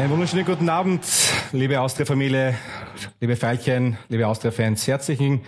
Einen wunderschönen guten Abend, liebe Austria-Familie, liebe Veilchen, liebe Austria-Fans. Herzlichen,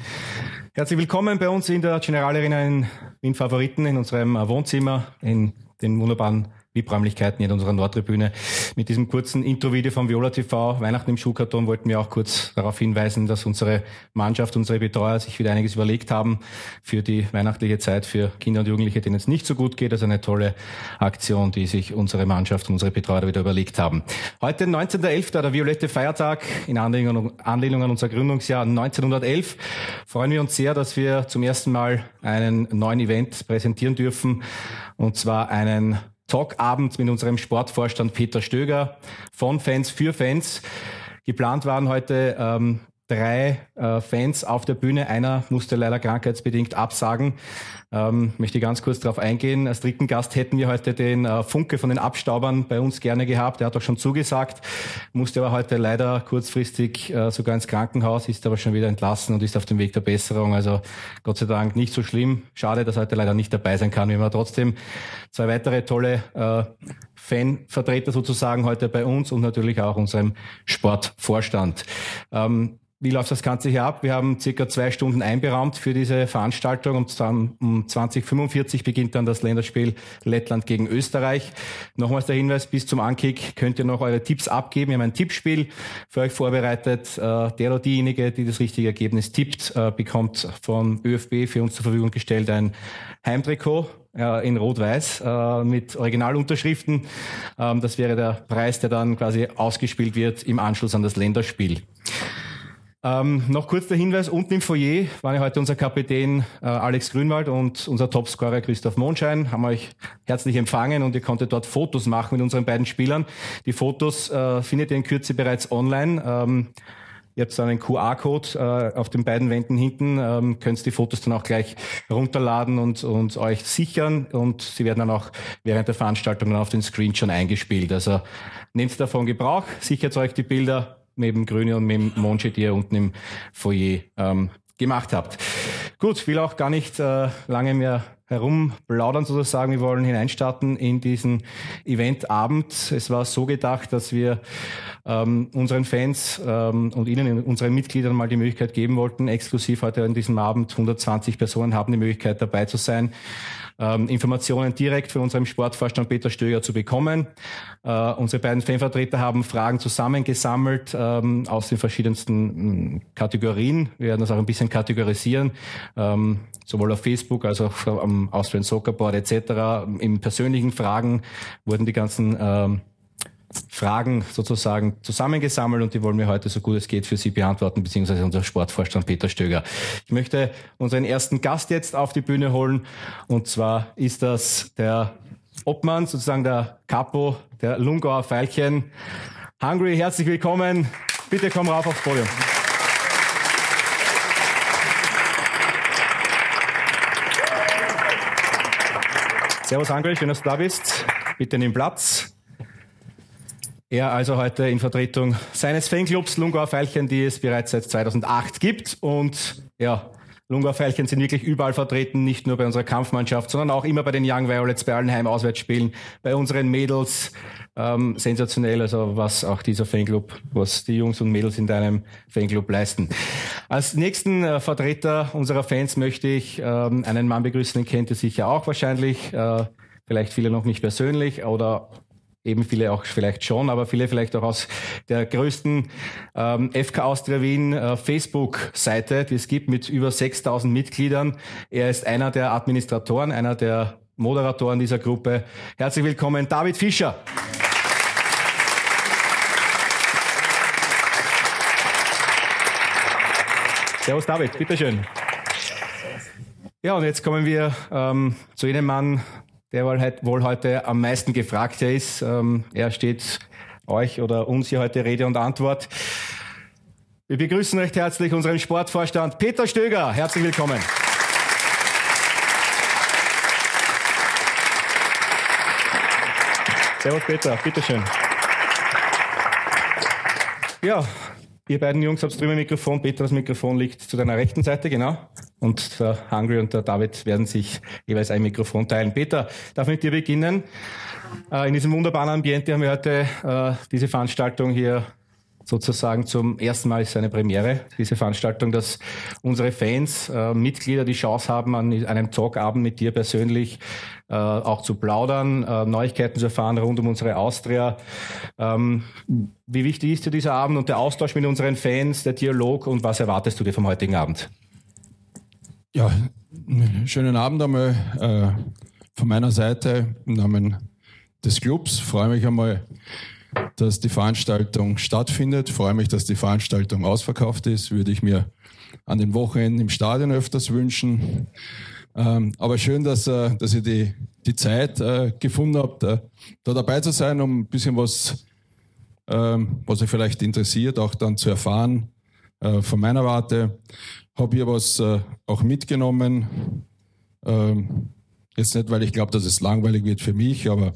herzlich willkommen bei uns in der General in Wien Favoriten, in unserem Wohnzimmer, in den wunderbaren VIP-Räumlichkeiten in unserer Nordtribüne. Mit diesem kurzen Intro-Video vom Viola TV, Weihnachten im Schuhkarton, wollten wir auch kurz darauf hinweisen, dass unsere Mannschaft, unsere Betreuer sich wieder einiges überlegt haben für die weihnachtliche Zeit für Kinder und Jugendliche, denen es nicht so gut geht. Also eine tolle Aktion, die sich unsere Mannschaft und unsere Betreuer wieder überlegt haben. Heute 19.11., der violette Feiertag, in Anlehnung, Anlehnung an unser Gründungsjahr 1911, freuen wir uns sehr, dass wir zum ersten Mal einen neuen Event präsentieren dürfen, und zwar einen Talkabend mit unserem Sportvorstand Peter Stöger von Fans für Fans. Geplant waren heute ähm, drei äh, Fans auf der Bühne. Einer musste leider krankheitsbedingt absagen. Ähm, möchte ganz kurz darauf eingehen. Als dritten Gast hätten wir heute den äh, Funke von den Abstaubern bei uns gerne gehabt. Er hat auch schon zugesagt, musste aber heute leider kurzfristig äh, sogar ins Krankenhaus, ist aber schon wieder entlassen und ist auf dem Weg der Besserung. Also Gott sei Dank nicht so schlimm. Schade, dass er heute leider nicht dabei sein kann. Wir haben trotzdem zwei weitere tolle äh, Fanvertreter sozusagen heute bei uns und natürlich auch unserem Sportvorstand. Ähm, wie läuft das Ganze hier ab? Wir haben circa zwei Stunden einberaumt für diese Veranstaltung und dann um 2045 beginnt dann das Länderspiel Lettland gegen Österreich. Nochmals der Hinweis, bis zum Ankick könnt ihr noch eure Tipps abgeben. Wir haben ein Tippspiel für euch vorbereitet. Äh, der oder diejenige, die das richtige Ergebnis tippt, äh, bekommt vom ÖFB für uns zur Verfügung gestellt ein Heimtrikot in Rot-Weiß äh, mit Originalunterschriften. Ähm, das wäre der Preis, der dann quasi ausgespielt wird im Anschluss an das Länderspiel. Ähm, noch kurz der Hinweis, unten im Foyer waren ja heute unser Kapitän äh, Alex Grünwald und unser Topscorer Christoph Mondschein, haben euch herzlich empfangen und ihr konntet dort Fotos machen mit unseren beiden Spielern. Die Fotos äh, findet ihr in Kürze bereits online. Ähm, Ihr habt dann einen QR-Code äh, auf den beiden Wänden hinten, ähm, könnt die Fotos dann auch gleich runterladen und, und euch sichern und sie werden dann auch während der Veranstaltung dann auf den Screen schon eingespielt. Also nehmt davon Gebrauch, sichert euch die Bilder, neben Grüne und neben Monche, die ihr unten im Foyer ähm, gemacht habt. Gut, will auch gar nicht äh, lange mehr herumplaudern sozusagen. Wir wollen hineinstarten in diesen Eventabend. Es war so gedacht, dass wir ähm, unseren Fans ähm, und Ihnen, unseren Mitgliedern mal die Möglichkeit geben wollten, exklusiv heute an diesem Abend 120 Personen haben die Möglichkeit dabei zu sein ähm, Informationen direkt von unserem Sportvorstand Peter Stöger zu bekommen. Äh, unsere beiden Fanvertreter haben Fragen zusammengesammelt ähm, aus den verschiedensten mh, mm, Kategorien. Wir werden das auch ein bisschen kategorisieren, ähm, sowohl auf Facebook als auch am Austrian Soccer Board etc. In persönlichen Fragen wurden die ganzen ähm, Fragen sozusagen zusammengesammelt und die wollen wir heute so gut es geht für Sie beantworten, beziehungsweise unser Sportvorstand Peter Stöger. Ich möchte unseren ersten Gast jetzt auf die Bühne holen und zwar ist das der Obmann, sozusagen der Capo der Lungauer Veilchen. Hungry, herzlich willkommen. Bitte komm rauf aufs Podium. Servus Hungry, schön, dass du da bist. Bitte nimm Platz. Er also heute in Vertretung seines Fanclubs Lungauer Veilchen, die es bereits seit 2008 gibt. Und ja, Lungauer Veilchen sind wirklich überall vertreten, nicht nur bei unserer Kampfmannschaft, sondern auch immer bei den Young Violets, bei allen Heim-Auswärtsspielen, bei unseren Mädels. Ähm, sensationell, also was auch dieser Fanclub, was die Jungs und Mädels in deinem Fanclub leisten. Als nächsten äh, Vertreter unserer Fans möchte ich ähm, einen Mann begrüßen, den kennt ihr sicher auch wahrscheinlich. Äh, vielleicht viele noch nicht persönlich oder eben viele auch vielleicht schon, aber viele vielleicht auch aus der größten ähm, FK Austria Wien äh, Facebook-Seite, die es gibt mit über 6000 Mitgliedern. Er ist einer der Administratoren, einer der Moderatoren dieser Gruppe. Herzlich willkommen, David Fischer. Servus David, bitteschön. Ja, und jetzt kommen wir ähm, zu jenem Mann, der wohl heute am meisten gefragter ist. Ähm, er steht euch oder uns hier heute Rede und Antwort. Wir begrüßen recht herzlich unseren Sportvorstand Peter Stöger. Herzlich willkommen. Servus Peter, bitteschön. Ja, ihr beiden Jungs habt drüben Mikrofon. Peter, das Mikrofon liegt zu deiner rechten Seite, genau. und der Hungry und der David werden sich jeweils ein Mikrofon teilen. Peter, darf mit dir beginnen? Äh, in diesem wunderbaren Ambiente haben wir heute äh, diese Veranstaltung hier sozusagen zum ersten Mal ist eine Premiere, diese Veranstaltung, dass unsere Fans, äh, Mitglieder die Chance haben, an einem Talkabend mit dir persönlich äh, auch zu plaudern, äh, Neuigkeiten zu erfahren rund um unsere Austria. Ähm, wie wichtig ist dir dieser Abend und der Austausch mit unseren Fans, der Dialog und was erwartest du dir vom heutigen Abend? Ja, schönen Abend einmal äh, von meiner Seite im Namen des Clubs. Freue mich einmal dass die Veranstaltung stattfindet. Freue mich, dass die Veranstaltung ausverkauft ist. Würde ich mir an den Wochenenden im Stadion öfters wünschen. Ähm, aber schön, dass, äh, dass ihr die, die Zeit äh, gefunden habt, äh, da dabei zu sein, um ein bisschen was, ähm, was euch vielleicht interessiert, auch dann zu erfahren äh, von meiner Warte. Habe hier was äh, auch mitgenommen. Ähm, Jetzt nicht, weil ich glaube, dass es langweilig wird für mich, aber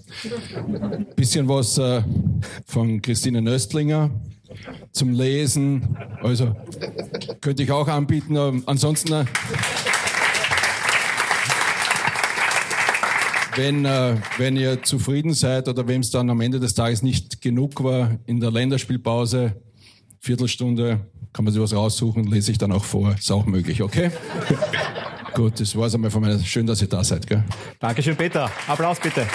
ein bisschen was äh, von Christine Nöstlinger zum Lesen. Also könnte ich auch anbieten. Ähm, ansonsten, äh, wenn, äh, wenn ihr zufrieden seid oder wenn es dann am Ende des Tages nicht genug war in der Länderspielpause, Viertelstunde, kann man sich was raussuchen, lese ich dann auch vor. Ist auch möglich, okay? Gut, das war's einmal von mir. Schön, dass ihr da seid. Gell? Dankeschön, Peter. Applaus bitte.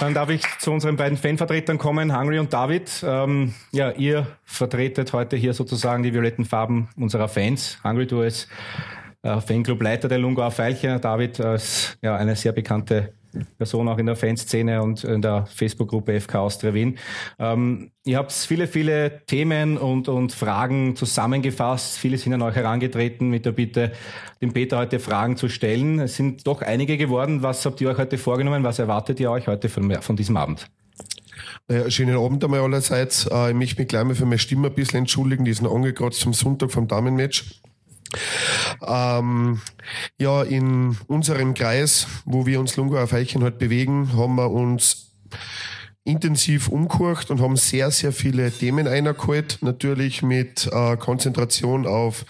Dann darf ich zu unseren beiden Fanvertretern kommen, Hungry und David. Ähm, ja, ihr vertretet heute hier sozusagen die violetten Farben unserer Fans. Hungry, du als äh, Fanclubleiter der Lungauer Veilchen, David als ja, eine sehr bekannte Person auch in der Fanszene und in der Facebook-Gruppe FK Austria Wien. Ähm, ihr habt viele, viele Themen und, und Fragen zusammengefasst. Viele sind an euch herangetreten mit der Bitte, dem Peter heute Fragen zu stellen. Es sind doch einige geworden. Was habt ihr euch heute vorgenommen? Was erwartet ihr euch heute von, von diesem Abend? Ja, schönen Abend einmal allerseits. Äh, ich möchte mich gleich mal für meine Stimme ein bisschen entschuldigen. Die ist noch angekratzt zum Sonntag vom Damenmatch. Ähm, ja, in unserem Kreis, wo wir uns Lungo auf Eichen halt bewegen, haben wir uns intensiv umgehört und haben sehr, sehr viele Themen eingeholt. Natürlich mit äh, Konzentration auf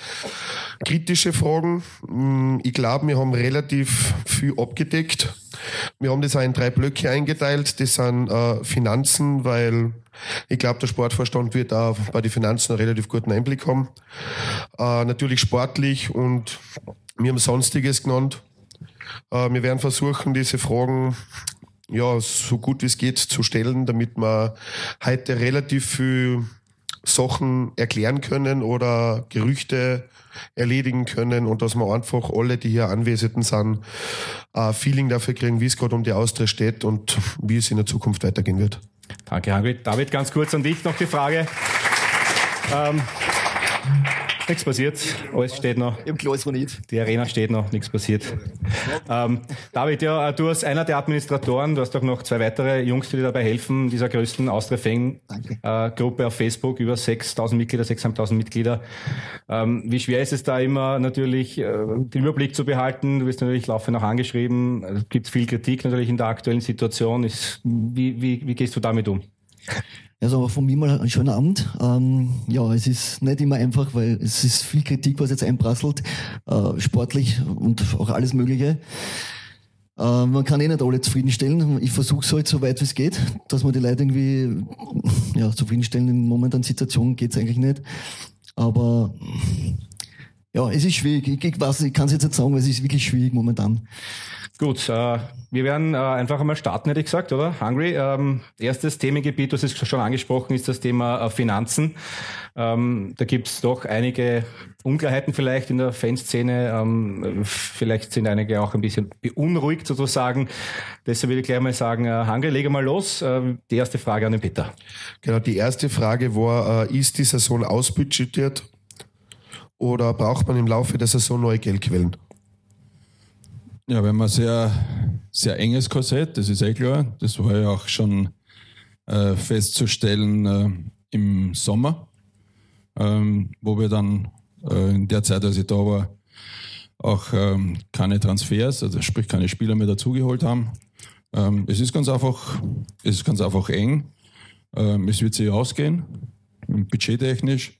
kritische Fragen. Mm, ich glaube, wir haben relativ viel abgedeckt. Wir haben das auch in drei Blöcke eingeteilt. Das sind äh, Finanzen, weil ich glaube, der Sportvorstand wird auch bei den Finanzen einen relativ guten Einblick haben. Äh, natürlich sportlich und wir haben Sonstiges genannt. Äh, wir werden versuchen, diese Fragen ja, so gut wie es geht zu stellen, damit wir heute relativ viel Sachen erklären können oder Gerüchte erledigen können und dass wir einfach alle, die hier Anwesenden sind, ein Feeling dafür kriegen, wie es gerade um die Austria steht und wie es in der Zukunft weitergehen wird. Danke, Hagrid. David, ganz kurz an dich noch die Frage. Ähm, Nichts passiert, alles steht noch. Im Glas nicht. Die Arena steht noch, nichts passiert. Ähm, David, ja, du als einer der Administratoren, du hast auch noch zwei weitere Jungs, die dir dabei helfen, dieser größten Austria-Fan-Gruppe äh, auf Facebook, über 6.000 Mitglieder, 6.500 Mitglieder. Ähm, wie schwer ist es da immer natürlich, äh, den Überblick zu behalten? Du wirst natürlich laufend auch angeschrieben, es gibt viel Kritik natürlich in der aktuellen Situation. Ist, wie, wie, wie gehst du damit um? Also von mir mal ein schöner Abend. Ähm, ja, es ist nicht immer einfach, weil es ist viel Kritik, was jetzt einprasselt, äh, sportlich und auch alles Mögliche. Äh, man kann eh nicht alle zufriedenstellen. Ich versuche es halt so weit wie es geht, dass man die Leute irgendwie ja, zufriedenstellen. In momentanen Situationen geht es eigentlich nicht. Aber ja, es ist schwierig. Ich, ich, weiß, ich kann es jetzt nicht sagen, weil es ist wirklich schwierig momentan. Gut, äh, wir werden äh, einfach einmal starten, hätte ich gesagt, oder? Hungry. Ähm, erstes Themengebiet, hast es schon angesprochen, ist das Thema äh, Finanzen. Ähm, da gibt es doch einige Unklarheiten vielleicht in der Fanszene. Ähm, vielleicht sind einige auch ein bisschen beunruhigt sozusagen. Deshalb würde ich gleich mal sagen, äh, Hungry, lege mal los. Äh, die erste Frage an den Peter. Genau, die erste Frage war, äh, ist die Saison ausbudgetiert oder braucht man im Laufe der Saison neue Geldquellen? Ja, wenn man sehr, sehr enges Korsett, das ist eh klar. Das war ja auch schon äh, festzustellen äh, im Sommer, ähm, wo wir dann äh, in der Zeit, als ich da war, auch ähm, keine Transfers, also sprich keine Spieler mehr dazugeholt haben. Ähm, es ist ganz einfach, es ist ganz einfach eng. Ähm, es wird sich ausgehen, budgettechnisch.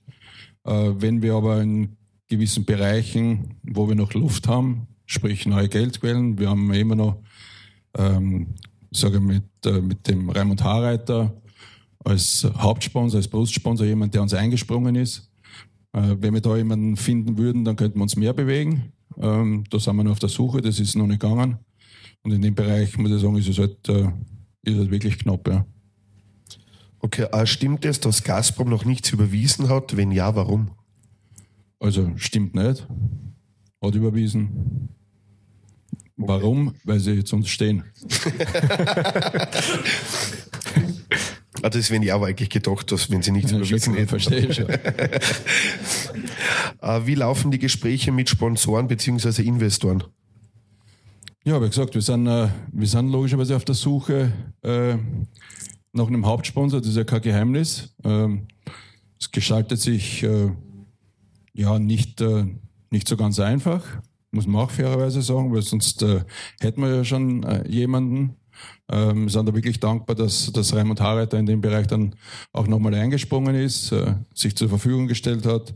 Äh, wenn wir aber in gewissen Bereichen, wo wir noch Luft haben, sprich neue Geldquellen, wir haben immer noch, ähm, sage mit, äh, mit dem Raimund Haarreiter als Hauptsponsor, als Brustsponsor jemand, der uns eingesprungen ist. Äh, wenn wir da jemanden finden würden, dann könnten wir uns mehr bewegen. Ähm, da sind wir noch auf der Suche, das ist noch nicht gegangen. Und in dem Bereich, muss ich sagen, ist es halt, äh, ist halt wirklich knapp. Ja. Okay, äh, stimmt es, dass Gazprom noch nichts überwiesen hat? Wenn ja, warum? Also stimmt nicht. Hat überwiesen. Warum? Weil sie zu uns stehen. Ah, das wenn ich aber eigentlich gedacht, dass wenn sie nichts Ja, überwiesen hätten. verstehe schon. Äh, Wie laufen die Gespräche mit Sponsoren bzw. Investoren? Ja, wie gesagt, wir sind, äh, wir sind logischerweise auf der Suche äh, nach einem Hauptsponsor, das ist ja kein Geheimnis. Ähm, es gestaltet sich äh, ja nicht, äh, nicht so ganz einfach, muss man auch fairerweise sagen, weil sonst äh, hätten wir ja schon jemanden. Ähm, wir sind da wirklich dankbar, dass, dass Raimund Harreiter in dem Bereich dann auch nochmal eingesprungen ist, sich zur Verfügung gestellt hat.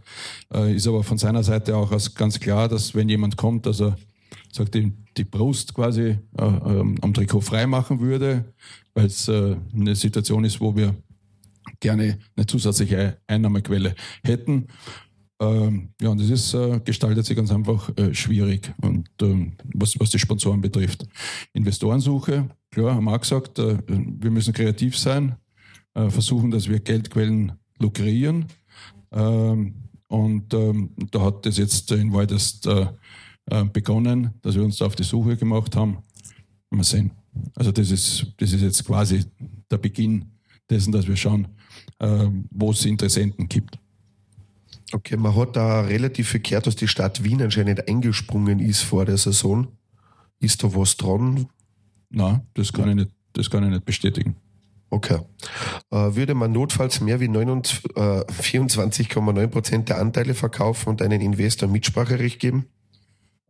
Ist aber von seiner Seite auch ganz klar, dass wenn jemand kommt, dass er sagt, die, Brust quasi äh, ähm, am Trikot frei machen würde, weil es äh, eine Situation ist, wo wir gerne eine zusätzliche Einnahmequelle hätten. Ähm, ja, und das ist, äh, gestaltet sich ganz einfach äh, schwierig, und ähm, was, was die Sponsoren betrifft. Investorensuche, klar, haben wir auch gesagt, äh, wir müssen kreativ sein, äh, versuchen, dass wir Geldquellen lukrieren. Ähm, und ähm, da hat das jetzt in Wahrheit erst äh, äh, begonnen, dass wir uns da auf die Suche gemacht haben. Mal sehen. Also das ist, das ist jetzt quasi der Beginn dessen, dass wir schauen, äh, wo es Interessenten gibt. Okay, man hat da relativ viel gehört, dass die Stadt Wien anscheinend eingesprungen ist vor der Saison. Ist da was dran? Na, das kann ich nicht, das kann ich nicht bestätigen. Okay. Äh, würde man notfalls mehr wie 29, äh, 24,9 Prozent der Anteile verkaufen und einen Investor Mitspracherecht geben?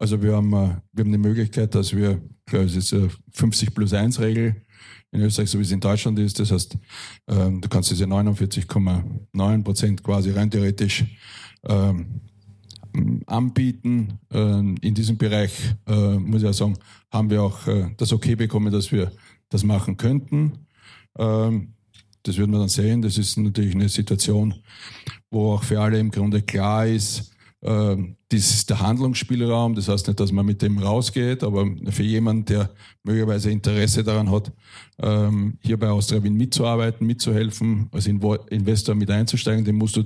Also wir haben, äh, wir haben die Möglichkeit, dass wir, es ist eine 50 plus 1 Regel in Österreich, so wie es in Deutschland ist. Das heißt, ähm, du kannst diese 49,9 Prozent quasi rein theoretisch ähm, anbieten. Ähm, in diesem Bereich, äh, muss ich auch sagen, haben wir auch äh, das Okay bekommen, dass wir das machen könnten. Das würden wir dann sehen. Das ist natürlich eine Situation, wo auch für alle im Grunde klar ist, ähm, das ist der Handlungsspielraum. Das heißt nicht, dass man mit dem rausgeht, aber für jemanden, der möglicherweise Interesse daran hat, ähm, hier bei Austria Wien mitzuarbeiten, mitzuhelfen, als Investor mit einzusteigen, dem musst du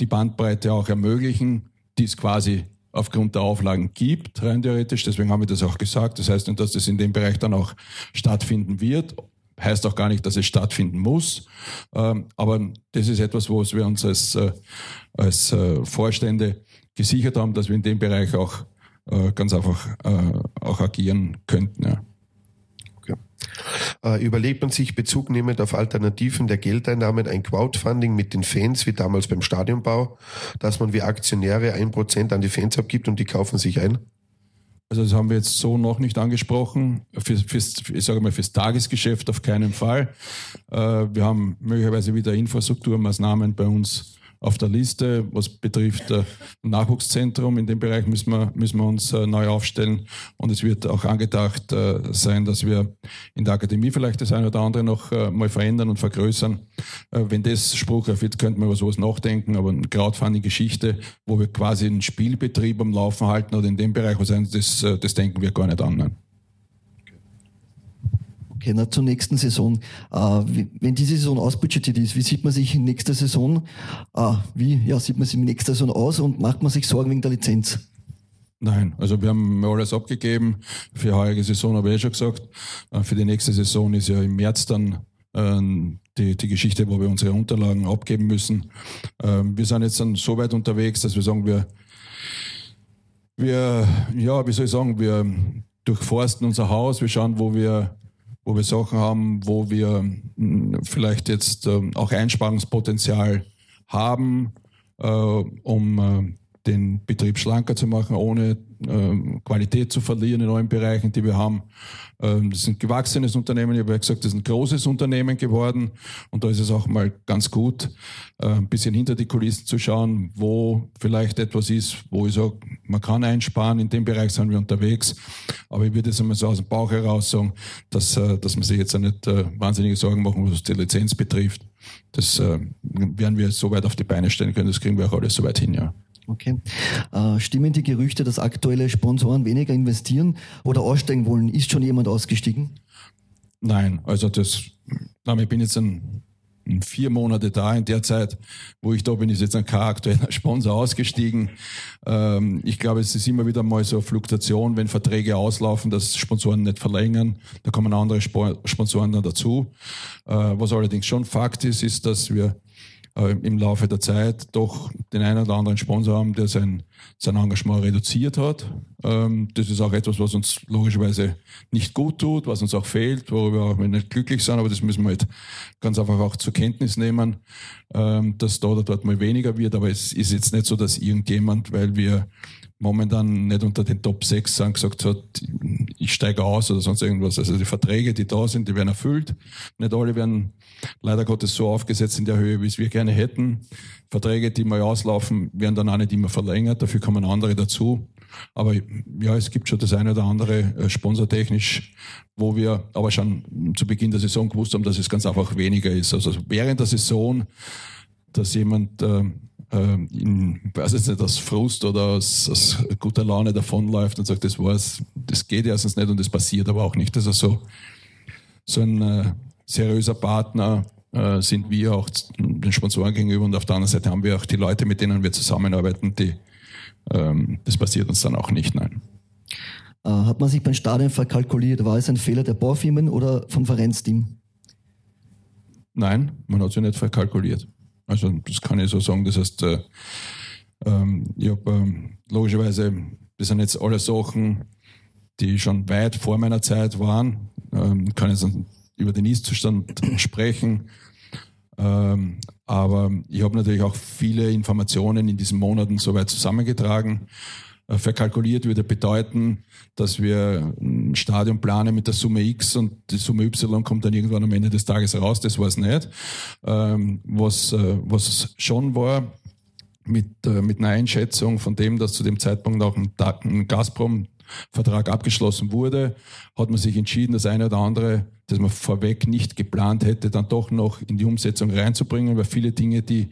die Bandbreite auch ermöglichen, die es quasi aufgrund der Auflagen gibt, rein theoretisch. Deswegen haben wir das auch gesagt. Das heißt nicht, dass das in dem Bereich dann auch stattfinden wird. Heißt auch gar nicht, dass es stattfinden muss. Ähm, aber das ist etwas, wo wir uns als, äh, als äh, Vorstände gesichert haben, dass wir in dem Bereich auch äh, ganz einfach äh, auch agieren könnten. Ja. Äh, überlegt man sich bezugnehmend auf Alternativen der Geldeinnahmen ein Crowdfunding mit den Fans, wie damals beim Stadionbau, dass man wie Aktionäre ein Prozent an die Fans abgibt und die kaufen sich ein? Also das haben wir jetzt so noch nicht angesprochen. Fürs, fürs, ich sage mal fürs Tagesgeschäft auf keinen Fall. Äh, wir haben möglicherweise wieder Infrastrukturmaßnahmen bei uns auf der Liste, was betrifft äh, Nachwuchszentrum. In dem Bereich müssen wir, müssen wir uns äh, neu aufstellen. Und es wird auch angedacht äh, sein, dass wir in der Akademie vielleicht das eine oder andere noch äh, mal verändern und vergrößern. Äh, wenn das spruchreif wird, könnten wir über sowas nachdenken. Aber eine Crowdfunding-Geschichte, wo wir quasi einen Spielbetrieb am Laufen halten oder in dem Bereich was sein, das, äh, das denken wir gar nicht an. Nein. Okay, na, zur nächsten Saison. Äh, wenn diese Saison ausbudgetiert ist, wie sieht man sich in nächster Saison? Äh, wie ja, sieht man sich in nächster Saison aus und macht man sich Sorgen wegen der Lizenz? Nein, also wir haben alles abgegeben. Für die heutige Saison habe ich eh schon gesagt. Äh, Für die nächste Saison ist ja im März dann ähm, die, die Geschichte, wo wir unsere Unterlagen abgeben müssen. Ähm, Wir sind jetzt dann so weit unterwegs, dass wir sagen, wir, wir, ja, wie soll ich sagen, wir durchforsten unser Haus, wir schauen, wo wir, wo wir Sachen haben, wo wir mh, vielleicht jetzt ähm, auch Einsparungspotenzial haben, äh, um äh, den Betrieb schlanker zu machen, ohne ähm, Qualität zu verlieren in allen Bereichen, die wir haben. Ähm, das ist ein gewachsenes Unternehmen. Ich habe ja gesagt, das ist ein großes Unternehmen geworden. Und da ist es auch mal ganz gut, äh, ein bisschen hinter die Kulissen zu schauen, wo vielleicht etwas ist, wo ich sage, man kann einsparen. In dem Bereich sind wir unterwegs. Aber ich würde jetzt einmal so aus dem Bauch heraus sagen, dass, äh, dass man sich jetzt nicht äh, wahnsinnige Sorgen machen, was die Lizenz betrifft. Das werden wir so weit auf die Beine stellen können. Das kriegen wir auch alles so weit hin, ja. Okay. Äh, stimmen die Gerüchte, dass aktuelle Sponsoren weniger investieren oder aussteigen wollen? Ist schon jemand ausgestiegen? Nein, also das, ich bin jetzt ein, ein vier Monate da. In der Zeit, wo ich da bin, ist jetzt ein kein aktueller Sponsor ausgestiegen. Ähm, ich glaube, es ist immer wieder mal so eine Fluktuation, wenn Verträge auslaufen, dass Sponsoren nicht verlängern. Da kommen andere Sponsoren dann dazu. Äh, was allerdings schon Fakt ist, ist, dass wir äh, im Laufe der Zeit doch den einen oder anderen Sponsor haben, der sein, sein Engagement reduziert hat. Ähm, das ist auch etwas, was uns logischerweise nicht gut tut, was uns auch fehlt, worüber wir nicht glücklich sind, aber das müssen wir halt ganz einfach auch zur Kenntnis nehmen, ähm, dass da oder dort mal weniger wird, aber es ist jetzt nicht so, dass irgendjemand, weil wir momentan nicht unter den Top 6 sind, gesagt hat, ich steige aus oder sonst irgendwas. Also die Verträge, die da sind, die werden erfüllt. Nicht alle werden leider Gottes so aufgesetzt in der Höhe, wie es wir gerne hätten. Verträge, die mal auslaufen, werden dann auch nicht immer verlängert. Dafür kommen andere dazu. Aber ja, es gibt schon das eine oder andere äh, sponsortechnisch, wo wir aber schon zu Beginn der Saison gewusst haben, dass es ganz einfach weniger ist. Also während der Saison, dass jemand äh, äh, in, weiß jetzt nicht, aus Frust oder aus, aus guter Laune davonläuft und sagt, das war's, das geht erstens nicht und das passiert aber auch nicht. Also so, so ein äh, seriöser Partner äh, sind wir auch den Sponsoren gegenüber und auf der anderen Seite haben wir auch die Leute, mit denen wir zusammenarbeiten, die ähm, das passiert uns dann auch nicht, nein. Äh, hat man sich beim Stadion verkalkuliert? War es ein Fehler der Baufirmen oder vom Vereinsteam? Nein, man hat sich nicht verkalkuliert. Also das kann ich so sagen. Das heißt, äh, ähm, ich habe ähm, logischerweise, das sind jetzt alle Sachen, die schon weit vor meiner Zeit waren. Ähm, kann jetzt über den Ist-Zustand sprechen. Ähm, aber ich habe natürlich auch viele Informationen in diesen Monaten soweit zusammengetragen verkalkuliert würde bedeuten, dass wir ein Stadion planen mit der Summe X und die Summe Y kommt dann irgendwann am Ende des Tages raus. Das war es nicht. Ähm, was, äh, was schon war, mit, äh, mit einer Einschätzung von dem, dass zu dem Zeitpunkt auch ein, ein Gazprom-Vertrag abgeschlossen wurde, hat man sich entschieden, das eine oder andere das man vorweg nicht geplant hätte, dann doch noch in die Umsetzung reinzubringen, weil viele Dinge, die,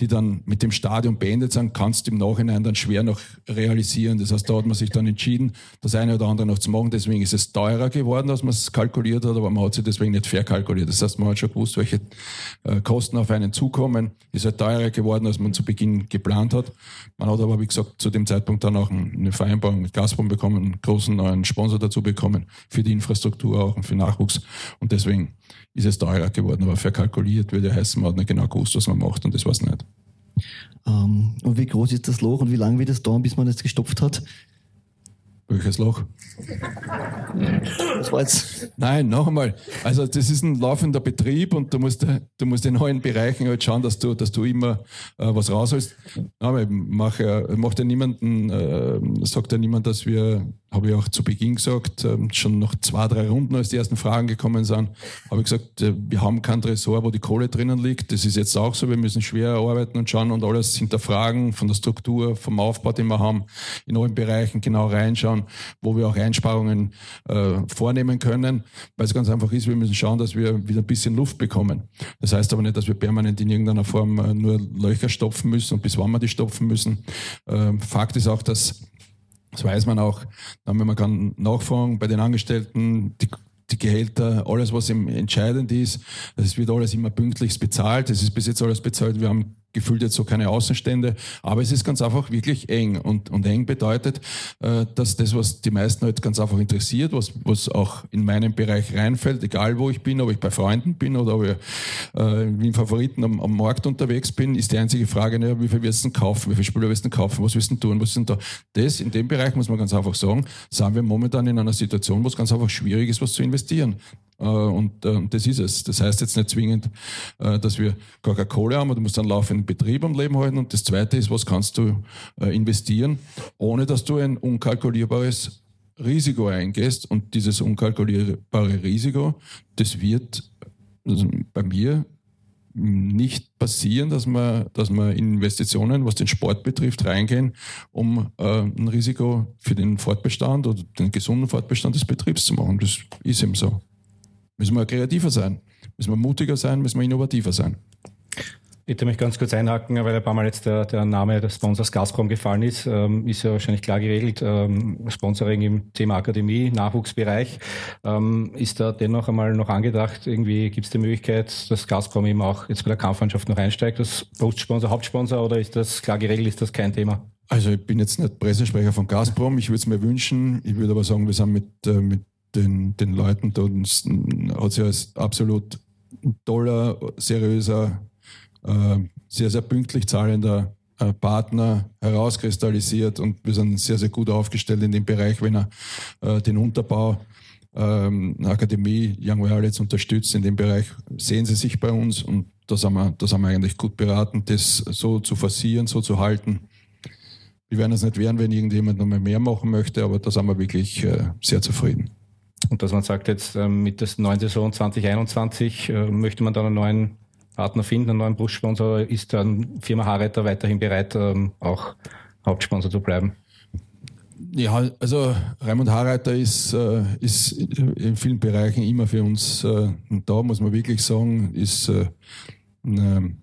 die dann mit dem Stadion beendet sind, kannst du im Nachhinein dann schwer noch realisieren. Das heißt, da hat man sich dann entschieden, das eine oder andere noch zu machen. Deswegen ist es teurer geworden, als man es kalkuliert hat, aber man hat sich deswegen nicht verkalkuliert. Das heißt, man hat schon gewusst, welche äh, Kosten auf einen zukommen. Ist halt teurer geworden, als man zu Beginn geplant hat. Man hat aber, wie gesagt, zu dem Zeitpunkt dann auch eine Vereinbarung mit Gazprom bekommen, einen großen neuen Sponsor dazu bekommen, für die Infrastruktur auch und für Nachwuchs. Und deswegen ist es teurer geworden, aber verkalkuliert würde heißen, man hat nicht genau gewusst, was man macht und das war es nicht. Ähm, und wie groß ist das Loch und wie lange wird es dauern, bis man es gestopft hat? Welches Loch? Das war jetzt. Nein, noch einmal. Also das ist ein laufender Betrieb und du musst, du musst in allen Bereichen halt schauen, dass du, dass du immer äh, was rausholst. Aber ich mache, macht ja niemanden, äh, sagt ja niemand, dass wir habe ich auch zu Beginn gesagt, ähm, schon nach zwei, drei Runden, als die ersten Fragen gekommen sind, habe ich gesagt, äh, wir haben kein Tresor, wo die Kohle drinnen liegt. Das ist jetzt auch so, wir müssen schwer arbeiten und schauen und alles hinterfragen von der Struktur, vom Aufbau, den wir haben, in allen Bereichen genau reinschauen, wo wir auch Einsparungen äh, vornehmen können, weil es ganz einfach ist, wir müssen schauen, dass wir wieder ein bisschen Luft bekommen. Das heißt aber nicht, dass wir permanent in irgendeiner Form äh, nur Löcher stopfen müssen und bis wann wir die stopfen müssen. Äh, Fakt ist auch, dass das weiß man auch. Dann, wenn man kann nachfragen bei den Angestellten, die, die Gehälter, alles, was entscheidend ist, es wird alles immer pünktlichst bezahlt. Es ist bis jetzt alles bezahlt. Wir haben gefühlt jetzt so keine Außenstände. Aber es ist ganz einfach wirklich eng. Und, und eng bedeutet, äh, dass das, was die meisten halt ganz einfach interessiert, was, was auch in meinen Bereich reinfällt, egal wo ich bin, ob ich bei Freunden bin oder ob ich äh, wie ein Favoriten am, am Markt unterwegs bin, ist die einzige Frage, ne, wie viel wirst du kaufen, wie viele Spieler wirst du kaufen, was wirst du tun, was sind da. Das, in dem Bereich muss man ganz einfach sagen, sind wir momentan in einer Situation, wo es ganz einfach schwierig ist, was zu investieren. Äh, und äh, das ist es. Das heißt jetzt nicht zwingend, äh, dass wir gar keine Kohle haben, du musst einen laufenden Betrieb am Leben halten. Und das Zweite ist, was kannst du investieren, ohne dass du ein unkalkulierbares Risiko eingehst. Und dieses unkalkulierbare Risiko, das wird also bei mir nicht passieren, dass wir, dass wir in Investitionen, was den Sport betrifft, reingehen, um äh, ein Risiko für den Fortbestand oder den gesunden Fortbestand des Betriebs zu machen. Das ist eben so. Müssen wir kreativer sein, müssen wir mutiger sein, müssen wir innovativer sein. Ich möchte mich ganz kurz einhaken, weil ein paar Mal jetzt der, der Name des Sponsors Gazprom gefallen ist. Ähm, ist ja wahrscheinlich klar geregelt. Ähm, Sponsoring im Thema Akademie, Nachwuchsbereich. Ähm, ist da dennoch einmal noch angedacht, irgendwie gibt es die Möglichkeit, dass Gazprom eben auch jetzt bei der Kampfmannschaft noch einsteigt, als Postsponsor, Hauptsponsor oder ist das klar geregelt, ist das kein Thema? Also ich bin jetzt nicht Pressesprecher von Gazprom, ich würde es mir wünschen. Ich würde aber sagen, wir sind mit, äh, mit den, den Leuten da hat sich als absolut toller, seriöser äh, sehr, sehr pünktlich zahlender äh, Partner herauskristallisiert und wir sind sehr, sehr gut aufgestellt in dem Bereich, wenn er äh, den Unterbau ähm, Akademie Young Violets unterstützt in dem Bereich, sehen sie sich bei uns und da sind wir, da sind wir eigentlich gut beraten, das so zu forcieren, so zu halten. Wir werden es nicht werden, wenn irgendjemand noch mehr machen möchte, aber da sind wir wirklich sehr zufrieden. Und dass man sagt, jetzt ähm, mit der neuen Saison 2021 äh, möchte man dann einen neuen Partner finden, einen neuen Brustsponsor, ist dann Firma Harreiter weiterhin bereit, ähm, auch Hauptsponsor zu bleiben? Ja, also Raimund Harreiter ist, äh, ist in vielen Bereichen immer für uns äh, da, muss man wirklich sagen, ist ein,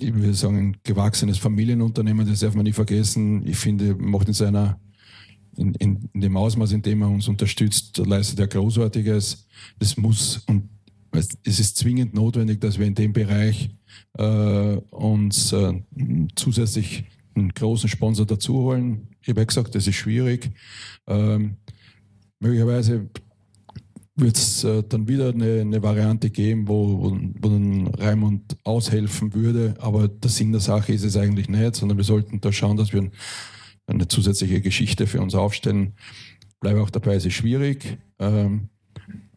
ich würde sagen, ein gewachsenes Familienunternehmen, das darf man nicht vergessen. Ich finde, macht in seiner in, in, in dem Ausmaß, in dem er uns unterstützt, leistet er Großartiges. Das muss und es ist zwingend notwendig, dass wir in dem Bereich äh, uns äh, zusätzlich einen großen Sponsor dazu holen. Ich habe ja gesagt, das ist schwierig. Ähm, möglicherweise wird es äh, dann wieder eine, eine, Variante geben, wo, wo, wo dann Raimund aushelfen würde. Aber der Sinn der Sache ist es eigentlich nicht, sondern wir sollten da schauen, dass wir eine zusätzliche Geschichte für uns aufstellen. Bleibe auch dabei, es ist schwierig. Ähm,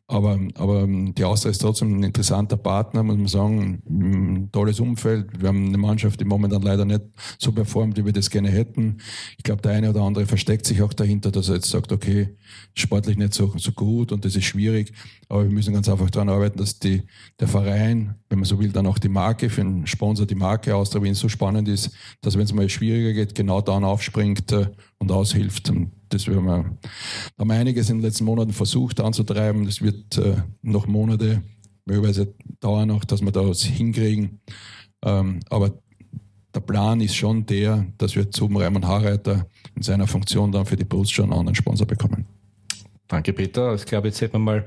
aber, aber die Austria ist trotzdem ein interessanter Partner, muss man sagen. Tolles Umfeld. Wir haben eine Mannschaft, die momentan leider nicht so performt, wie wir das gerne hätten. Ich glaube, der eine oder andere versteckt sich auch dahinter, dass er jetzt sagt, okay, sportlich nicht so, so gut und das ist schwierig. Aber wir müssen ganz einfach daran arbeiten, dass die, der Verein, wenn man so will, dann auch die Marke für einen Sponsor, die Marke Austria Wien so spannend ist, dass wenn es mal schwieriger geht, genau dann aufspringt äh, und aushilft. Und das wir haben, haben einiges in den letzten Monaten versucht anzutreiben. Das wird äh, noch Monate möglicherweise dauern noch, dass wir das hinkriegen. Ähm, aber der Plan ist schon der, dass wir zum Raimund Haarreiter in seiner Funktion dann für die Brust schon einen anderen Sponsor bekommen. Danke, Peter. Ich glaube, jetzt hätten wir mal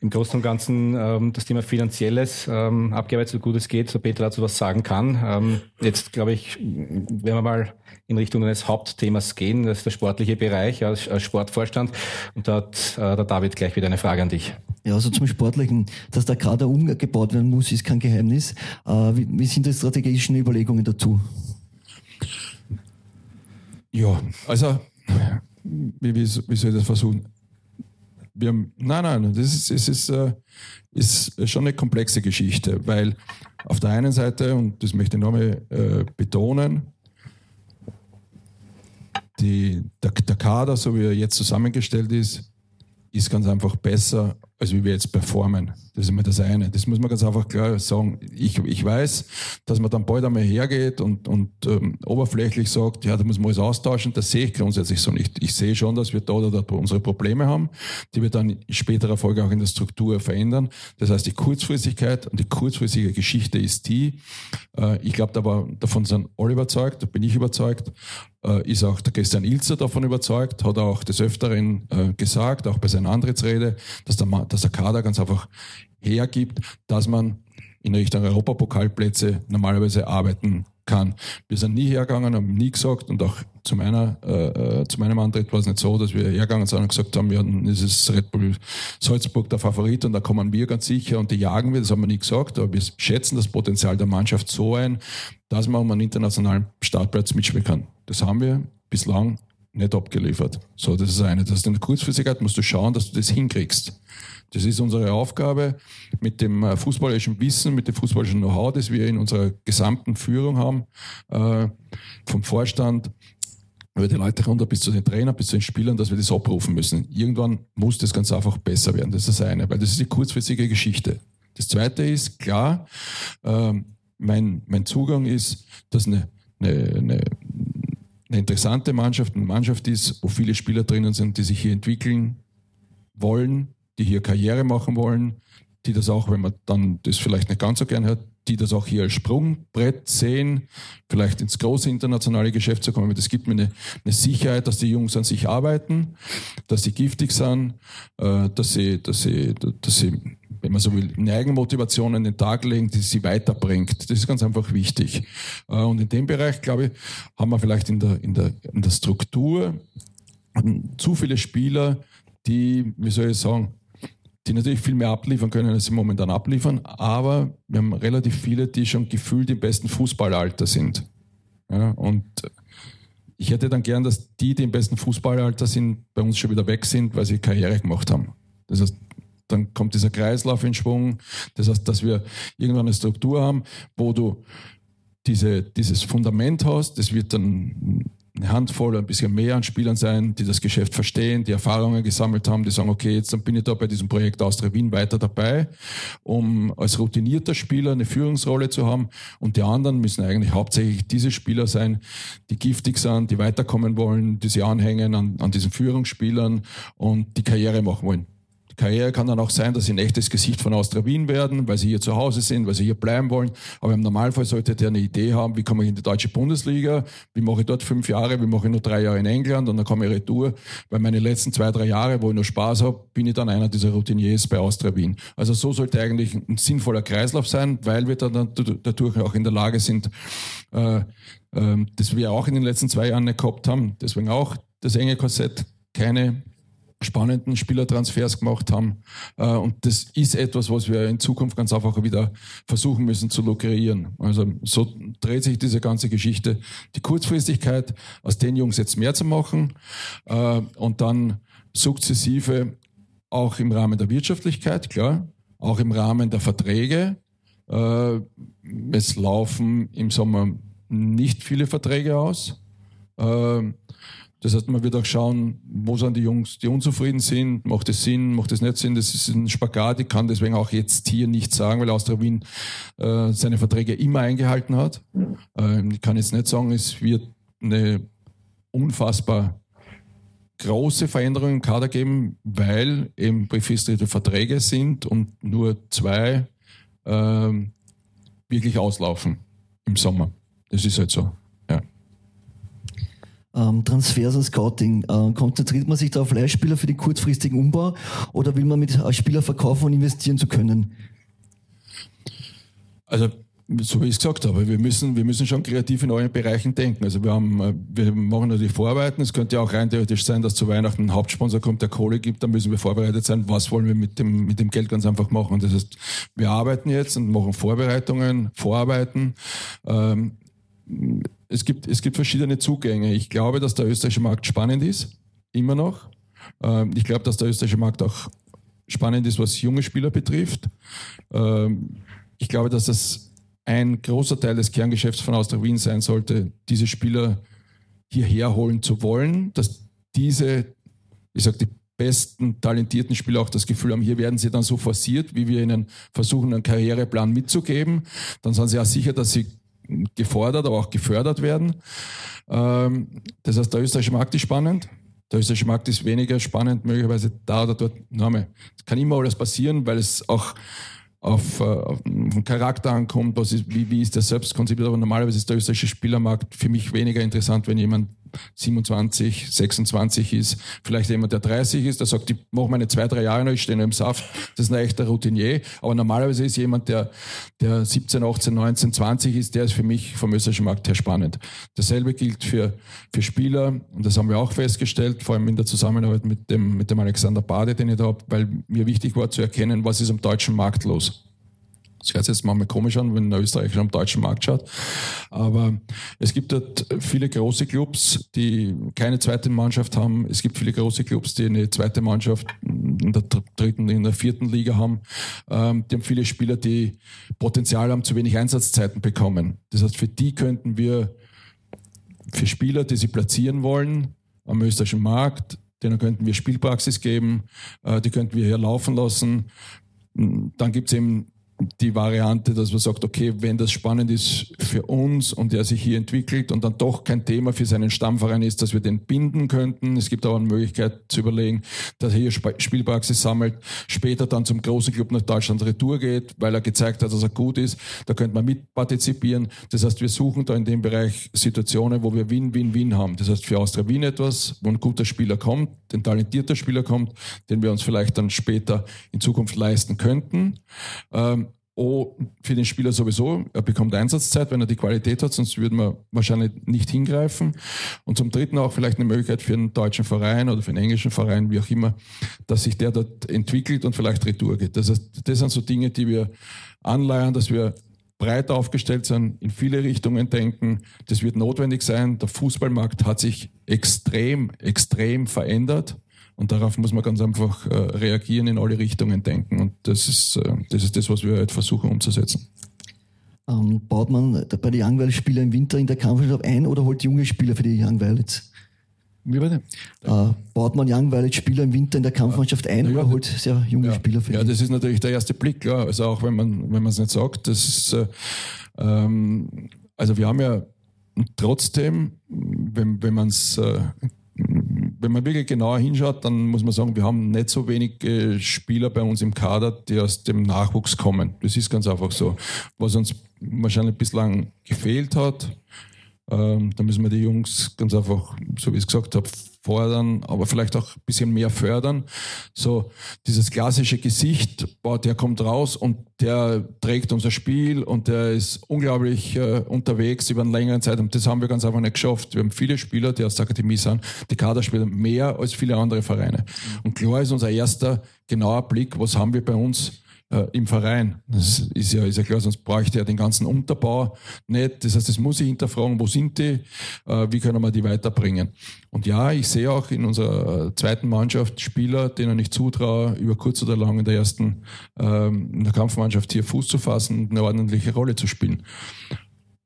im Großen und Ganzen ähm, das Thema Finanzielles ähm, abgearbeitet, so gut es geht, so Peter dazu was sagen kann. Ähm, jetzt glaube ich, wenn wir mal in Richtung eines Hauptthemas gehen, das ist der sportliche Bereich als, als Sportvorstand. Und da hat äh, der David gleich wieder eine Frage an dich. Ja, also zum Sportlichen, dass der Kader umgebaut werden muss, ist kein Geheimnis. Äh, wie, wie sind die strategischen Überlegungen dazu? Ja, also wie, wie, wie soll ich das versuchen? Wir nein, nein, das ist, es ist, äh, ist schon eine komplexe Geschichte, weil auf der einen Seite, und das möchte ich nochmal äh, betonen, die, der, der Kader, so wie er jetzt zusammengestellt ist, ist ganz einfach besser als wie wir jetzt performen. Das ist immer das eine. Das muss man ganz einfach klar sagen. Ich, ich weiß, dass man dann bald einmal hergeht und, und ähm, oberflächlich sagt, ja, da muss man alles austauschen. Das sehe ich grundsätzlich so nicht. Ich sehe schon, dass wir da oder da unsere Probleme haben, die wir dann in späterer Folge auch in der Struktur verändern. Das heißt, die Kurzfristigkeit und die kurzfristige Geschichte ist die, äh, ich glaube, davon sind alle überzeugt, da bin ich überzeugt, äh, ist auch der Christian Ilzer davon überzeugt, hat auch des Öfteren äh, gesagt, auch bei seiner Antrittsrede, dass der, dass der Kader ganz einfach hergibt, dass man in Richtung Europapokalplätze normalerweise arbeiten kann. Wir sind nie hergegangen, haben nie gesagt und auch zu meiner, äh, äh zu meinem Antritt war es nicht so, dass wir hergegangen sind und gesagt haben, ja, dann ist es Red Bull Salzburg der Favorit und da kommen wir ganz sicher und die jagen wir, das haben wir nie gesagt, aber wir schätzen das Potenzial der Mannschaft so ein, dass man um einen internationalen Startplatz mitspielen kann. Das haben wir bislang nicht abgeliefert. So, das ist eine. Das ist eine Kurzfristigkeit, musst du schauen, dass du das hinkriegst. Das ist unsere Aufgabe mit dem äh, fußballerischen Wissen, mit dem fußballerischen Know-how, das wir in unserer gesamten Führung haben, äh, vom Vorstand über die Leute runter bis zu den Trainern, bis zu den Spielern, dass wir das abrufen müssen. Irgendwann muss das ganz einfach besser werden. Das ist das eine, weil das ist die kurzfristige Geschichte. Das zweite ist, klar, äh, mein, mein Zugang ist, dass eine, eine, eine, eine interessante Mannschaft, eine Mannschaft ist, wo viele Spieler drinnen sind, die sich hier entwickeln wollen, die hier Karriere machen wollen, die das auch, wenn man dann das vielleicht nicht ganz so gern hört, die das auch hier als Sprungbrett sehen, vielleicht ins große internationale Geschäft zu kommen. Das gibt mir eine, eine Sicherheit, dass die Jungs an sich arbeiten, dass sie giftig sind, äh, dass sie, dass sie, dass sie, wenn man so will, eine Eigenmotivation an den Tag legen, die sie weiterbringt. Das ist ganz einfach wichtig. Äh, und in dem Bereich, glaube ich, haben wir vielleicht in der, in der, in der Struktur zu viele Spieler, die, wie soll ich sagen, die natürlich viel mehr abliefern können, als sie momentan abliefern, aber wir haben relativ viele, die schon gefühlt im besten Fußballalter sind. Ja, und ich hätte dann gern, dass die, die im besten Fußballalter sind, bei uns schon wieder weg sind, weil sie Karriere gemacht haben. Das heißt, dann kommt dieser Kreislauf in Schwung. Das heißt, dass wir irgendwann eine Struktur haben, wo du diese, dieses Fundament hast, das wird dann eine Handvoll, ein bisschen mehr an Spielern sein, die das Geschäft verstehen, die Erfahrungen gesammelt haben, die sagen, okay, jetzt bin ich da bei diesem Projekt Austria Wien weiter dabei, um als routinierter Spieler eine Führungsrolle zu haben. Und die anderen müssen eigentlich hauptsächlich diese Spieler sein, die giftig sind, die weiterkommen wollen, die sie anhängen an, an diesen Führungsspielern und die Karriere machen wollen. Karriere kann dann auch sein, dass sie ein echtes Gesicht von Austria Wien werden, weil sie hier zu Hause sind, weil sie hier bleiben wollen. Aber im Normalfall sollte der eine Idee haben, wie komme ich in die deutsche Bundesliga, wie mache ich dort fünf Jahre, wie mache ich nur drei Jahre in England und dann komme ich retour. Weil meine letzten zwei, drei Jahre, wo ich nur Spaß habe, bin ich dann einer dieser Routiniers bei Austria Wien. Also so sollte eigentlich ein sinnvoller Kreislauf sein, weil wir dann dadurch auch in der Lage sind, äh, äh, das wir auch in den letzten zwei Jahren nicht gehabt haben. Deswegen auch das enge Korsett, keine spannenden Spielertransfers gemacht haben. Äh, und das ist etwas, was wir in Zukunft ganz einfach wieder versuchen müssen zu lukrieren. Also so dreht sich diese ganze Geschichte. Die Kurzfristigkeit, aus den Jungs jetzt mehr zu machen äh, und dann sukzessive auch im Rahmen der Wirtschaftlichkeit, klar, auch im Rahmen der Verträge. Äh, es laufen im Sommer nicht viele Verträge aus. Das heißt, man wird auch schauen, wo sind die Jungs, die unzufrieden sind, macht es Sinn, macht es nicht Sinn, das ist ein Spagat. Ich kann deswegen auch jetzt hier nicht sagen, weil Austria Wien äh, seine Verträge immer eingehalten hat. Äh, ich kann jetzt nicht sagen, es wird eine unfassbar große Veränderung im Kader geben, weil eben befristete Verträge sind und nur zwei äh, wirklich auslaufen im Sommer. Das ist halt so ähm, Transfers und Scouting. Äh, konzentriert man sich da auf Leihspieler für den kurzfristigen Umbau oder will man mit äh, Spieler verkaufen und investieren zu können? Also so wie ich es gesagt habe, wir müssen, wir müssen schon kreativ in allen Bereichen denken. Also wir haben, äh, wir machen natürlich Vorarbeiten. Es könnte ja auch rein theoretisch sein, dass zu Weihnachten ein Hauptsponsor kommt, der Kohle gibt. Dann müssen wir vorbereitet sein. Was wollen wir mit dem, mit dem Geld ganz einfach machen? Das heißt, wir arbeiten jetzt und machen Vorbereitungen, Vorarbeiten. Ähm, es gibt, es gibt verschiedene Zugänge. Ich glaube, dass der österreichische Markt spannend ist, immer noch. Ähm, ich glaube, dass der österreichische Markt auch spannend ist, was junge Spieler betrifft. Ähm, ich glaube, dass das ein großer Teil des Kerngeschäfts von Austria Wien sein sollte, diese Spieler hierher holen zu wollen, dass diese, ich sage, die besten, talentierten Spieler auch das Gefühl haben, hier werden sie dann so forciert, wie wir ihnen versuchen, einen Karriereplan mitzugeben. Dann sind sie auch sicher, dass sie gefordert, aber auch gefördert werden. Ähm, das heißt, der österreichische Markt ist spannend. Der österreichische Markt ist weniger spannend, möglicherweise da oder dort. Es kann immer alles passieren, weil es auch auf, äh, auf den Charakter ankommt, was ist, wie, wie ist der selbst konzipiert. Aber normalerweise ist der österreichische Spielermarkt für mich weniger interessant, wenn jemand 27, 26 ist, vielleicht jemand, der 30 ist, der sagt, ich mache meine zwei, drei Jahre noch, ich stehe noch im Saft, das ist ein echter Routinier. Aber normalerweise ist jemand, der, der 17, 18, 19, 20 ist, der ist für mich vom österreichischen Markt her spannend. Dasselbe gilt für, für Spieler, und das haben wir auch festgestellt, vor allem in der Zusammenarbeit mit dem, mit dem Alexander Bade, den ich da habe, weil mir wichtig war zu erkennen, was ist am deutschen Markt los. Das hört sich jetzt manchmal komisch an, wenn ein Österreicher am deutschen Markt schaut. Aber es gibt dort viele große Clubs, die keine zweite Mannschaft haben. Es gibt viele große Clubs, die eine zweite Mannschaft in der dritten, in der vierten Liga haben. Ähm, die haben viele Spieler, die Potenzial haben, zu wenig Einsatzzeiten bekommen. Das heißt, für die könnten wir, für Spieler, die sie platzieren wollen, am österreichischen Markt, denen könnten wir Spielpraxis geben, äh, die könnten wir hier laufen lassen. Dann gibt es eben die Variante, dass man sagt, okay, wenn das spannend ist für uns und er sich hier entwickelt und dann doch kein Thema für seinen Stammverein ist, dass wir den binden könnten. Es gibt aber eine Möglichkeit zu überlegen, dass er hier Spielpraxis sammelt, später dann zum großen Club nach Deutschland Retour geht, weil er gezeigt hat, dass er gut ist. Da könnte man mitpartizipieren. Das heißt, wir suchen da in dem Bereich Situationen, wo wir Win-Win-Win haben. Das heißt, für Austria Wien etwas, wo ein guter Spieler kommt, ein talentierter Spieler kommt, den wir uns vielleicht dann später in Zukunft leisten könnten. Ähm, O für den Spieler sowieso, er bekommt Einsatzzeit, wenn er die Qualität hat, sonst würden wir wahrscheinlich nicht hingreifen. Und zum Dritten auch vielleicht eine Möglichkeit für einen deutschen Verein oder für einen englischen Verein, wie auch immer, dass sich der dort entwickelt und vielleicht Retour geht. Das, heißt, das sind so Dinge, die wir anleiern, dass wir breit aufgestellt sind, in viele Richtungen denken. Das wird notwendig sein. Der Fußballmarkt hat sich extrem, extrem verändert. Und darauf muss man ganz einfach äh, reagieren, in alle Richtungen denken. Und das ist, äh, das ist das, was wir halt versuchen umzusetzen. Ähm, baut man bei den Young Spieler im Winter in der Kampfmannschaft ein oder holt junge Spieler für die Young Violets? Wie bitte? Äh, baut man Young Violet Spieler im Winter in der Kampfmannschaft ein ja, oder holt sehr junge ja, Spieler für Ja, das ist natürlich der erste Blick, klar. Also auch wenn man wenn man es nicht sagt, das ist äh, ähm, also wir haben ja trotzdem, wenn, wenn man es äh, wenn man wirklich genauer hinschaut, dann muss man sagen, wir haben nicht so wenige Spieler bei uns im Kader, die aus dem Nachwuchs kommen. Das ist ganz einfach so. Was uns wahrscheinlich bislang gefehlt hat, ähm, da müssen wir die Jungs ganz einfach, so wie ich es gesagt habe, fordern, aber vielleicht auch ein bisschen mehr fördern. So dieses klassische Gesicht, boah, der kommt raus und der trägt unser Spiel und der ist unglaublich äh, unterwegs über eine längere Zeit und das haben wir ganz einfach nicht geschafft. Wir haben viele Spieler, die aus der Akademie sind, die Kaderspieler mehr als viele andere Vereine. Und klar ist unser erster genauer Blick, was haben wir bei uns äh, im Verein. Das ist ja, ist ja klar, sonst bräuchte er den ganzen Unterbau nicht. Das heißt, das muss ich hinterfragen, wo sind die, äh, wie können wir die weiterbringen. Und ja, ich sehe auch in unserer zweiten Mannschaft Spieler, denen ich zutraue, über kurz oder lang in der ersten, ähm, in der Kampfmannschaft hier Fuß zu fassen und eine ordentliche Rolle zu spielen.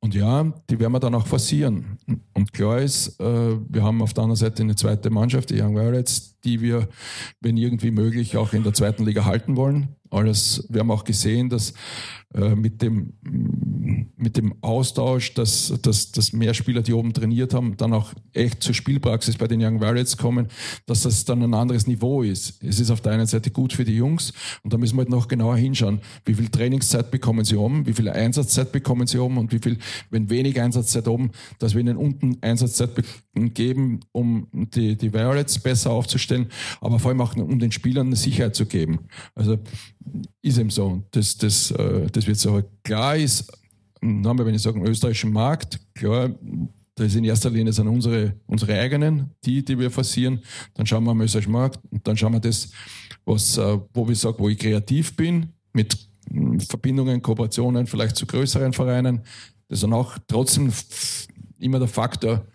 Und ja, die werden wir dann auch forcieren. Und klar ist, äh, wir haben auf der anderen Seite eine zweite Mannschaft, die Young Violets, die wir, wenn irgendwie möglich, auch in der zweiten Liga halten wollen alles. Wir haben auch gesehen, dass äh, mit, dem, mit dem Austausch, dass, dass, dass mehr Spieler, die oben trainiert haben, dann auch echt zur Spielpraxis bei den Young Violets kommen, dass das dann ein anderes Niveau ist. Es ist auf der einen Seite gut für die Jungs und da müssen wir halt noch genauer hinschauen, wie viel Trainingszeit bekommen sie oben, wie viel Einsatzzeit bekommen sie oben und wie viel, wenn wenig Einsatzzeit oben, dass wir ihnen unten Einsatzzeit geben, um die, die Violets besser aufzustellen, aber vor allem auch um den Spielern eine Sicherheit zu geben. Also ist eben so. Das, das, äh, das wird so. Klar ist, haben wir, wenn ich sage, im österreichischen Markt, klar, da ist in erster Linie sind unsere, unsere eigenen, die, die wir forcieren. Dann schauen wir am österreichischen Markt und dann schauen wir das, was, äh, wo ich sage, wo ich kreativ bin, mit hm, Verbindungen, Kooperationen, vielleicht zu größeren Vereinen. Das ist dann auch trotzdem immer der Faktor,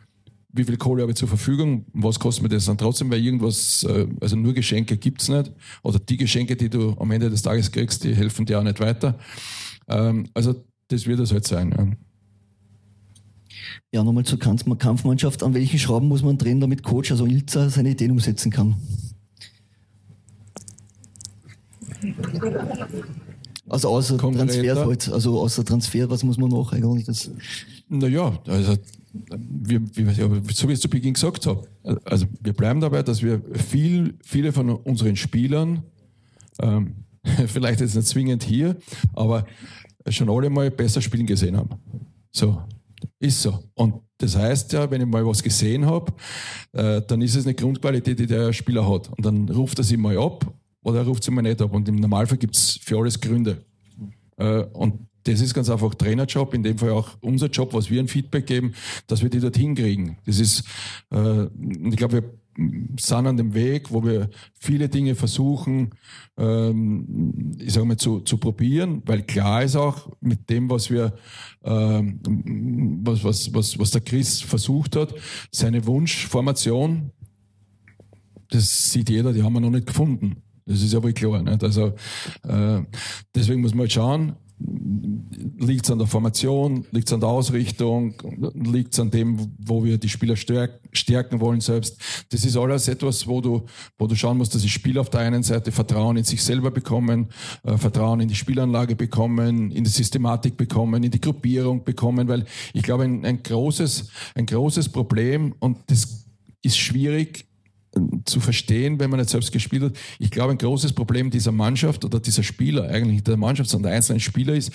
wie viel Kohle habe ich zur Verfügung, was kostet mir das dann trotzdem, weil irgendwas, äh, also nur Geschenke gibt es nicht. Oder die Geschenke, die du am Ende des Tages kriegst, die helfen dir auch nicht weiter. Ähm, also das wird es halt sein. Ja. Ja, nochmal zur Kampfmannschaft. An welchen Schrauben muss man drehen, damit Coach, also Ilza, seine Ideen umsetzen kann? Also außer Transfer halt, also außer Transfer, was muss man noch eigentlich? Das naja, also wir, wir, so wie ich zu Beginn gesagt habe, also wir bleiben dabei, dass wir viel, viele von unseren Spielern, ähm, vielleicht jetzt nicht zwingend hier, aber schon alle mal besser spielen gesehen haben. So, ist so. Und das heißt ja, wenn ich mal was gesehen habe, äh, dann ist es eine Grundqualität, die der Spieler hat. Und dann ruft er sie mal ab oder er ruft sie mal nicht ab. Und im Normalfall gibt es für alles Gründe. Äh, und das ist ganz einfach Trainerjob, in dem Fall auch unser Job, was wir ein Feedback geben, dass wir die dorthin kriegen. Das ist, äh, ich glaube, wir sind an dem Weg, wo wir viele Dinge versuchen, ähm, ich sage mal, zu, zu probieren, weil klar ist auch mit dem, was wir, ähm, was, was, was, was der Chris versucht hat, seine Wunschformation, das sieht jeder, die haben wir noch nicht gefunden. Das ist ja wohl klar. Nicht? Also äh, deswegen muss man halt schauen, liegt es an der Formation, liegt es an der Ausrichtung, liegt es an dem, wo wir die Spieler stärken wollen selbst. Das ist alles etwas, wo du, wo du schauen musst, dass die Spieler auf der einen Seite Vertrauen in sich selber bekommen, äh, Vertrauen in die Spielanlage bekommen, in die Systematik bekommen, in die Gruppierung bekommen, weil ich glaube, ein, ein großes, ein großes Problem und das ist schwierig, zu verstehen, wenn man nicht selbst gespielt hat. Ich glaube, ein großes Problem dieser Mannschaft oder dieser Spieler, eigentlich der Mannschaft, sondern der einzelnen Spieler ist,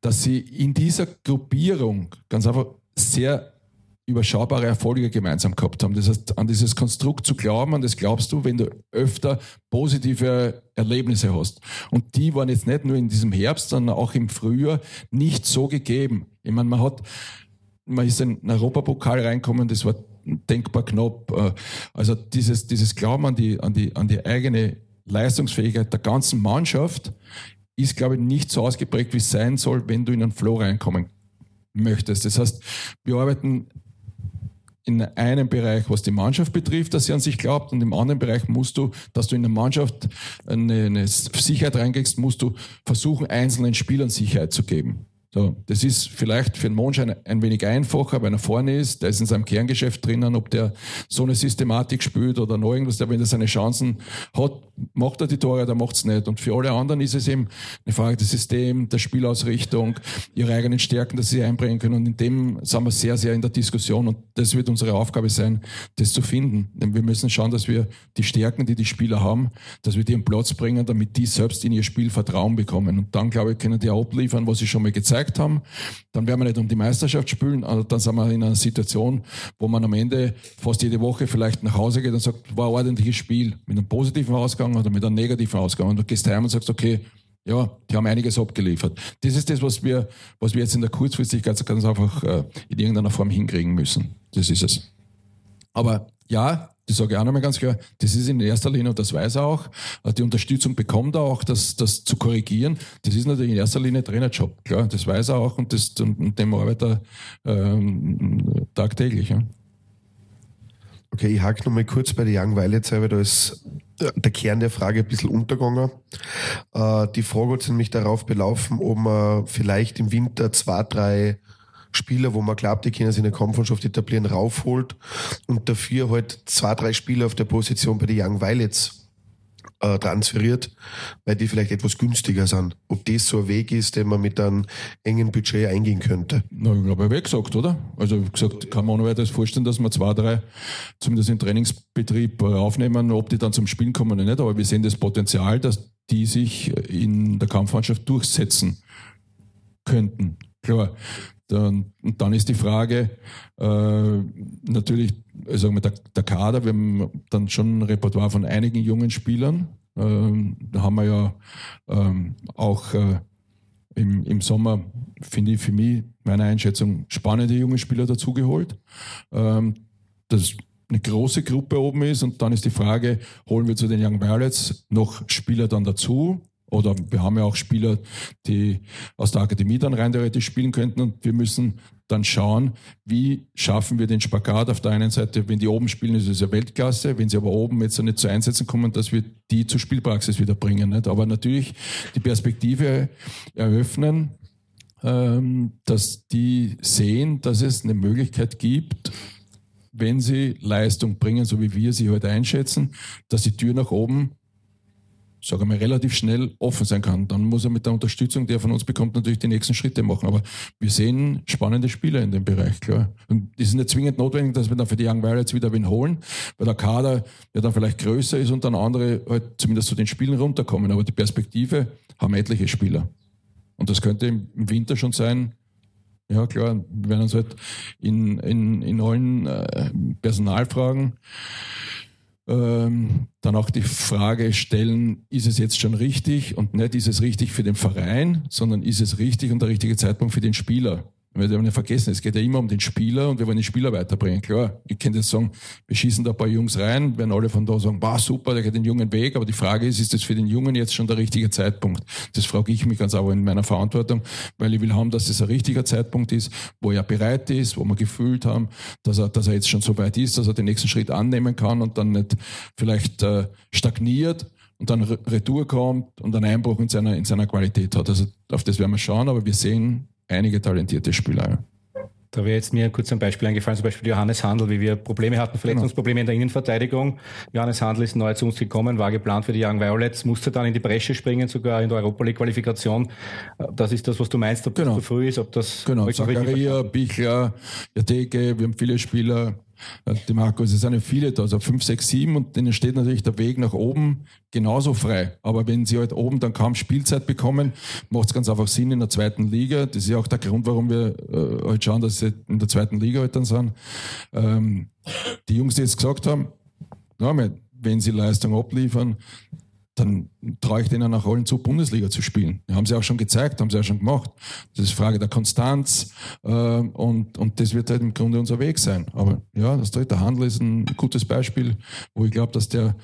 dass sie in dieser Gruppierung ganz einfach sehr überschaubare Erfolge gemeinsam gehabt haben. Das heißt, an dieses Konstrukt zu glauben, an das glaubst du, wenn du öfter positive Erlebnisse hast. Und die waren jetzt nicht nur in diesem Herbst, sondern auch im Frühjahr nicht so gegeben. Ich meine, man hat, man ist in den Europapokal reinkommen, das war denkbar knapp. Äh, also dieses, dieses Glauben an die, an, die, an die eigene Leistungsfähigkeit der ganzen Mannschaft ist, glaube ich, nicht so ausgeprägt, wie es sein soll, wenn du in einen Flow reinkommen möchtest. Das heißt, wir arbeiten in einem Bereich, was die Mannschaft betrifft, dass sie an sich glaubt, und im anderen Bereich musst du, dass du in der Mannschaft eine, eine Sicherheit reingehst, musst du versuchen, einzelnen Spielern Sicherheit zu geben. So, das ist vielleicht für einen Monsch ein, wenig einfacher, wenn er vorne ist, der ist in seinem Kerngeschäft drinnen, ob der so eine Systematik spielt oder noch irgendwas, wenn er seine Chancen hat, macht er die Tore oder macht es nicht. Und für alle anderen ist es eben eine Frage des Systems, der Spielausrichtung, ihre eigenen Stärken, dass sie einbringen können. Und in dem sind wir sehr, sehr in der Diskussion und das wird unsere Aufgabe sein, das zu finden. Denn wir müssen schauen, dass wir die Stärken, die die Spieler haben, dass wir die am Platz bringen, damit die selbst in ihr Spiel Vertrauen bekommen. Und dann, glaube ich, können die auch abliefern, was sie schon mal gezeigt gezeigt haben. Dann werden wir nicht um die Meisterschaft spielen, aber dann sind wir in einer Situation, wo man am Ende fast jede Woche vielleicht nach Hause geht und sagt, war ein ordentliches Spiel mit einem positiven Ausgang oder mit einem negativen Ausgang. Und du gehst heim und sagst, okay, ja, die haben einiges abgeliefert. Das ist das, was wir, was wir jetzt in der Kurzfristigkeit ganz einfach äh, in irgendeiner Form hinkriegen müssen. Das ist es. Aber ja, das sage ich auch nochmal ganz klar, das ist in erster Linie, und das weiß er auch, äh, die Unterstützung bekommt er auch, das, das zu korrigieren. Das ist natürlich in erster Linie Trainerjob, klar, das weiß er auch und, das, und dem arbeitet er ähm, tagtäglich. Ja. Okay, ich hake nochmal kurz bei der Young Violet, weil da ist äh, der Kern der Frage ein bisschen untergegangen. Äh, die Frage hat sich nämlich darauf belaufen, ob man vielleicht im Winter zwei, drei Spieler, wo man glaubt, die können sich in der Kampfmannschaft etablieren, raufholt und dafür halt zwei, drei Spieler auf der Position bei den Young Violets äh, transferiert, weil die vielleicht etwas günstiger sind. Ob das so ein Weg ist, den man mit einem engen Budget eingehen könnte. Na, ich glaube, ich gesagt, oder? Also, wie gesagt, kann man weiteres vorstellen, dass wir zwei, drei zumindest im Trainingsbetrieb aufnehmen, ob die dann zum Spielen kommen oder nicht, aber wir sehen das Potenzial, dass die sich in der Kampfmannschaft durchsetzen könnten. Klar, und dann ist die Frage äh, natürlich, wir, der, der, Kader, wir haben dann schon ein Repertoire von einigen jungen Spielern. Ähm, da haben wir ja ähm, auch äh, im, im Sommer, finde ich für mich, meine Einschätzung, spannende junge Spieler dazugeholt. Ähm, das eine große Gruppe oben ist und dann ist die Frage, holen wir zu den Young Violets noch Spieler dann dazu? Oder wir haben ja auch Spieler, die aus der Akademie dann rein theoretisch spielen könnten und wir müssen dann schauen, wie schaffen wir den Spagat auf der einen Seite, wenn die oben spielen, ist es ja Weltklasse, wenn sie aber oben jetzt nicht zu Einsätzen kommen, dass wir die zur Spielpraxis wieder bringen. Nicht? Aber natürlich die Perspektive eröffnen, ähm, dass die sehen, dass es eine Möglichkeit gibt, wenn sie Leistung bringen, so wie wir sie heute einschätzen, dass die Tür nach oben sage mal, relativ schnell offen sein kann. Dann muss er mit der Unterstützung, die er von uns bekommt, natürlich die nächsten Schritte machen. Aber wir sehen spannende Spieler in dem Bereich, klar. Und es ist nicht zwingend notwendig, dass wir dann für die Young Violets wieder wen holen, weil der Kader ja dann vielleicht größer ist und dann andere halt zumindest zu den Spielen runterkommen. Aber die Perspektive haben etliche Spieler. Und das könnte im Winter schon sein, ja, klar, wir werden uns halt in, in, in allen äh, Personalfragen ähm, dann auch die Frage stellen, ist es jetzt schon richtig und nicht ist es richtig für den Verein, sondern ist es richtig und der richtige Zeitpunkt für den Spieler. Wir dürfen nicht vergessen, es geht ja immer um den Spieler und wir wollen den Spieler weiterbringen. Klar, ich könnte jetzt sagen, wir schießen da ein paar Jungs rein, werden alle von da sagen, wow, super, der geht den jungen Weg, aber die Frage ist, ist das für den Jungen jetzt schon der richtige Zeitpunkt? Das frage ich mich ganz aber in meiner Verantwortung, weil ich will haben, dass das ein richtiger Zeitpunkt ist, wo er bereit ist, wo wir gefühlt haben, dass er, dass er jetzt schon so weit ist, dass er den nächsten Schritt annehmen kann und dann nicht vielleicht äh, stagniert und dann Retour kommt und einen Einbruch in seiner, in seiner Qualität hat. Also auf das werden wir schauen, aber wir sehen einige talentierte Spieler. Da wäre jetzt mir kurz ein Beispiel eingefallen, zum Beispiel Johannes Handel, wie wir Probleme hatten, Verletzungsprobleme in der Innenverteidigung. Johannes Handel ist neu zu uns gekommen, war geplant für die Young Violets, musste dann in die Bresche springen, sogar in der Europa League Qualifikation. Das ist das, was du meinst, ob genau. das zu früh ist, ob das... Genau, Zakaria, Bichler, Jateke, wir haben viele Spieler, die Markus, es sind ja viele da, also fünf, sechs, sieben und denen steht natürlich der Weg nach oben genauso frei. Aber wenn sie halt oben dann kaum Spielzeit bekommen, macht es ganz einfach Sinn in der zweiten Liga. Das ist ja auch der Grund, warum wir äh, halt schauen, dass sie in der zweiten Liga halt dann sind. Ähm, die Jungs, die jetzt gesagt haben, wenn sie Leistung abliefern, dann traue ich denen auch allen zu, Bundesliga zu spielen. haben sie auch schon gezeigt, haben sie auch schon gemacht. Das ist Frage der Konstanz äh, und, und das wird halt im Grunde unser Weg sein. Aber ja, das dritte Handel ist ein gutes Beispiel, wo ich glaube, dass der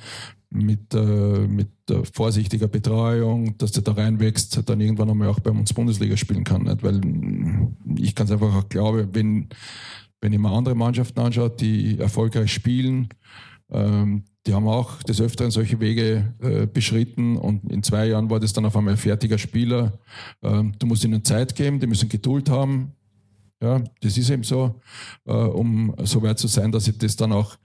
mit, äh, mit äh, vorsichtiger Betreuung, dass der da reinwächst, dann irgendwann einmal auch bei uns Bundesliga spielen kann. Nicht? Weil ich ganz einfach auch glaube, wenn, wenn ich mir andere Mannschaften anschaue, die erfolgreich spielen, ähm, die haben auch des Öfteren solche Wege äh, beschritten und in zwei Jahren war das dann auf einmal ein fertiger Spieler. Ähm, du musst ihnen Zeit geben, die müssen Geduld haben. Ja, das ist eben so, äh, um so weit zu sein, dass sie das dann auch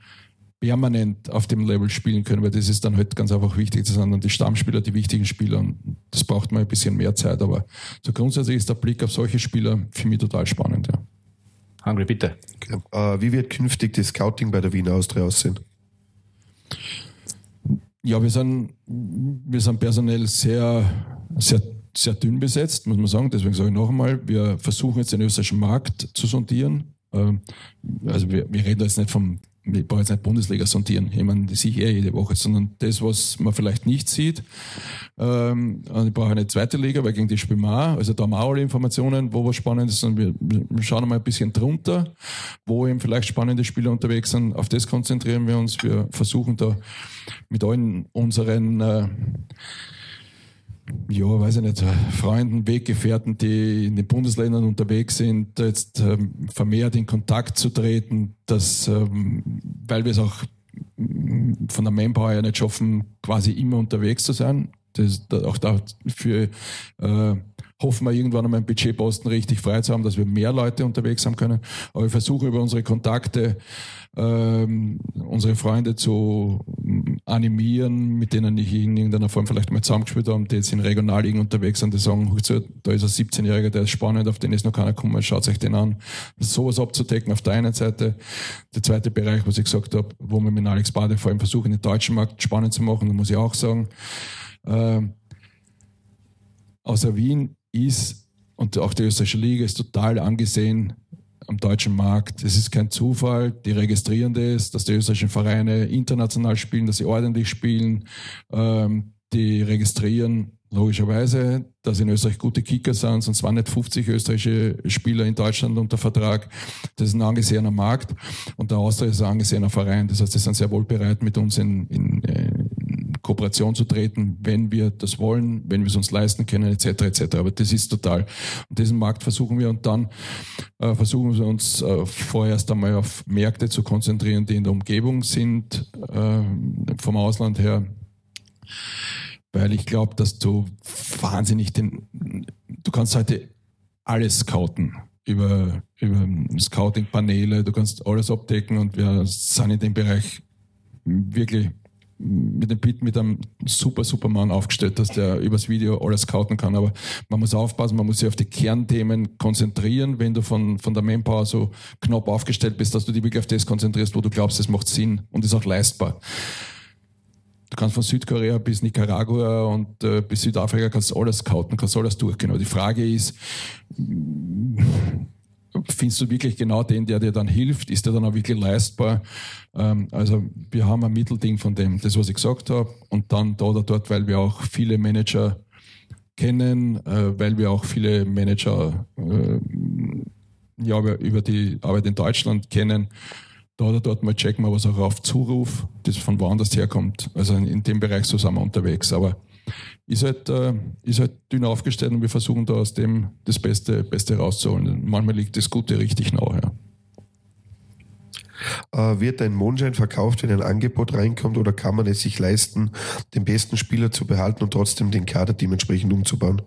permanent auf dem Level spielen können, weil das ist dann halt ganz einfach wichtig. Das sind dann die Stammspieler, die wichtigen Spieler und das braucht man ein bisschen mehr Zeit, aber so grundsätzlich ist der Blick auf solche Spieler für mich total spannend. Ja. Hungry, bitte. Okay. Äh, wie wird künftig das Scouting bei der Wiener Austria aussehen? Ja, wir sind, wir sind personell sehr, sehr, sehr dünn besetzt, muss man sagen. Deswegen sage ich noch einmal, wir versuchen jetzt den österreichischen Markt zu sondieren. Ähm, also wir, wir reden jetzt nicht vom ich brauche jetzt nicht Bundesliga sondieren, ich meine, das sehe ich eh jede Woche, sondern das, was man vielleicht nicht sieht. Ähm, und ich brauche eine zweite Liga, weil gegen die spielen wir auch. Also da haben wir auch alle Informationen, wo was spannend ist. Und wir, schauen mal ein bisschen drunter, wo eben vielleicht spannende Spieler unterwegs sind. Auf das konzentrieren wir uns. Wir versuchen da mit allen unseren äh, ja, weiß ich nicht, Freunden, Weggefährten, die in den Bundesländern unterwegs sind, jetzt ähm, vermehrt in Kontakt zu treten, dass, ähm, weil wir es auch von der Manpower ja nicht schaffen, quasi immer unterwegs zu sein. Das, auch dafür äh, hoffen wir irgendwann einmal einen Budgetposten richtig frei zu haben, dass wir mehr Leute unterwegs haben können. Aber ich versuche über unsere Kontakte ähm, unsere Freunde zu animieren, mit denen ich in irgendeiner Form vielleicht mal zusammengespielt habe, die jetzt in Regionalligen unterwegs sind, die sagen, da ist ein 17-Jähriger, der ist spannend, auf den ist noch keiner gekommen, schaut euch den an. Sowas abzudecken auf der einen Seite. Der zweite Bereich, was ich gesagt habe, wo wir mit Alex Bade vor allem versuchen, den deutschen Markt spannend zu machen, da muss ich auch sagen, äh, außer Wien ist und auch die österreichische Liga ist total angesehen am deutschen Markt. Es ist kein Zufall, die registrieren das, dass die österreichischen Vereine international spielen, dass sie ordentlich spielen. Ähm, die registrieren logischerweise, dass in Österreich gute Kicker sind, sonst waren nicht 50 österreichische Spieler in Deutschland unter Vertrag. Das ist ein angesehener Markt und der Austria ist ein angesehener Verein. Das heißt, sie sind sehr wohl bereit, mit uns in, in, Kooperation zu treten, wenn wir das wollen, wenn wir es uns leisten können, etc. etc. Aber das ist total. Und diesen Markt versuchen wir und dann äh, versuchen wir uns äh, vorerst einmal auf Märkte zu konzentrieren, die in der Umgebung sind, äh, vom Ausland her weil ich glaube, dass du wahnsinnig den, du kannst heute alles scouten über, über Scouting-Paneele, du kannst alles abdecken und wir sind in dem Bereich wirklich mit dem Pit mit einem super, super Mann aufgestellt, dass der übers Video alles scouten kann. Aber man muss aufpassen, man muss sich auf die Kernthemen konzentrieren, wenn du von, von der Manpower so knapp aufgestellt bist, dass du dich wirklich auf das konzentrierst, wo du glaubst, es macht Sinn und ist auch leistbar. Du kannst von Südkorea bis Nicaragua und äh, bis Südafrika kannst alles scouten, kannst alles durchgehen. Aber die Frage ist, findest du wirklich genau den, der dir dann hilft? Ist der dann auch wirklich leistbar? Ähm, also wir haben ein Mittelding von dem, das was ich gesagt habe, und dann da oder dort, weil wir auch viele Manager kennen, äh, weil wir auch viele Manager äh, ja, über die Arbeit in Deutschland kennen da oder dort mal checken wir, was auch auf Zuruf, das von woanders herkommt. Also in, in dem Bereich so sind wir unterwegs. Aber ist halt, äh, ist halt dünn aufgestellt und wir versuchen da aus dem das Beste, Beste rauszuholen. Manchmal liegt das Gute richtig nah. Ja. Äh, wird ein Mondschein verkauft, wenn ein Angebot reinkommt oder kann man es sich leisten, den besten Spieler zu behalten und trotzdem den Kader dementsprechend umzubauen?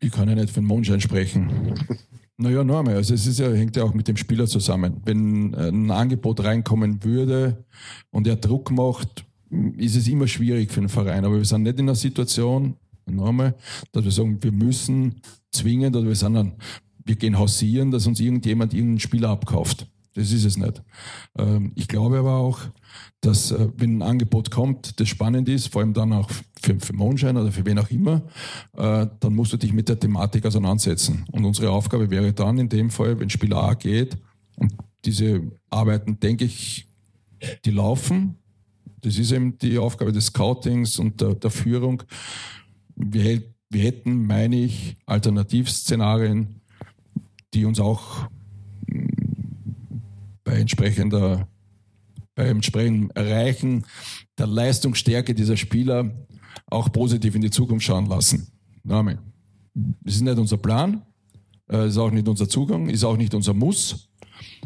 Ich kann ja nicht von Mondschein sprechen. Naja, normal. Also es ist ja, hängt ja auch mit dem Spieler zusammen. Wenn ein Angebot reinkommen würde und er Druck macht, ist es immer schwierig für einen Verein. Aber wir sind nicht in einer Situation, nochmal, dass wir sagen, wir müssen zwingend oder wir sind dann, wir gehen hausieren, dass uns irgendjemand irgendeinen Spieler abkauft. Das ist es nicht. Ähm, ich glaube aber auch, dass äh, wenn ein Angebot kommt, das spannend ist, vor allem dann auch für, für Mondschein oder für wen auch immer, äh, dann musst du dich mit der Thematik auseinandersetzen. Und unsere Aufgabe wäre dann in dem Fall, wenn Spieler A geht, und diese Arbeiten, denke ich, die laufen. Das ist eben die Aufgabe des Scoutings und der, der Führung. Wir, wir hätten, meine ich, Alternativszenarien, die uns auch bei entsprechender, bei entsprechenden Erreichen der Leistungsstärke dieser Spieler auch positiv in die Zukunft schauen lassen. Name. Das ist nicht unser Plan, äh, ist auch nicht unser Zugang, ist auch nicht unser Muss.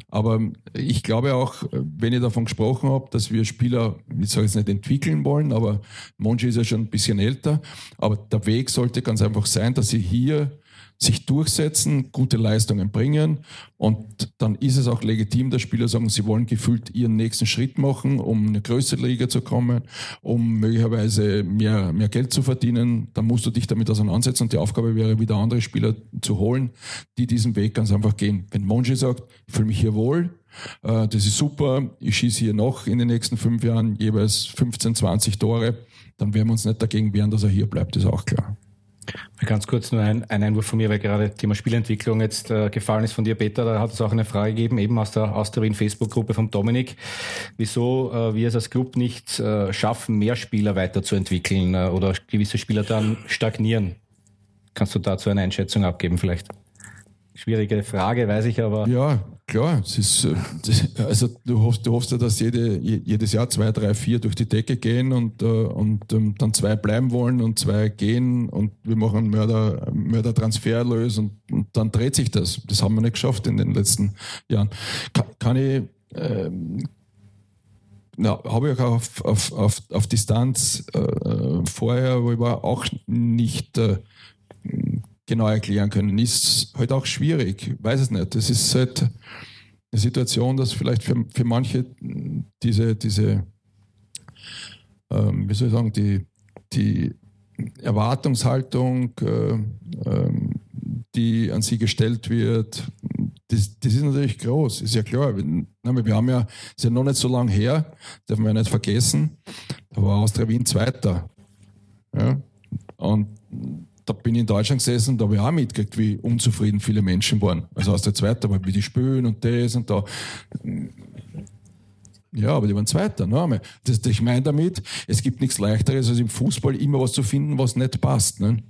Aber ich glaube auch, wenn ich davon gesprochen habe, dass wir Spieler, ich sage jetzt nicht entwickeln wollen, aber Monchi ist ja schon ein bisschen älter, aber der Weg sollte ganz einfach sein, dass sie hier sich durchsetzen, gute Leistungen bringen und dann ist es auch legitim, dass Spieler sagen, sie wollen gefühlt ihren nächsten Schritt machen, um eine größere Liga zu kommen, um möglicherweise mehr, mehr Geld zu verdienen. Dann musst du dich damit auseinandersetzen und die Aufgabe wäre, wieder andere Spieler zu holen, die diesen Weg ganz einfach gehen. Wenn Monchi sagt, ich fühle mich hier wohl, äh, das ist super, ich schieße hier noch in den nächsten fünf Jahren jeweils 15, 20 Tore, dann werden wir uns nicht dagegen wehren, dass er hier bleibt, ist auch klar. Ganz kurz nur ein, ein Einwurf von mir, weil gerade Thema Spielentwicklung jetzt äh, gefallen ist von dir, Peter. Da hat es auch eine Frage gegeben, eben aus der, aus der Facebook-Gruppe von Dominik, wieso äh, wir es als Club nicht äh, schaffen, mehr Spieler weiterzuentwickeln äh, oder gewisse Spieler dann stagnieren. Kannst du dazu eine Einschätzung abgeben vielleicht? Schwierige Frage, weiß ich, aber. Ja, klar. Es ist, äh, also du hoffst, du hoffst ja, dass jede, jedes Jahr zwei, drei, vier durch die Decke gehen und, äh, und ähm, dann zwei bleiben wollen und zwei gehen und wir machen Mörder, Mördertransferlös und, und dann dreht sich das. Das haben wir nicht geschafft in den letzten Jahren. Kann, kann ich, ähm, na, habe ich auch auf, auf, auf, auf Distanz äh, vorher, wo ich war, auch nicht äh, genau erklären können. Ist halt auch schwierig, weiß es nicht. Das ist halt eine Situation, dass vielleicht für, für manche diese, diese ähm, wie soll ich sagen, die, die Erwartungshaltung, äh, ähm, die an sie gestellt wird, das, das, ist natürlich groß, ist ja klar. Wir haben ja, ist ja noch nicht so lange her, darf man ja nicht vergessen, da war Austria Wien Zweiter. Ja? Und da bin ich in Deutschland gesessen, da habe ich auch mitgekriegt, wie unzufrieden viele Menschen waren. Also aus der zweiten, aber wie die spülen und das und da. Ja, aber die waren Zweiter, ne? Das, ich meine damit, es gibt nichts Leichteres, als im Fußball immer was zu finden, was nicht passt. Ne?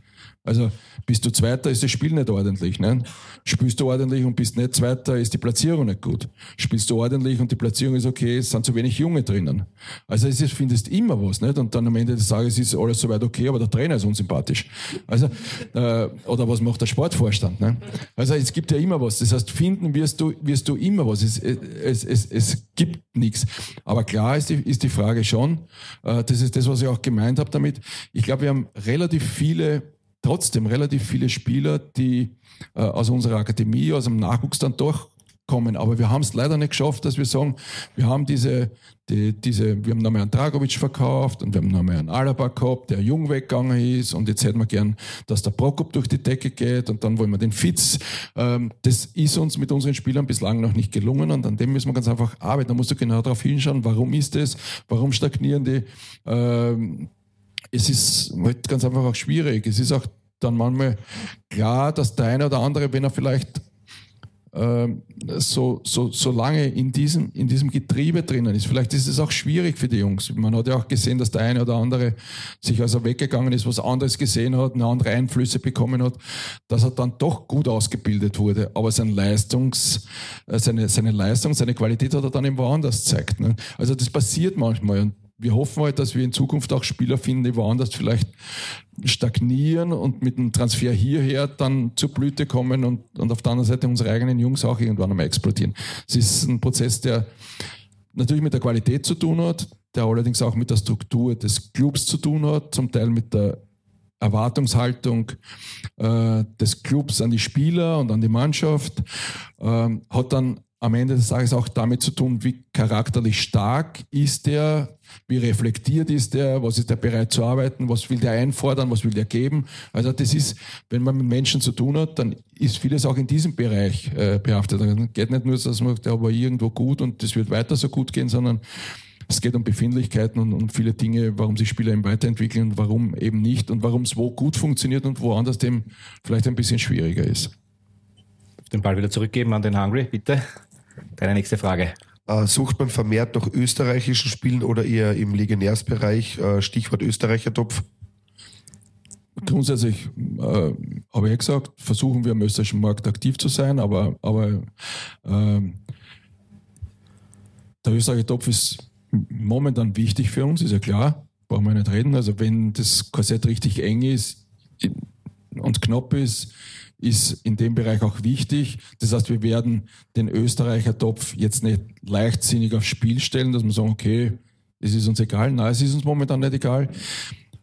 Also bist du Zweiter, ist das Spiel nicht ordentlich. Ne? Spielst du ordentlich und bist nicht Zweiter, ist die Platzierung nicht gut. Spielst du ordentlich und die Platzierung ist okay, es sind zu wenig Junge drinnen. Also es ist, findest immer was. Nicht? Und dann am Ende des Tages ist alles soweit okay, aber der Trainer ist unsympathisch. Also, äh, oder was macht der Sportvorstand? Ne? Also es gibt ja immer was. Das heißt, finden wirst du, wirst du immer was. Es, es, es, es gibt nichts. Aber klar ist die, ist die Frage schon, äh, das ist das, was ich auch gemeint habe damit. Ich glaube, wir haben relativ viele trotzdem relativ viele Spieler, die äh, aus unserer Akademie, aus dem Nachwuchs dann durchkommen. Aber wir haben es leider nicht geschafft, dass wir sagen, wir haben diese, die, diese, wir haben nochmal einen Dragovic verkauft und wir haben nochmal einen Alaba gehabt, der jung weggegangen ist und jetzt hätten wir gern, dass der Prokop durch die Decke geht und dann wollen wir den Fitz. Ähm, das ist uns mit unseren Spielern bislang noch nicht gelungen und an dem müssen wir ganz einfach arbeiten. Da musst du genau darauf hinschauen, warum ist das, warum stagnieren die. Ähm, es ist halt ganz einfach auch schwierig. Es ist auch dann manchmal klar, dass der eine oder andere, wenn er vielleicht ähm, so, so, so lange in diesem, in diesem Getriebe drinnen ist. Vielleicht ist es auch schwierig für die Jungs. Man hat ja auch gesehen, dass der eine oder andere sich also weggegangen ist, was anderes gesehen hat, eine andere Einflüsse bekommen hat, dass er dann doch gut ausgebildet wurde. Aber sein Leistungs, äh, seine, seine Leistung, seine Qualität hat er dann eben woanders gezeigt. Ne? Also das passiert manchmal. Und wir hoffen halt, dass wir in Zukunft auch Spieler finden, die woanders vielleicht stagnieren und mit dem Transfer hierher dann zur Blüte kommen und, und auf der anderen Seite unsere eigenen Jungs auch irgendwann einmal explodieren. Es ist ein Prozess, der natürlich mit der Qualität zu tun hat, der allerdings auch mit der Struktur des Clubs zu tun hat, zum Teil mit der Erwartungshaltung äh, des Clubs an die Spieler und an die Mannschaft, äh, hat dann am Ende des Tages auch damit zu tun, wie charakterlich stark ist der, wie reflektiert ist der, was ist der bereit zu arbeiten, was will der einfordern, was will der geben. Also das ist, wenn man mit Menschen zu tun hat, dann ist vieles auch in diesem Bereich äh, behaftet. Dann geht nicht nur, dass man der war irgendwo gut und das wird weiter so gut gehen, sondern es geht um Befindlichkeiten und um viele Dinge, warum sich Spieler eben weiterentwickeln und warum eben nicht und warum es wo gut funktioniert und woanders dem vielleicht ein bisschen schwieriger ist. Den Ball wieder zurückgeben an den Hungry, bitte. Deine nächste Frage. Äh, sucht man vermehrt nach österreichischen Spielen oder eher im Legionärsbereich? Äh, Stichwort Österreicher-Topf. Grundsätzlich äh, habe ich gesagt, versuchen wir am österreichischen Markt aktiv zu sein, aber, aber äh, der österreichische Topf ist momentan wichtig für uns, ist ja klar, brauchen wir nicht reden. Also wenn das Korsett richtig eng ist und knapp ist, ist in dem Bereich auch wichtig. Das heißt, wir werden den Österreicher Topf jetzt nicht leichtsinnig aufs Spiel stellen, dass wir sagen, okay, es ist uns egal. Nein, es ist uns momentan nicht egal.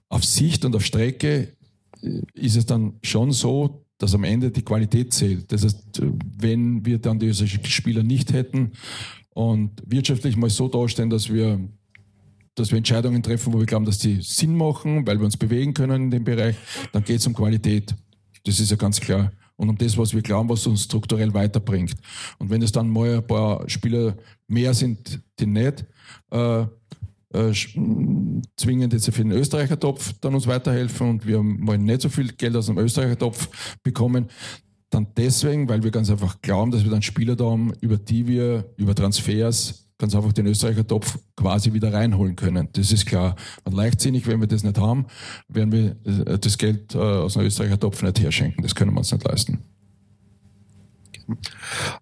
Auf Sicht und auf Strecke äh, ist es dann schon so, dass am Ende die Qualität zählt. Das heißt, wenn wir dann die österreichischen Spieler nicht hätten und wirtschaftlich mal so darstellen, dass wir dass wir Entscheidungen treffen, wo wir glauben, dass die Sinn machen, weil wir uns bewegen können in dem Bereich, dann geht es um Qualität. Das ist ja ganz klar. Und um das, was wir glauben, was uns strukturell weiterbringt. Und wenn es dann mal ein paar Spieler mehr sind, die nicht äh, äh, zwingend jetzt für den Österreicher Topf dann uns weiterhelfen und wir mal nicht so viel Geld aus dem Österreicher Topf bekommen, dann deswegen, weil wir ganz einfach glauben, dass wir dann Spieler da haben, über die wir über Transfers ganz einfach den Österreicher Topf quasi wieder reinholen können. Das ist klar. Und leichtsinnig, wenn wir das nicht haben, werden wir äh, das Geld äh, aus dem Österreicher Topf nicht herschenken. Das können wir uns nicht leisten.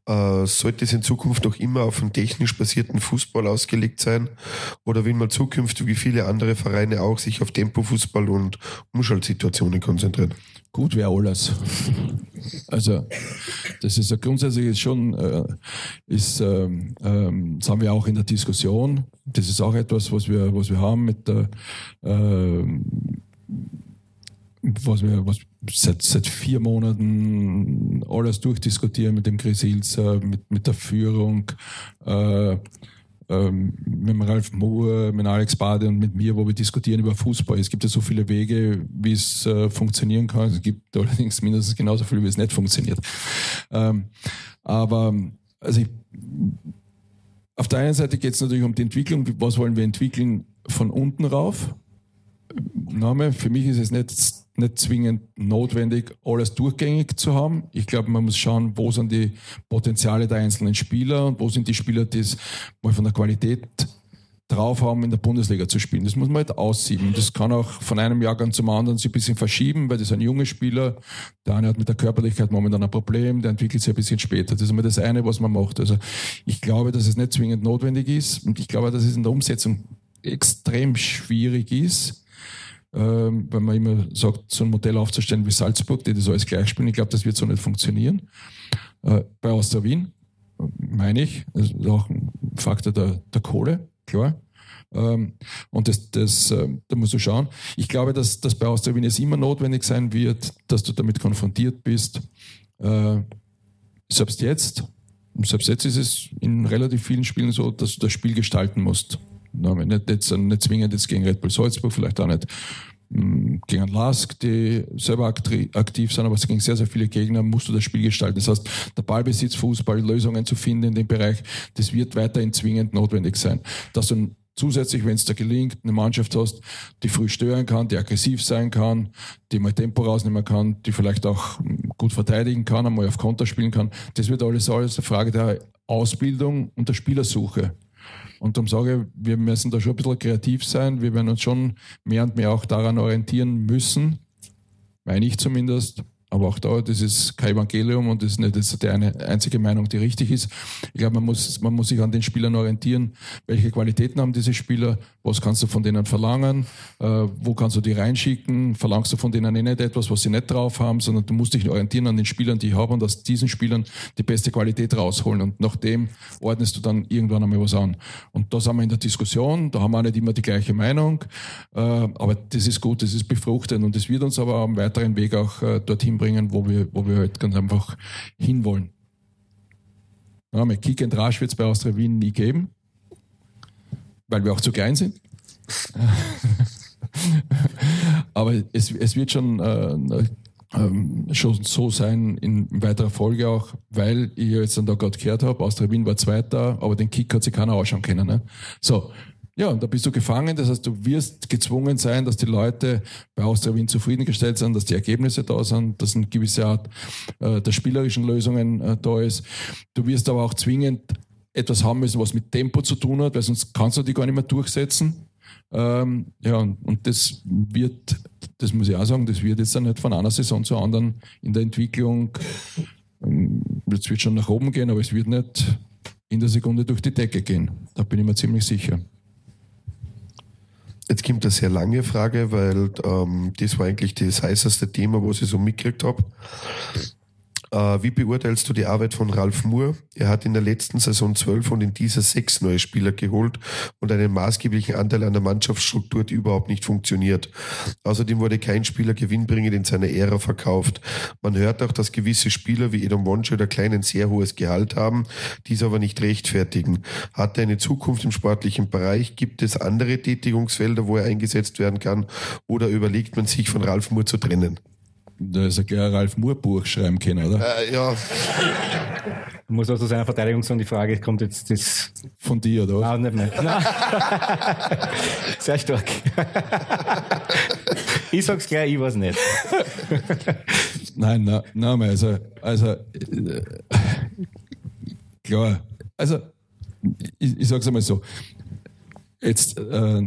Äh, sollte es in Zukunft noch immer auf einen technisch basierten Fußball ausgelegt sein? Oder will man zukünftig wie viele andere Vereine auch sich auf Tempofußball und Umschaltsituationen konzentrieren? Gut wäre alles. Also, das ist ja grundsätzlich schon, äh, ist, ähm, ähm, das haben wir auch in der Diskussion. Das ist auch etwas, was wir, was wir haben mit der, äh, was wir was seit, seit vier Monaten alles durchdiskutieren mit dem Chris Ilzer, mit, mit der Führung, äh, ähm, mit dem Ralf Moore, mit Alex Bade und mit mir, wo wir diskutieren über Fußball. Es gibt ja so viele Wege, wie es äh, funktionieren kann. Es gibt allerdings mindestens genauso viele, wie es nicht funktioniert. Ähm, aber also ich, auf der einen Seite geht es natürlich um die Entwicklung. Was wollen wir entwickeln von unten rauf? Name, für mich ist es nicht nicht zwingend notwendig, alles durchgängig zu haben. Ich glaube, man muss schauen, wo sind die Potenziale der einzelnen Spieler und wo sind die Spieler, die es mal von der Qualität drauf haben, in der Bundesliga zu spielen. Das muss man halt aussieben. Das kann auch von einem Jahrgang zum anderen sich ein bisschen verschieben, weil das ein junger Spieler. Der eine hat mit der Körperlichkeit momentan ein Problem, der entwickelt sich ein bisschen später. Das ist immer das eine, was man macht. Also ich glaube, dass es nicht zwingend notwendig ist und ich glaube, dass es in der Umsetzung extrem schwierig ist wenn man immer sagt, so ein Modell aufzustellen wie Salzburg, die das alles gleich spielen. Ich glaube, das wird so nicht funktionieren. Äh, bei Austria Wien, meine ich, ist auch ein Faktor der, der Kohle, klar. Ähm, und das, das, äh, da musst du schauen. Ich glaube, dass, dass bei Austria Wien es immer notwendig sein wird, dass du damit konfrontiert bist. Äh, selbst jetzt, selbst jetzt ist es in relativ vielen Spielen so, dass du das Spiel gestalten musst. Nicht, jetzt, nicht zwingend jetzt gegen Red Bull Salzburg, vielleicht auch nicht hm, gegen Lask, die selber aktiv sind, aber es gegen sehr, sehr viele Gegner musst du das Spiel gestalten. Das heißt, der Ballbesitz, Fußball, Lösungen zu finden in dem Bereich, das wird weiterhin zwingend notwendig sein. Dass du zusätzlich, wenn es da gelingt, eine Mannschaft hast, die früh stören kann, die aggressiv sein kann, die mal Tempo rausnehmen kann, die vielleicht auch gut verteidigen kann, einmal auf Konter spielen kann, das wird alles alles eine Frage der Ausbildung und der Spielersuche. Und darum sage ich, wir müssen da schon ein bisschen kreativ sein. Wir werden uns schon mehr und mehr auch daran orientieren müssen, meine ich zumindest, Aber auch da, das ist kein Evangelium und das ist nicht das die eine einzige Meinung, die richtig ist. Ich glaube, man muss, man muss sich an den Spielern orientieren. Welche Qualitäten haben diese Spieler? Was kannst du von denen verlangen? Äh, wo kannst du die reinschicken? Verlangst du von denen eh nicht etwas, was sie nicht drauf haben, sondern du musst dich orientieren an den Spielern, die ich habe und aus diesen Spielern die beste Qualität rausholen. Und nach dem ordnest du dann irgendwann einmal was an. Und da sind wir in der Diskussion, da haben wir nicht immer die gleiche Meinung, äh, aber das ist gut, das ist befruchtend und es wird uns aber am weiteren Weg auch äh, dorthin bringen, wo wir, wo wir halt ganz einfach hinwollen. Ja, mit Kick and Rush wird es bei Austria Wien nie geben, weil wir auch zu klein sind. aber es, es wird schon, äh, ähm, schon so sein in weiterer Folge auch, weil ich jetzt dann da gerade gehört habe, Austria Wien war Zweiter, aber den Kick hat sich keiner ausschauen können. Ne? So, ja, und da bist du gefangen. Das heißt, du wirst gezwungen sein, dass die Leute bei Austria Wien zufriedengestellt sind, dass die Ergebnisse da sind, dass eine gewisse Art äh, der spielerischen Lösungen äh, da ist. Du wirst aber auch zwingend etwas haben müssen, was mit Tempo zu tun hat, weil sonst kannst du die gar nicht mehr durchsetzen. Ähm, ja, und, und das wird, das muss ich auch sagen, das wird jetzt dann nicht von einer Saison zur anderen in der Entwicklung, ähm, es wird schon nach oben gehen, aber es wird nicht in der Sekunde durch die Decke gehen. Da bin ich mir ziemlich sicher. Jetzt kommt eine sehr lange Frage, weil ähm, das war eigentlich das heißeste Thema, was ich so mitgekriegt habe. Äh, wie beurteilst du die Arbeit von Ralf Moore? Er hat in der letzten Saison zwölf und in dieser sechs neue Spieler geholt und einen maßgeblichen Anteil an der Mannschaftsstruktur, die überhaupt nicht funktioniert. Außerdem wurde kein Spieler gewinnbringend in seiner Ära verkauft. Man hört auch, dass gewisse Spieler wie Edom Wonsche oder Klein ein sehr hohes Gehalt haben, dies aber nicht rechtfertigen. Hat er eine Zukunft im sportlichen Bereich? Gibt es andere Tätigungsfelder, wo er eingesetzt werden kann? Oder überlegt man sich von Ralf Moore zu trennen? Da ist ein gleich Ralf Moore Buch schreiben können, oder? Äh, ja. Ich muss auch zu seiner Verteidigung sagen, die Frage kommt jetzt das. Von dir, oder? Nein, nicht mehr. Nein. Sehr stark. ich sag's gleich, ich weiß nicht. Nein, nein, nein, also, also, äh, klar. Also, ich, ich sag's einmal so. Jetzt, äh,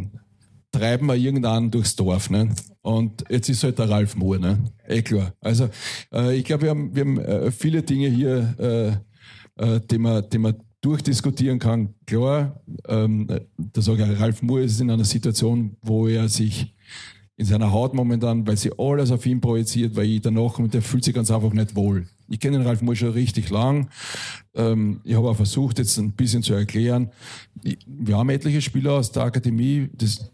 treiben wir irgendeinen durchs Dorf. Ne? Und jetzt ist halt der Ralf Mohr, ne? Eh klar. Also äh, ich glaube, wir haben, wir haben äh, viele Dinge hier, äh, äh, die, man, die man durchdiskutieren kann. Klar, ähm, da sage ich, Ralf Mohr ist in einer Situation, wo er sich in seiner Haut momentan, weil sie alles auf ihn projiziert, weil ich danach und der fühlt sich ganz einfach nicht wohl. Ich kenne den Ralf Mohr schon richtig lang. Ähm, ich habe auch versucht, jetzt ein bisschen zu erklären. Wir haben etliche Spieler aus der Akademie, das,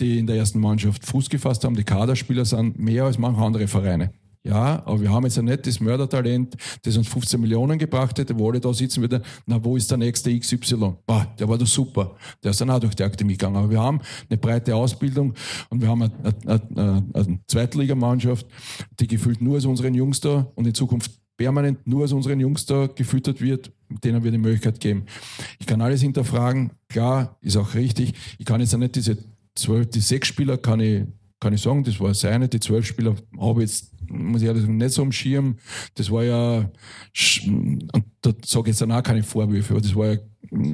die in der ersten Mannschaft Fuß gefasst haben. Die Kaderspieler sind mehr als manche andere Vereine. Ja, aber wir haben jetzt ein nettes Mördertalent, das uns 15 Millionen gebracht hätte, wo alle da sitzen würde, na, wo ist der nächste XY? Bah, der war doch super. Der ist dann auch durch die Akademie gegangen. Aber wir haben eine breite Ausbildung und wir haben eine, eine, eine, eine Zweitligamannschaft, die gefühlt nur aus unseren Jungs da und in Zukunft permanent nur aus unseren Jungs da gefüttert wird, denen wir die Möglichkeit geben. Ich kann alles hinterfragen, klar, ist auch richtig. Ich kann jetzt auch nicht diese zwölf, die sechs Spieler kann ich, kann ich sagen, das war seine. Die zwölf Spieler habe ich jetzt, muss ich ehrlich sagen, nicht so am Schirm. Das war ja, und da sage ich jetzt dann auch keine Vorwürfe, aber das war ja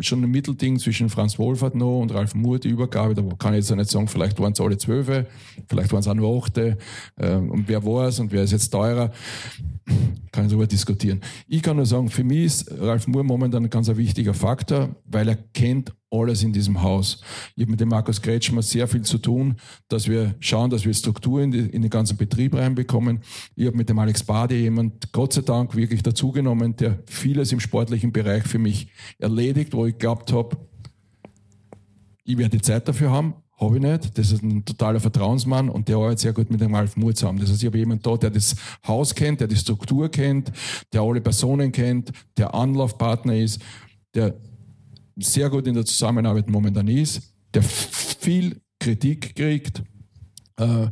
schon ein Mittelding zwischen Franz Wohlfahrt noch und Ralf Moore, die Übergabe. Da kann ich jetzt auch nicht sagen, vielleicht waren es alle zwölfe, vielleicht waren es auch nur achte. Ähm, und wer war es und wer ist jetzt teurer? Kann ich darüber diskutieren. Ich kann nur sagen, für mich ist Ralf Moore momentan ein ganz wichtiger Faktor, weil er kennt alles in diesem Haus. Ich habe mit dem Markus Kretschmer sehr viel zu tun, dass wir schauen, dass wir Struktur in, die, in den ganzen Betrieb reinbekommen. Ich habe mit dem Alex Bade jemand, Gott sei Dank, wirklich dazugenommen, der vieles im sportlichen Bereich für mich erledigt, wo ich geglaubt habe, ich werde die Zeit dafür haben, habe ich nicht. Das ist ein totaler Vertrauensmann und der arbeitet sehr gut mit dem Ralf Moore zusammen. Das heißt, ich habe jemanden da, der das Haus kennt, der die Struktur kennt, der alle Personen kennt, der Anlaufpartner ist, der sehr gut in der Zusammenarbeit momentan ist, der viel Kritik kriegt äh,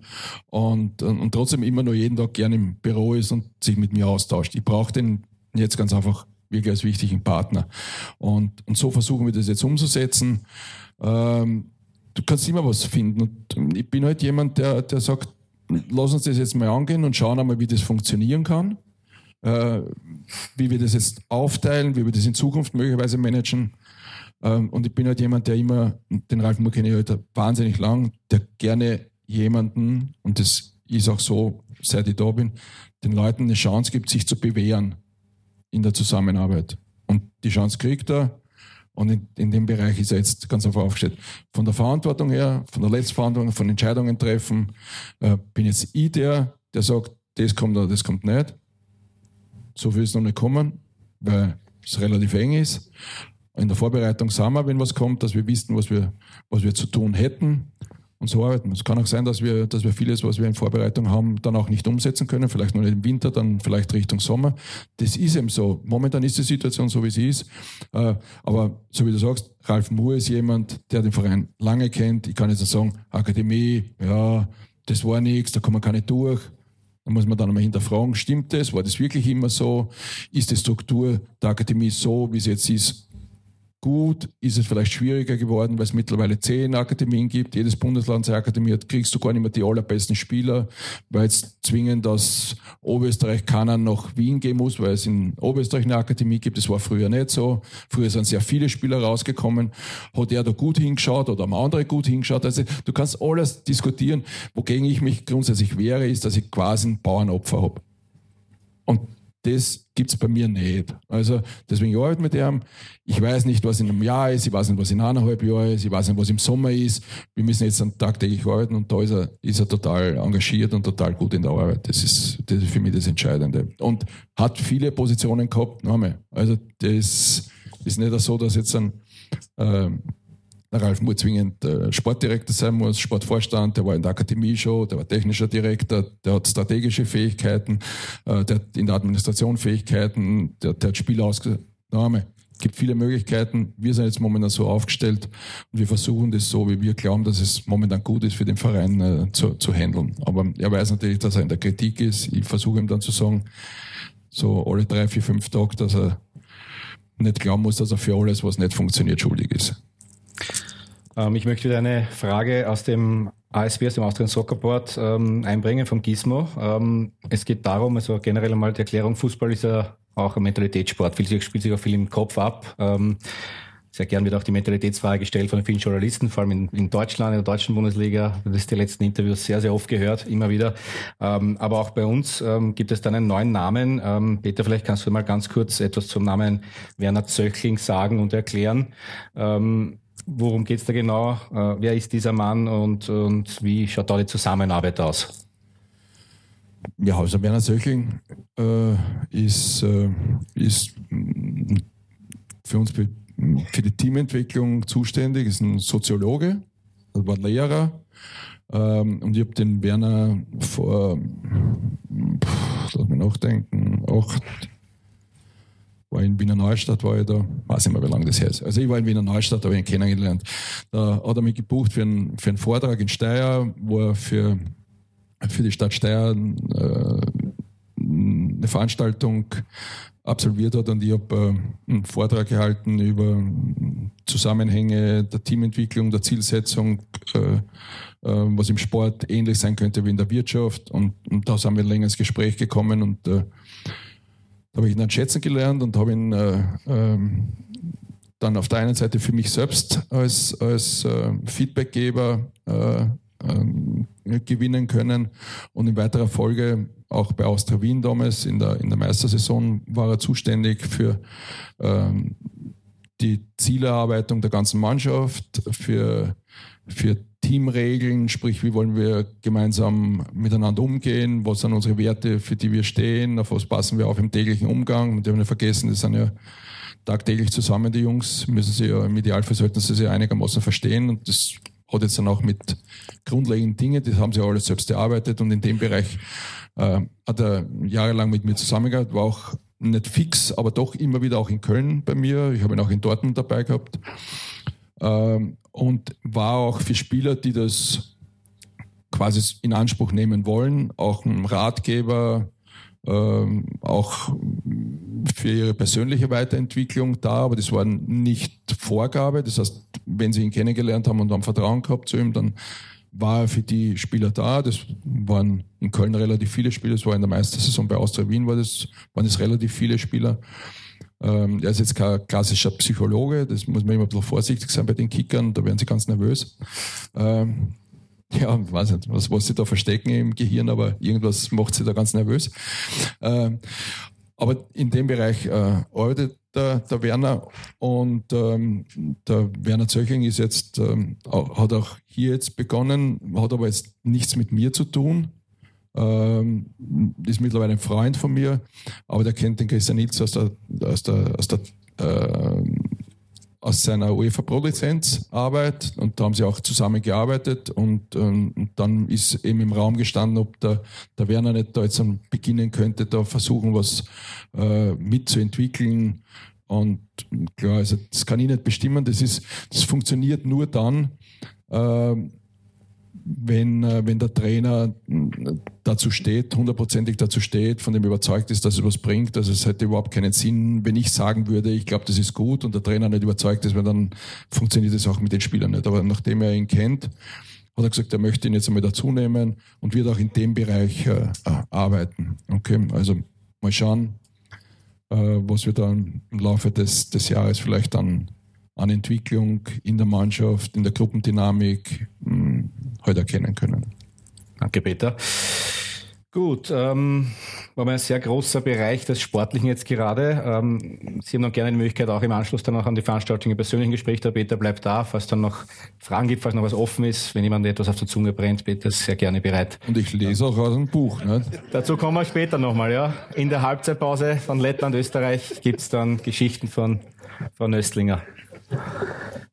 und, und trotzdem immer nur jeden Tag gerne im Büro ist und sich mit mir austauscht. Ich brauche den jetzt ganz einfach wirklich als wichtigen Partner. Und, und so versuchen wir das jetzt umzusetzen. Ähm, du kannst immer was finden. Und ich bin halt jemand, der, der sagt, lass uns das jetzt mal angehen und schauen einmal, wie das funktionieren kann. Äh, wie wir das jetzt aufteilen, wie wir das in Zukunft möglicherweise managen. Ähm, und ich bin halt jemand, der immer, den Ralf Moore kenne ich halt wahnsinnig lang, der gerne jemanden, und das ist auch so, seit ich da bin, den Leuten eine Chance gibt, sich zu bewähren in der Zusammenarbeit. Und die Chance kriegt er. Und in, in dem Bereich ist er jetzt ganz einfach aufgestellt. Von der Verantwortung her, von der Letztverantwortung, von Entscheidungen treffen, äh, bin jetzt ich der, der sagt, das kommt oder das kommt nicht. So will es noch nicht kommen, weil es relativ eng ist. In der Vorbereitung sagen wir, wenn was kommt, dass wir wissen, was wir, was wir zu tun hätten und so arbeiten. Es kann auch sein, dass wir, dass wir vieles, was wir in Vorbereitung haben, dann auch nicht umsetzen können. Vielleicht nur im Winter, dann vielleicht Richtung Sommer. Das ist eben so. Momentan ist die Situation so, wie sie ist. Äh, aber so wie du sagst, Ralf Moore ist jemand, der den Verein lange kennt. Ich kann jetzt sagen, Akademie, ja, das war nichts, da kommen wir gar nicht durch. Da muss man dann einmal hinterfragen, stimmt das? War das wirklich immer so? Ist die Struktur der Akademie so, wie sie jetzt ist, gut? Ist es vielleicht schwieriger geworden, weil es mittlerweile zehn Akademien gibt? Jedes Bundesland seine Akademie hat, kriegst du gar nicht mehr die allerbesten Spieler, weil es zwingend aus Oberösterreich keiner nach Wien gehen muss, weil es in Oberösterreich eine Akademie gibt. Das war früher nicht so. Früher sind sehr viele Spieler rausgekommen. Hat er da gut hingeschaut oder haben andere gut hingeschaut? Also du kannst alles diskutieren. Wogegen ich mich grundsätzlich wehre, ist, dass ich quasi ein Bauernopfer habe. Und das gibt's bei mir nicht. Also deswegen arbeite ich mit ihm. Ich weiß nicht, was in einem Jahr ist, ich weiß nicht, was in eineinhalb Jahren ist, ich weiß nicht, was im Sommer ist. Wir müssen jetzt tagtäglich arbeiten und da ist er, ist er total engagiert und total gut in der Arbeit. Das ist, das ist für mich das Entscheidende. Und hat viele Positionen gehabt. Also das ist nicht so, dass jetzt ein ähm, der Ralf Moore zwingend äh, Sportdirektor sein muss, Sportvorstand, der war in der Akademie schon, der war technischer Direktor, der hat strategische Fähigkeiten, äh, der hat in der Administration Fähigkeiten, der, der hat Spieler ausgenommen. Es gibt viele Möglichkeiten. Wir sind jetzt momentan so aufgestellt und wir versuchen das so, wie wir glauben, dass es momentan gut ist für den Verein äh, zu, zu handeln. Aber er weiß natürlich, dass er in der Kritik ist. Ich versuche ihm dann zu sagen, so alle drei, vier, fünf Tage, dass er nicht glauben muss, dass er für alles, was nicht funktioniert, schuldig ist. Ähm, ich möchte eine Frage aus dem ASB, aus dem Austrian Soccer Board, ähm, einbringen vom Gizmo. Ähm, es geht darum, also generell einmal die Erklärung, Fußball ist ja auch ein Mentalitätssport, viel, spielt sich auch viel im Kopf ab. Ähm, sehr gern wird auch die Mentalitätsfrage gestellt von vielen Journalisten, vor allem in, in Deutschland, in der deutschen Bundesliga. Das ist die letzten Interviews sehr, sehr oft gehört, immer wieder. Ähm, aber auch bei uns ähm, gibt es dann einen neuen Namen. Peter, vielleicht kannst du mal ganz kurz etwas zum Namen Werner Zöchling sagen und erklären. Worum geht's da genau? Äh, wer ist dieser Mann und, und wie schaut da die Zusammenarbeit aus? Ja, also Werner Söchling äh, ist, äh, ist für uns für, die Teamentwicklung zuständig, ist ein Soziologe, war Lehrer. Ähm, und ich habe den Werner vor, pff, lass mich nachdenken, acht, war in Wiener Neustadt, war ich da, weiß nicht mehr, wie lange das her ist. Also ich war in Wiener Neustadt, habe ihn kennengelernt. Da hat er mich gebucht für einen, für einen Vortrag in Steyr, wo er für, für die Stadt Steyr äh, eine Veranstaltung absolviert hat und ich habe äh, einen Vortrag gehalten über Zusammenhänge der Teamentwicklung, der Zielsetzung, äh, äh, was im Sport ähnlich sein könnte wie in der Wirtschaft und, und da sind wir länger ins Gespräch gekommen und äh, da habe ich ihn dann schätzen gelernt und habe ihn äh, ähm, dann auf der einen Seite für mich selbst als, als äh, Feedbackgeber äh, ähm, gewinnen können. Und in weiterer Folge auch bei Austria Wien damals in der, in der Meistersaison war er zuständig für ähm, die Zielerarbeitung der ganzen Mannschaft, für, für Teamregeln, sprich, wie wollen wir gemeinsam miteinander umgehen, was sind unsere Werte, für die wir stehen, auf was passen wir auf im täglichen Umgang. Und die haben ja vergessen, die sind ja tagtäglich zusammen, die Jungs, müssen sie ja im Idealfall sollten sie sich einigermaßen verstehen. Und das hat jetzt dann auch mit grundlegenden Dingen, das haben sie alles selbst erarbeitet und in dem Bereich äh, hat er jahrelang mit mir zusammengearbeitet, war auch nicht fix, aber doch immer wieder auch in Köln bei mir. Ich habe ihn auch in Dortmund dabei gehabt. Ähm, und war auch für Spieler, die das quasi in Anspruch nehmen wollen, auch ein Ratgeber, ähm, auch für ihre persönliche Weiterentwicklung da, aber das war nicht Vorgabe. Das heißt, wenn sie ihn kennengelernt haben und haben Vertrauen gehabt zu ihm, dann war er für die Spieler da. Das waren in Köln relativ viele Spieler, das war in der Meistersaison bei Austria Wien, war das, waren es relativ viele Spieler. Ähm, er ist jetzt kein klassischer Psychologe, das muss man immer ein bisschen vorsichtig sein bei den Kickern, da werden sie ganz nervös. Ähm, ja, weiß nicht, was, was sie da verstecken im Gehirn, aber irgendwas macht sie da ganz nervös. Ähm, aber in dem Bereich äh, arbeitet der, der Werner und ähm, der Werner Zöchling ist jetzt, ähm, hat auch hier jetzt begonnen, hat aber jetzt nichts mit mir zu tun. Ähm, ist mittlerweile ein Freund von mir, aber der kennt den Christian Nils aus der, aus der, aus der äh, aus seiner UEFA Pro Lizenz Arbeit und da haben sie auch zusammengearbeitet und, ähm, und dann ist eben im Raum gestanden, ob der, der Werner nicht da jetzt beginnen könnte, da versuchen, was äh, mitzuentwickeln. Und klar, also das kann ich nicht bestimmen. Das ist, das funktioniert nur dann, äh, wenn, äh, wenn der Trainer dazu steht, hundertprozentig dazu steht, von dem überzeugt ist, dass es was bringt. Also es hätte überhaupt keinen Sinn, wenn ich sagen würde, ich glaube, das ist gut und der Trainer nicht überzeugt ist, weil dann funktioniert das auch mit den Spielern nicht. Aber nachdem er ihn kennt, hat er gesagt, er möchte ihn jetzt einmal dazu nehmen und wird auch in dem Bereich äh, arbeiten. Okay, also mal schauen, äh, was wir dann im Laufe des, des Jahres vielleicht dann an Entwicklung in der Mannschaft, in der Gruppendynamik mh, hm, heute erkennen können. Danke, Peter. Gut, ähm, war ein sehr großer Bereich des Sportlichen jetzt gerade. Ähm, Sie haben dann gerne die Möglichkeit, auch im Anschluss dann auch an die Veranstaltung im persönlichen Gespräch. Der Peter bleibt da, falls dann noch Fragen gibt, falls noch was offen ist. Wenn jemand etwas auf der Zunge brennt, Peter ist sehr gerne bereit. Und ich lese auch aus dem Buch. Ne? Dazu kommen wir später nochmal. Ja. In der Halbzeitpause von Lettland, Österreich gibt's dann Geschichten von Frau Nöstlinger.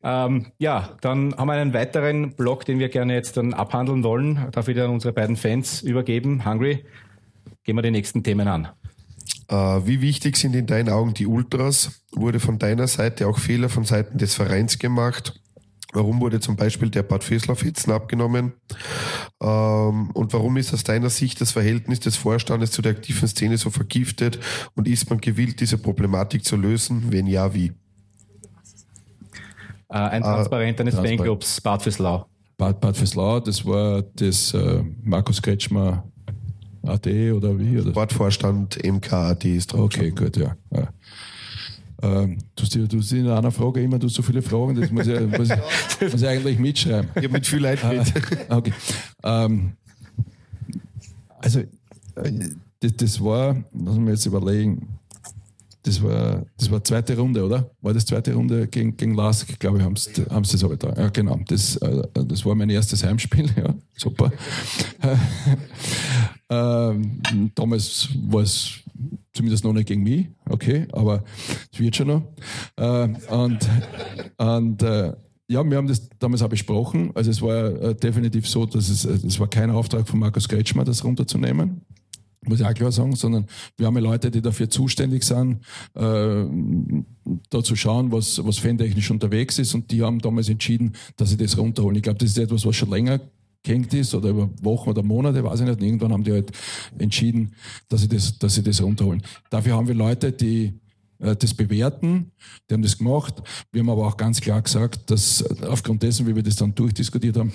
Ähm, ja, dann haben wir einen weiteren Block, den wir gerne jetzt dann abhandeln wollen. Darf ich dann unsere beiden Fans übergeben. Hungry, gehen wir die nächsten Themen an. Äh, wie wichtig sind in deinen Augen die Ultras? Wurde von deiner Seite auch Fehler von Seiten des Vereins gemacht? Warum wurde zum Beispiel der Bad Vöslau-Fetzen abgenommen? Ähm, und warum ist aus deiner Sicht das Verhältnis des Vorstandes zu der aktiven Szene so vergiftet? Und ist man gewillt, diese Problematik zu lösen? Wenn ja, wie? Äh, ein ah, Transparent eines Transparent. Fanclubs, Bad Fürslau. Bad, Bad Fürslau, das war das äh, Markus Kretschmer AD oder wie? Oder? Sportvorstand MKAD ist drauf. Okay, gut, ja. ja. Ähm, du, siehst in einer Frage immer du so viele Fragen, das muss ich, muss ich, muss ich eigentlich mitschreiben. Ich habe mit viel Leid mit. Ah, okay. Ähm, also, äh, das, das war, lass mich jetzt überlegen, das war, das war zweite Runde, oder? War das zweite Runde gegen, gegen Lask? Ich glaube, haben sie das aber da. Ja, genau. Das, äh, das war mein erstes Heimspiel. Ja, super. ähm, damals war es zumindest noch nicht gegen mich, okay, aber es wird schon noch. Äh, und und äh, ja, wir haben das damals auch besprochen. Also es war äh, definitiv so, dass es, es war kein Auftrag von Markus Kretschmer, das runterzunehmen muss ich auch klar sagen, sondern wir haben ja Leute, die dafür zuständig sind, äh, da zu schauen, was, was fantechnisch unterwegs ist und die haben damals entschieden, dass sie das runterholen. Ich glaube, das ist etwas, was schon länger gehängt ist oder über Wochen oder Monate, weiß ich nicht. Und irgendwann haben die halt entschieden, dass sie das, dass sie das runterholen. Dafür haben wir Leute, die das bewerten. Die haben das gemacht. Wir haben aber auch ganz klar gesagt, dass aufgrund dessen, wie wir das dann durchdiskutiert haben,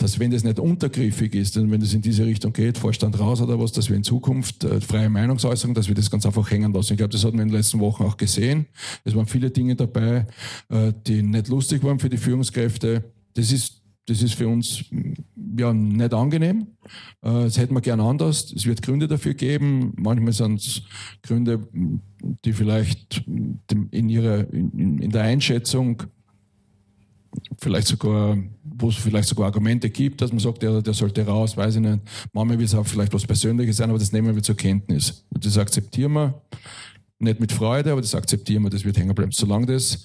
dass wenn das nicht untergriffig ist und wenn das in diese Richtung geht, Vorstand raus oder was, dass wir in Zukunft äh, freie Meinungsäußerung, dass wir das ganz einfach hängen lassen. Ich glaube, das hat man in den letzten Wochen auch gesehen. Es waren viele Dinge dabei, äh, die nicht lustig waren für die Führungskräfte. Das ist das ist für uns ja nicht angenehm. Äh, das hätten wir gern anders. Es wird Gründe dafür geben. Manchmal sind es Gründe, die vielleicht in ihrer in, in der Einschätzung vielleicht sogar, wo es vielleicht sogar Argumente gibt, dass man sagt, der, der sollte raus, weiß ich nicht. Manchmal wird es auch vielleicht was Persönliches sein, aber das nehmen wir zur Kenntnis. Und das akzeptieren wir. Nicht mit Freude, aber das akzeptieren wir, das wird hängen bleiben. Solange das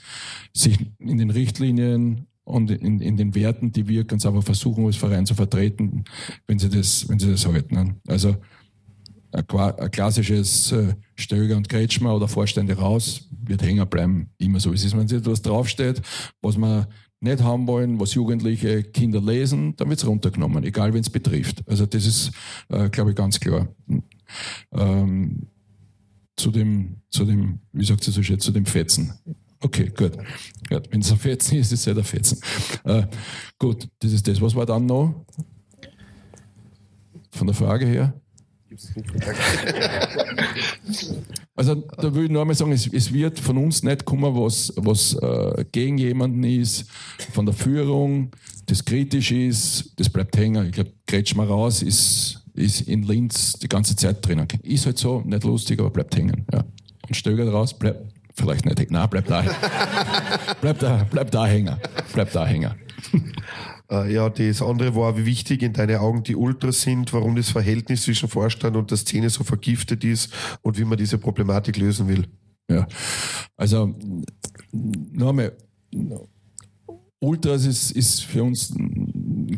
sich in den Richtlinien und in, in den Werten, die wir ganz einfach versuchen, als Verein zu vertreten, wenn sie das, wenn sie das halten. Ne? Also ein, klassisches äh, Stöger und Kretschmer oder Vorstände raus, wird hängen bleiben, immer so. Es ist, wenn etwas draufsteht, was wir nicht haben wollen, was Jugendliche Kinder lesen, dann wird es runtergenommen, egal wen es betrifft. Also das ist, äh, glaube ich, ganz klar. Ähm, zu dem, zu dem, wie sagt sie so schön, zu dem Fetzen. Okay, gut. gut. Wenn es ein Fetzen ist, ist es ja der Fetzen. Äh, gut, das ist das. Was war dann noch? Von der Frage her? Also da will ich nur einmal sagen, es, es, wird von uns nicht kommen, was, was äh, gegen jemanden ist, von der Führung, das kritisch ist, das bleibt hängen. Ich glaube, Gretsch mal raus ist, ist in Linz die ganze Zeit drinnen. Ist halt so, nicht lustig, aber bleibt hängen. Ja. Und Stöger raus, bleibt vielleicht nicht, nein, bleibt da, bleibt da, bleibt da hängen, bleibt da hängen. Äh, ja, das andere war, wie wichtig in deinen Augen die Ultras sind, warum das Verhältnis zwischen Vorstand und der Szene so vergiftet ist und wie man diese Problematik lösen will. Ja, also nochmal, Ultras ist, ist für uns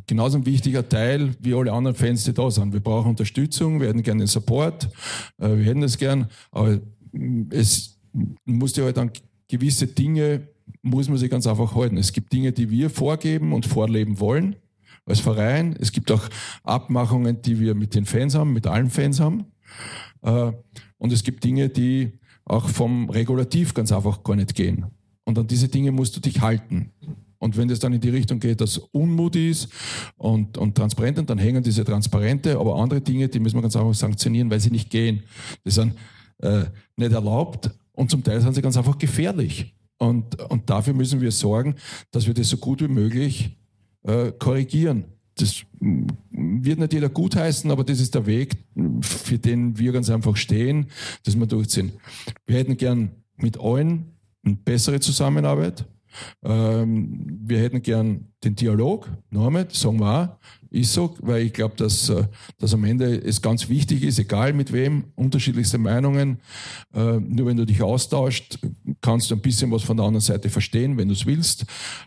genauso ein wichtiger Teil wie alle anderen Fans, die da sind. Wir brauchen Unterstützung, wir hätten gerne den Support, äh, wir hätten das gern, aber es muss ja halt dann gewisse Dinge muss man sich ganz einfach halten. Es gibt Dinge, die wir vorgeben und vorleben wollen als Verein. Es gibt auch Abmachungen, die wir mit den Fans haben, mit allen Fans haben. Äh, und es gibt Dinge, die auch vom Regulativ ganz einfach gar nicht gehen. Und an diese Dinge musst du dich halten. Und wenn das dann in die Richtung geht, dass Unmut ist und, und transparent, dann hängen diese Transparente, aber andere Dinge, die müssen wir ganz einfach sanktionieren, weil sie nicht gehen. Die sind äh, nicht erlaubt und zum Teil sind sie ganz einfach gefährlich. Und, und dafür müssen wir sorgen, dass wir das so gut wie möglich äh, korrigieren. Das wird nicht jeder gutheißen, aber das ist der Weg, für den wir ganz einfach stehen, dass wir durchziehen. Wir hätten gern mit allen eine bessere Zusammenarbeit. Ähm, wir hätten gern den Dialog, nochmal, sagen wir auch, ist so, weil ich glaube, dass, äh, dass am Ende es ganz wichtig ist, egal mit wem, unterschiedlichste Meinungen. Äh, nur wenn du dich austauscht, kannst du ein bisschen was von der anderen Seite verstehen, wenn du es willst.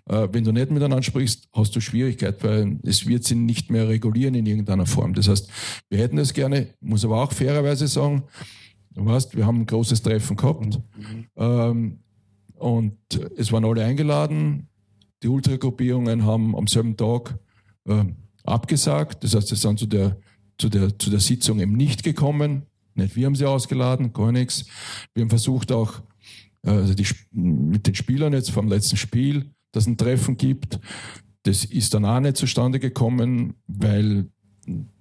Äh, wenn du nicht miteinander sprichst, hast du Schwierigkeit, weil es wird sie nicht mehr regulieren in irgendeiner Form. Das heißt, wir hätten es gerne, muss aber auch fairerweise sagen, du weißt, wir haben ein großes Treffen gehabt. Mhm. Ähm, und es waren alle eingeladen. Die Ultragruppierungen haben am selben Tag äh, abgesagt. Das heißt, sie sind zu der, zu, der, zu der Sitzung eben nicht gekommen. Nicht wir haben sie ausgeladen, gar nichts. Wir haben versucht auch äh, also die, mit den Spielern jetzt vom letzten Spiel, dass ein Treffen gibt. Das ist dann auch nicht zustande gekommen, weil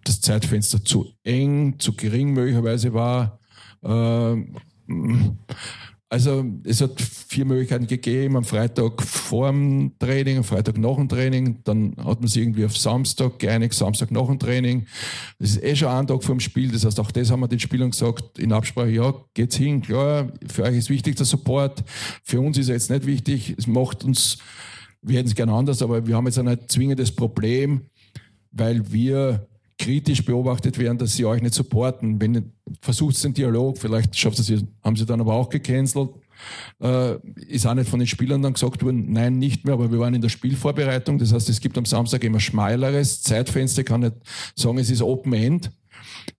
das Zeitfenster zu eng, zu gering möglicherweise war. Äh, also es hat vier Möglichkeiten gegeben, am Freitag vor dem Training, am Freitag nach dem Training, dann hat man sich irgendwie auf Samstag geeinigt, Samstag nach dem Training. Das ist eh schon ein Tag vor dem Spiel, das heißt auch das haben wir den Spielern gesagt, in Absprache, ja, geht's hin, klar, für euch ist wichtig der Support, für uns ist er jetzt nicht wichtig, es macht uns, wir hätten es gerne anders, aber wir haben jetzt ein zwingendes Problem, weil wir kritisch beobachtet werden, dass sie euch nicht supporten. Wenn versucht den Dialog, vielleicht schafft es, haben sie dann aber auch gecancelt. Äh, ist auch nicht von den Spielern dann gesagt worden, nein, nicht mehr, aber wir waren in der Spielvorbereitung. Das heißt, es gibt am Samstag immer schmaleres Zeitfenster, kann nicht sagen, es ist Open End.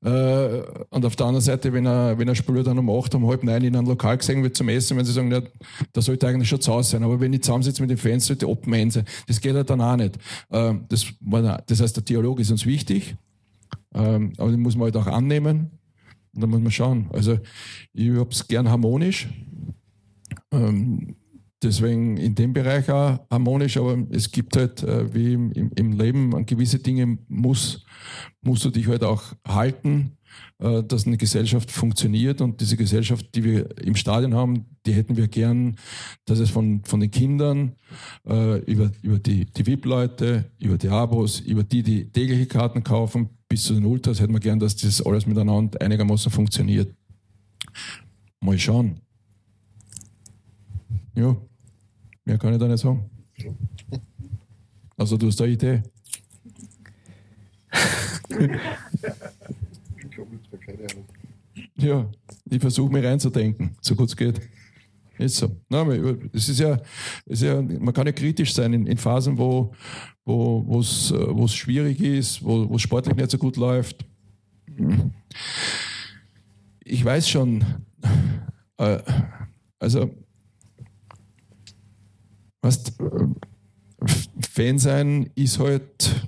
Äh, und auf der anderen Seite, wenn er, wenn ein Spieler dann um acht, um halb neun in einem Lokal gesehen wird zum Essen, wenn sie sagen, ja, da sollte eigentlich schon zu Hause sein. Aber wenn ich zusammensitze mit den Fans, sollte Open End sein. Das geht halt dann auch nicht. Äh, das, das heißt, der Dialog ist uns wichtig. Ähm, aber den muss man halt auch annehmen. Dann muss man schauen. Also ich habe es gern harmonisch. Ähm, deswegen in dem Bereich auch harmonisch, aber es gibt halt, äh, wie im, im, Leben, an gewisse Dinge muss, musst du dich halt auch halten, äh, dass eine Gesellschaft funktioniert und diese Gesellschaft, die wir im Stadion haben, die hätten wir gern, dass es von, von den Kindern äh, über, über die, die VIP-Leute, über die Abos, über die, die tägliche Karten kaufen, bis zu den Ultras hätten wir gern, dass das alles miteinander einigermaßen funktioniert. Mal schauen. Ja, mehr kann ich da nicht sagen. Also du hast eine Idee. ja, ich versuche mich reinzudenken, so gut es geht. Ist so. Nein, es ist ja, es ist ja, man kann ja kritisch sein in, in Phasen, wo wo es äh, schwierig ist, wo es sportlich nicht so gut läuft. Ich weiß schon, äh, also weißt, Fan sein ist halt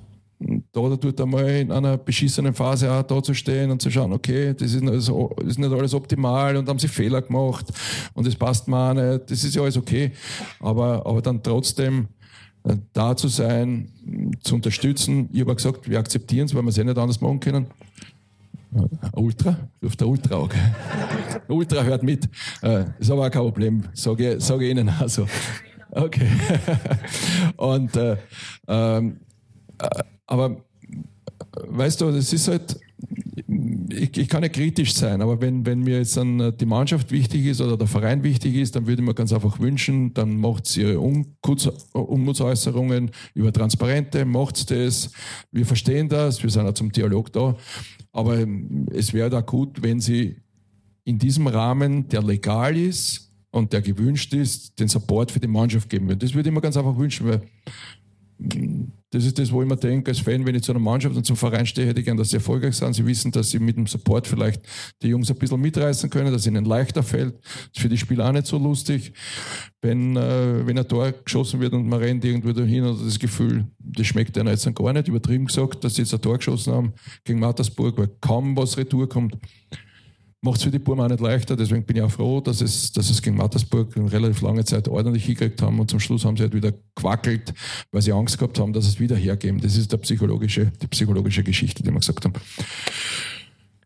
da oder dort einmal in einer beschissenen Phase auch da zu stehen und zu schauen, okay, das ist, also, ist nicht alles optimal und haben sie Fehler gemacht und das passt mir auch nicht, das ist ja alles okay, aber, aber dann trotzdem äh, da zu sein, zu unterstützen. Ich habe gesagt, wir akzeptieren es, weil wir es eh nicht anders machen können. Ultra? Ruft der Ultra auch. Ultra hört mit. Äh, ist aber auch kein Problem. Sage, sage ich Ihnen also. Okay. Und, äh, ähm, äh, aber, weißt du, das ist halt, ich, ich, kann ja kritisch sein, aber wenn, wenn mir jetzt dann äh, die Mannschaft wichtig ist oder der Verein wichtig ist, dann würde ich mir ganz einfach wünschen, dann macht ihre Unmutsäußerungen über Transparente, macht das. Wir verstehen das, wir sind auch zum Dialog da. Aber ähm, es wäre da gut, wenn sie in diesem Rahmen, der legal ist und der gewünscht ist, den Support für die Mannschaft geben würden. Das würde ich mir ganz einfach wünschen, weil das ist das, wo ich mir denke, als Fan, wenn ich zu einer Mannschaft und zum Verein stehe, hätte ich gern, dass sie erfolgreich sind. Sie wissen, dass sie mit dem Support vielleicht die Jungs ein bisschen mitreißen können, dass ihnen leichter fällt. Das ist für die Spieler auch nicht so lustig. Wenn, äh, wenn ein Tor geschossen wird und man rennt irgendwo dahin und das Gefühl, das schmeckt einer jetzt gar nicht, übertrieben gesagt, dass sie jetzt ein Tor geschossen haben gegen Mattersburg, weil kaum was Retour kommt macht es für die Burm auch nicht leichter. Deswegen bin ich auch froh, dass es, dass es gegen Mattersburg eine relativ lange Zeit ordentlich hingekriegt haben und zum Schluss haben sie halt wieder gewackelt, weil sie Angst gehabt haben, dass es wieder hergeben. Das ist der psychologische, die psychologische Geschichte, die wir gesagt haben.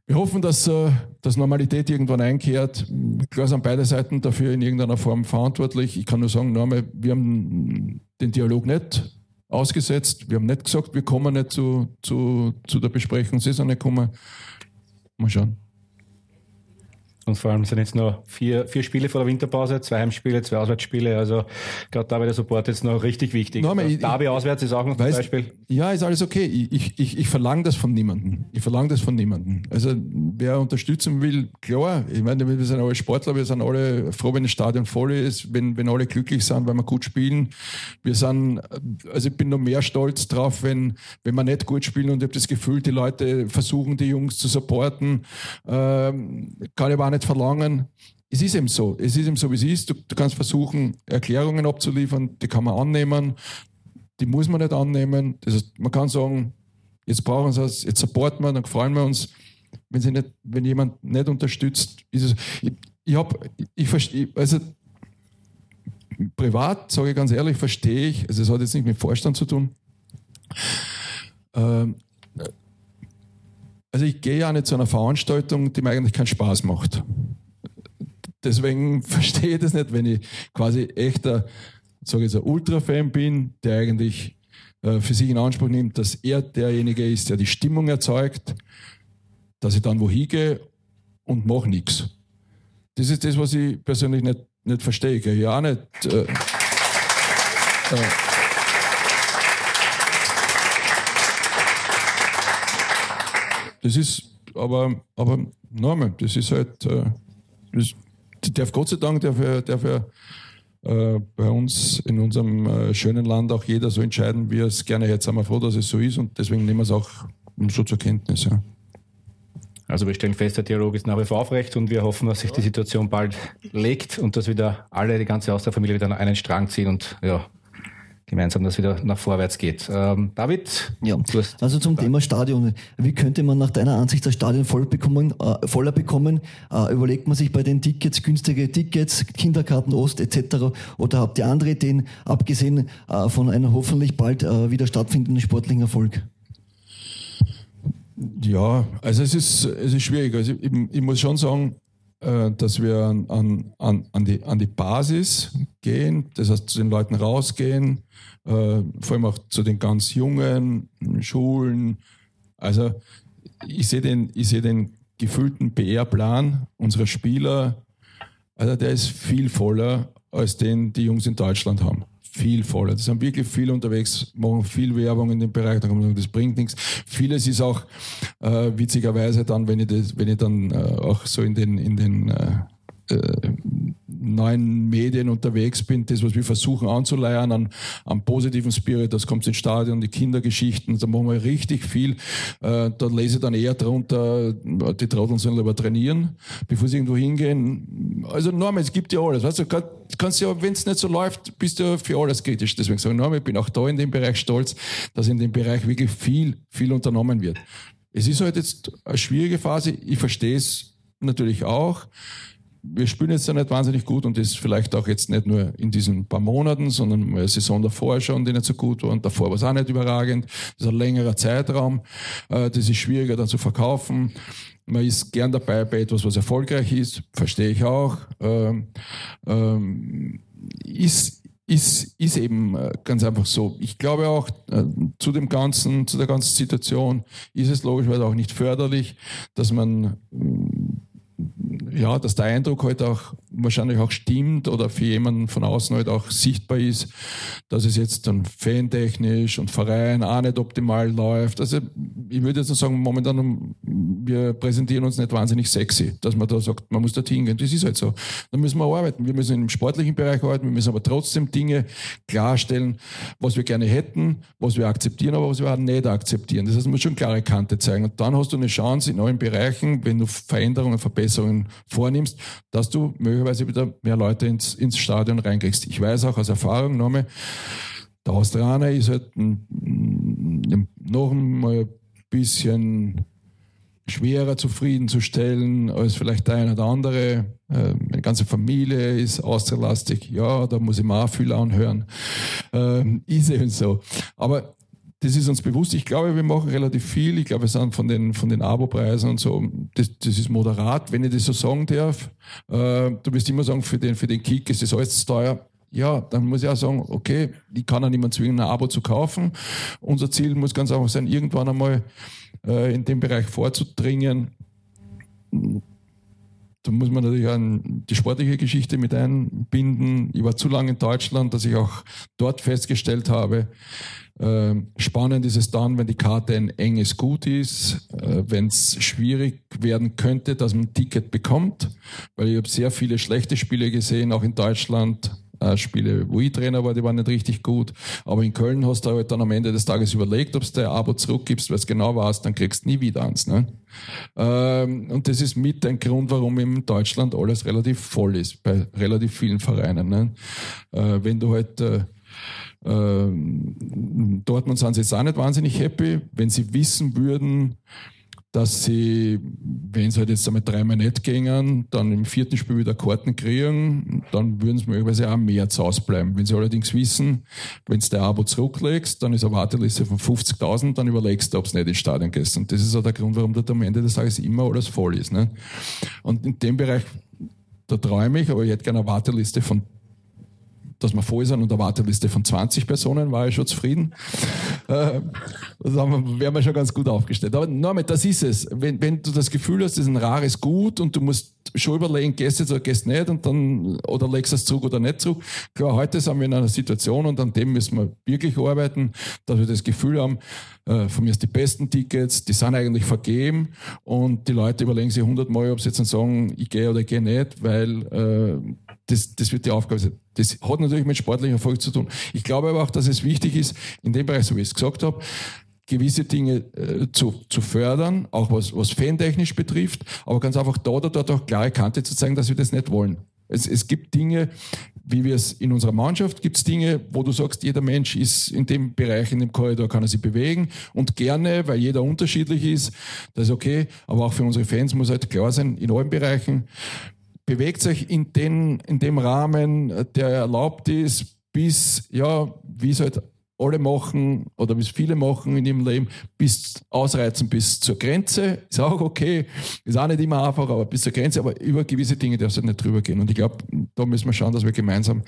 Wir hoffen, dass, äh, dass Normalität irgendwann einkehrt. Klar sind beide Seiten dafür in irgendeiner Form verantwortlich. Ich kann nur sagen, Norme, wir haben den Dialog nicht ausgesetzt. Wir haben nicht gesagt, wir kommen nicht zu, zu, zu der Besprechung, sie sind nicht gekommen. Mal schauen. Und vor allem sind jetzt noch vier, vier Spiele vor der Winterpause, zwei Heimspiele, zwei Auswärtsspiele. Also gerade da wäre der Support jetzt noch richtig wichtig. No, also, Derby auswärts ist auch noch weißt, zum Beispiel. Ja, ist alles okay. Ich, ich, ich verlange das von niemandem. Ich verlange das von niemandem. Also wer unterstützen will, klar. Ich meine, wir sind alle Sportler, wir sind alle froh, wenn das Stadion voll ist, wenn, wenn alle glücklich sind, weil wir gut spielen. Wir sind, also ich bin noch mehr stolz drauf, wenn, wenn wir nicht gut spielen und ich habe das Gefühl, die Leute versuchen, die Jungs zu supporten. Ähm, ich aber nicht verlangen. Es ist eben so. Es ist eben so, wie es ist. Du, du kannst versuchen, Erklärungen abzuliefern, die kann man annehmen, die muss man nicht annehmen. Das heißt, man kann sagen, jetzt brauchen sie es, jetzt supporten wir, dann freuen wir uns. Wenn, sie nicht, wenn jemand nicht unterstützt, ist es. Ich, ich habe, ich verstehe, also privat, sage ich ganz ehrlich, verstehe ich, also es hat jetzt nicht mit Vorstand zu tun. Ähm, also ich gehe ja nicht zu einer Veranstaltung, die mir eigentlich keinen Spaß macht. Deswegen verstehe ich das nicht, wenn ich quasi echter, sage ich ein Ultra-Fan bin, der eigentlich äh, für sich in Anspruch nimmt, dass er derjenige ist, der die Stimmung erzeugt, dass ich dann wohin gehe und mache nichts. Das ist das, was ich persönlich nicht, nicht verstehe. Ich gehe ja auch nicht. Äh, äh, Das ist aber, aber normal. Das ist halt, äh, das darf Gott sei Dank, darf er, darf er äh, bei uns in unserem äh, schönen Land auch jeder so entscheiden, wie er es gerne hätte. Sind wir froh, dass es so ist und deswegen nehmen wir es auch so zur Kenntnis. Ja. Also wir stellen fest, der Dialog ist nach wie vor aufrecht und wir hoffen, dass sich die Situation bald legt und dass wieder alle, die ganze Austerfamilie wieder an einen Strang ziehen und ja, gemeinsam das wieder nach vorwärts geht. Ähm, David? Ja, also zum Thema Stadion. Wie könnte man nach deiner Ansicht das Stadion voll bekommen, äh, voller bekommen? Äh, überlegt man sich bei den Tickets günstige Tickets, Kinderkarten Ost etc. Oder habt ihr andere Ideen, abgesehen äh, von einem hoffentlich bald äh, wieder stattfindenden sportlichen Erfolg? Ja, also es ist, es ist schwierig. Also ich, ich muss schon sagen, dass wir an, an, an, die, an die Basis gehen, das heißt zu den Leuten rausgehen, äh, vor allem auch zu den ganz Jungen, Schulen. Also ich sehe den, sehe den gefühlten PR-Plan unserer Spieler, also der ist viel voller als den die Jungs in Deutschland haben viel voller. Das sind wirklich viele unterwegs, machen viel Werbung in dem Bereich, da kann man sagen, das bringt nichts. Vieles ist auch äh, witzigerweise dann, wenn ich das, wenn ich dann äh, auch so in den, in den äh, äh, neuen Medien unterwegs bin, das, was wir versuchen anzuleiern an, an positiven Spirit, das kommt ins Stadion, die Kindergeschichten, da machen wir richtig viel. Äh, da lese ich dann eher drunter, die Trotteln sollen lieber trainieren, bevor sie irgendwo hingehen. Also Norman, es gibt ja alles. Weißt du, kannst ja, wenn es nicht so läuft, bist du für alles kritisch. Deswegen sage ich, Norman, ich bin auch da in dem Bereich stolz, dass in dem Bereich wirklich viel, viel unternommen wird. Es ist halt jetzt eine schwierige Phase, ich verstehe es natürlich auch wir spielen jetzt ja nicht wahnsinnig gut und das vielleicht auch jetzt nicht nur in diesen paar Monaten, sondern eine Saison davor schon, die nicht so gut war und davor war es auch nicht überragend. Das ist ein längerer Zeitraum. Äh, das ist schwieriger dann zu verkaufen. Man ist gern dabei bei etwas, was erfolgreich ist, verstehe ich auch. Ähm, ähm, ist, ist, ist eben äh, ganz einfach so. Ich glaube auch, äh, zu dem ganzen, zu der ganzen Situation ist es logischerweise auch nicht förderlich, dass man ja, dass der Eindruck halt auch wahrscheinlich auch stimmt oder für jemanden von außen halt auch sichtbar ist, dass es jetzt dann fantechnisch und Verein auch nicht optimal läuft. Also ich würde jetzt sagen, momentan wir präsentieren uns nicht wahnsinnig sexy, dass man da sagt, man muss da hingehen. Das ist halt so. Da müssen wir arbeiten. Wir müssen im sportlichen Bereich arbeiten, wir müssen aber trotzdem Dinge klarstellen, was wir gerne hätten, was wir akzeptieren, aber was wir auch nicht akzeptieren. Das heißt, man muss schon klare Kante zeigen. Und dann hast du eine Chance in allen Bereichen, wenn du Veränderungen, Verbesserungen vornimmst, dass du möglicherweise wieder mehr Leute ins, ins Stadion reinkriegst. Ich weiß auch aus Erfahrung nochmal, der Australier ist halt noch ein bisschen schwerer zufriedenzustellen als vielleicht der eine oder andere. Meine ähm, ganze Familie ist austerlastig. Ja, da muss ich auch viel anhören. Ähm, ist eben so. Aber das ist uns bewusst. Ich glaube, wir machen relativ viel. Ich glaube, wir sind von den, von den Abo-Preisen und so, das, das ist moderat, wenn ich das so sagen darf. Äh, du wirst immer sagen, für den, für den Kick ist das alles zu teuer. Ja, dann muss ich auch sagen, okay, ich kann auch niemand zwingen, ein Abo zu kaufen. Unser Ziel muss ganz einfach sein, irgendwann einmal äh, in dem Bereich vorzudringen. Da muss man natürlich auch die sportliche Geschichte mit einbinden. Ich war zu lange in Deutschland, dass ich auch dort festgestellt habe, äh, spannend ist es dann, wenn die Karte ein enges Gut ist, äh, wenn es schwierig werden könnte, dass man ein Ticket bekommt, weil ich habe sehr viele schlechte Spiele gesehen, auch in Deutschland, äh, Spiele, wo ich Trainer war, die waren nicht richtig gut. Aber in Köln hast du halt dann am Ende des Tages überlegt, ob du der Abo zurückgibst, weil es genau warst, dann kriegst du nie wieder eins. Ne? Ähm, und das ist mit ein Grund, warum in Deutschland alles relativ voll ist, bei relativ vielen Vereinen. Ne? Äh, wenn du halt ähm, Dortmund sind sie jetzt auch nicht wahnsinnig happy, wenn sie wissen würden, dass sie, wenn sie halt jetzt einmal dreimal nicht gingen, dann im vierten Spiel wieder Karten kriegen, dann würden sie möglicherweise auch mehr zu ausbleiben. Wenn sie allerdings wissen, wenn du der Abo zurücklegst, dann ist eine Warteliste von 50.000, dann überlegst du, ob es nicht ins Stadion gehst. Und das ist auch der Grund, warum dort am Ende des Tages immer alles voll ist. Ne? Und in dem Bereich, da träume ich, aber ich hätte gerne eine Warteliste von dass wir voll sind und eine Warteliste von 20 Personen, war ich schon zufrieden. Äh, haben, wären wir schon ganz gut aufgestellt. Aber nochmal, das ist es. Wenn, wenn du das Gefühl hast, das ist ein rares Gut und du musst schon überlegen, gehst jetzt oder gehst nicht und dann, oder legst du es zurück oder nicht zurück. Klar, heute sind wir in einer Situation und an dem müssen wir wirklich arbeiten, dass wir das Gefühl haben, äh, von mir ist die besten Tickets, die sind eigentlich vergeben und die Leute überlegen sich hundertmal, ob sie jetzt dann sagen, ich gehe oder ich gehe nicht, weil äh, das, das wird die Aufgabe sein. Das hat natürlich mit sportlichem Erfolg zu tun. Ich glaube aber auch, dass es wichtig ist, in dem Bereich, so wie ich es gesagt habe, gewisse Dinge äh, zu, zu fördern, auch was, was fantechnisch betrifft, aber ganz einfach da oder dort auch klare Kante zu zeigen, dass wir das nicht wollen. Es, es gibt Dinge, wie wir es in unserer Mannschaft, gibt es Dinge, wo du sagst, jeder Mensch ist in dem Bereich, in dem Korridor kann er sich bewegen und gerne, weil jeder unterschiedlich ist, das ist okay, aber auch für unsere Fans muss halt klar sein, in allen Bereichen, bewegt sich in, den, in dem Rahmen, der erlaubt ist, bis, ja, wie es halt alle machen oder wie es viele machen in ihrem Leben, bis ausreizen bis zur Grenze. Ist auch okay, ist auch nicht immer einfach, aber bis zur Grenze, aber über gewisse Dinge darf es halt nicht drüber gehen. Und ich glaube, da müssen wir schauen, dass wir gemeinsam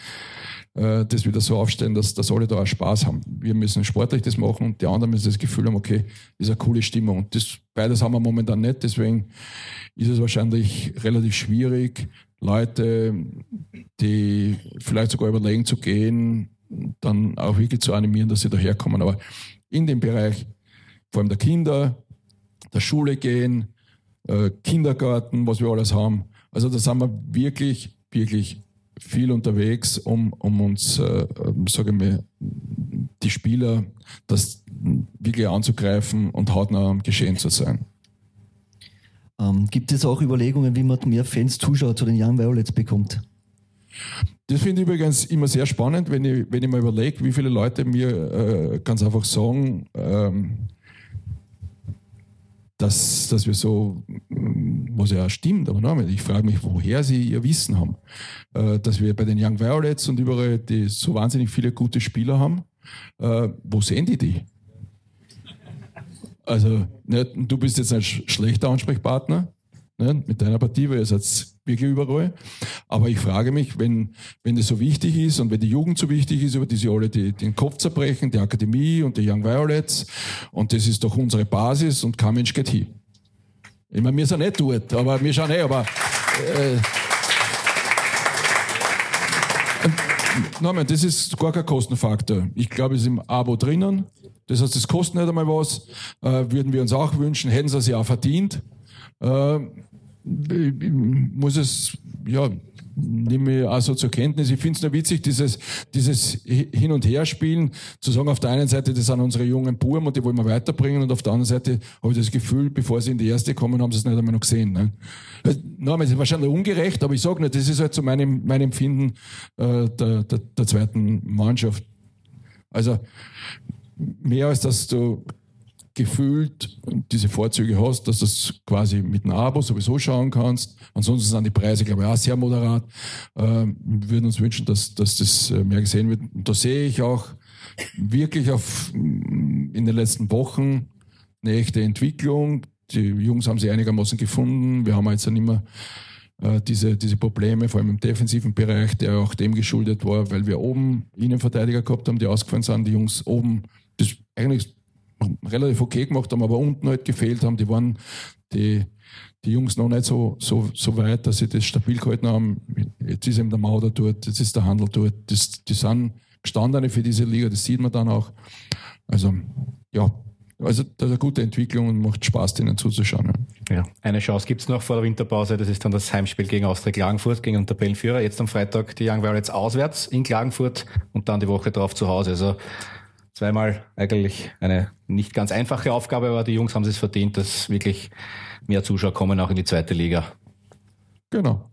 äh, das wieder so aufstellen, dass, dass alle da auch Spaß haben. Wir müssen sportlich das machen und die anderen müssen das Gefühl haben, okay, ist eine coole Stimmung. Und das, beides haben wir momentan nicht, deswegen ist es wahrscheinlich relativ schwierig, Leute, die vielleicht sogar überlegen zu gehen, dann auch wirklich zu animieren, dass sie daherkommen. Aber in dem Bereich, vor allem der Kinder, der Schule gehen, äh, Kindergarten, was wir alles haben. Also da sind wir wirklich, wirklich viel unterwegs, um, um uns, äh, sage ich mal, die Spieler das wirklich anzugreifen und hautnah am Geschehen zu sein. Ähm, gibt es auch Überlegungen, wie man mehr Fans, Zuschauer zu den Young Violets bekommt? Das finde ich übrigens immer sehr spannend, wenn ich, wenn ich mal überlege, wie viele Leute mir äh, ganz einfach sagen, ähm, dass, dass wir so was ja stimmt, aber nochmal, ich frage mich, woher sie ihr Wissen haben. Äh, dass wir bei den Young Violets und überall die so wahnsinnig viele gute Spieler haben. Äh, wo sehen die die? Also, nicht, du bist jetzt ein schlechter Ansprechpartner nicht, mit deiner Partie, weil ihr seid wirklich überall. Aber ich frage mich, wenn, wenn das so wichtig ist und wenn die Jugend so wichtig ist, über die sie alle die, den Kopf zerbrechen, die Akademie und die Young Violets, und das ist doch unsere Basis und kein Mensch geht hin. Ich meine, wir sind nicht dort, aber wir schauen eh, aber äh, Nein, das ist gar kein Kostenfaktor. Ich glaube, es ist im Abo drinnen. Das heißt, das kostet nicht einmal was. Äh, würden wir uns auch wünschen, hätten sie es ja auch verdient. Äh, muss es, ja, nehme ich also zur Kenntnis. Ich finde es nur witzig, dieses, dieses Hin- und Herspielen, zu sagen, auf der einen Seite, das sind unsere jungen Buben und die wollen wir weiterbringen und auf der anderen Seite habe ich das Gefühl, bevor sie in die erste kommen, haben sie es nicht einmal noch gesehen. Ne? Nein, es ist wahrscheinlich ungerecht, aber ich sage nicht, das ist halt so mein, mein Empfinden äh, der, der, der zweiten Mannschaft. Also mehr als dass du gefühlt diese Vorzüge hast, dass du das quasi mit einem Abo sowieso schauen kannst. Ansonsten sind die Preise, glaube ich, auch sehr moderat. Ähm, wir würden uns wünschen, dass, dass das äh, mehr gesehen wird. Und da sehe ich auch wirklich auf, in den letzten Wochen eine echte Entwicklung. Die Jungs haben sich einigermaßen gefunden. Wir haben jetzt dann immer äh, diese, diese Probleme, vor allem im defensiven Bereich, der auch dem geschuldet war, weil wir oben Innenverteidiger gehabt haben, die ausgefallen sind. Die Jungs oben das eigentlich relativ okay gemacht haben, aber unten halt gefehlt haben. Die waren die, die Jungs noch nicht so, so, so weit, dass sie das stabil gehalten haben. Jetzt ist eben der Mauder dort, jetzt ist der Handel dort. Das, die sind Gestandene für diese Liga, das sieht man dann auch. Also, ja, also das ist eine gute Entwicklung und macht Spaß, denen zuzuschauen. Ja. Eine Chance gibt's noch vor der Winterpause, das ist dann das Heimspiel gegen Austria Klagenfurt, gegen den Tabellenführer. Jetzt am Freitag die Young Violets auswärts in Klagenfurt und dann die Woche drauf zu Hause. Also zweimal eigentlich eine nicht ganz einfache Aufgabe, aber die Jungs haben es verdient, dass wirklich mehr Zuschauer kommen, auch in die zweite Liga. Genau.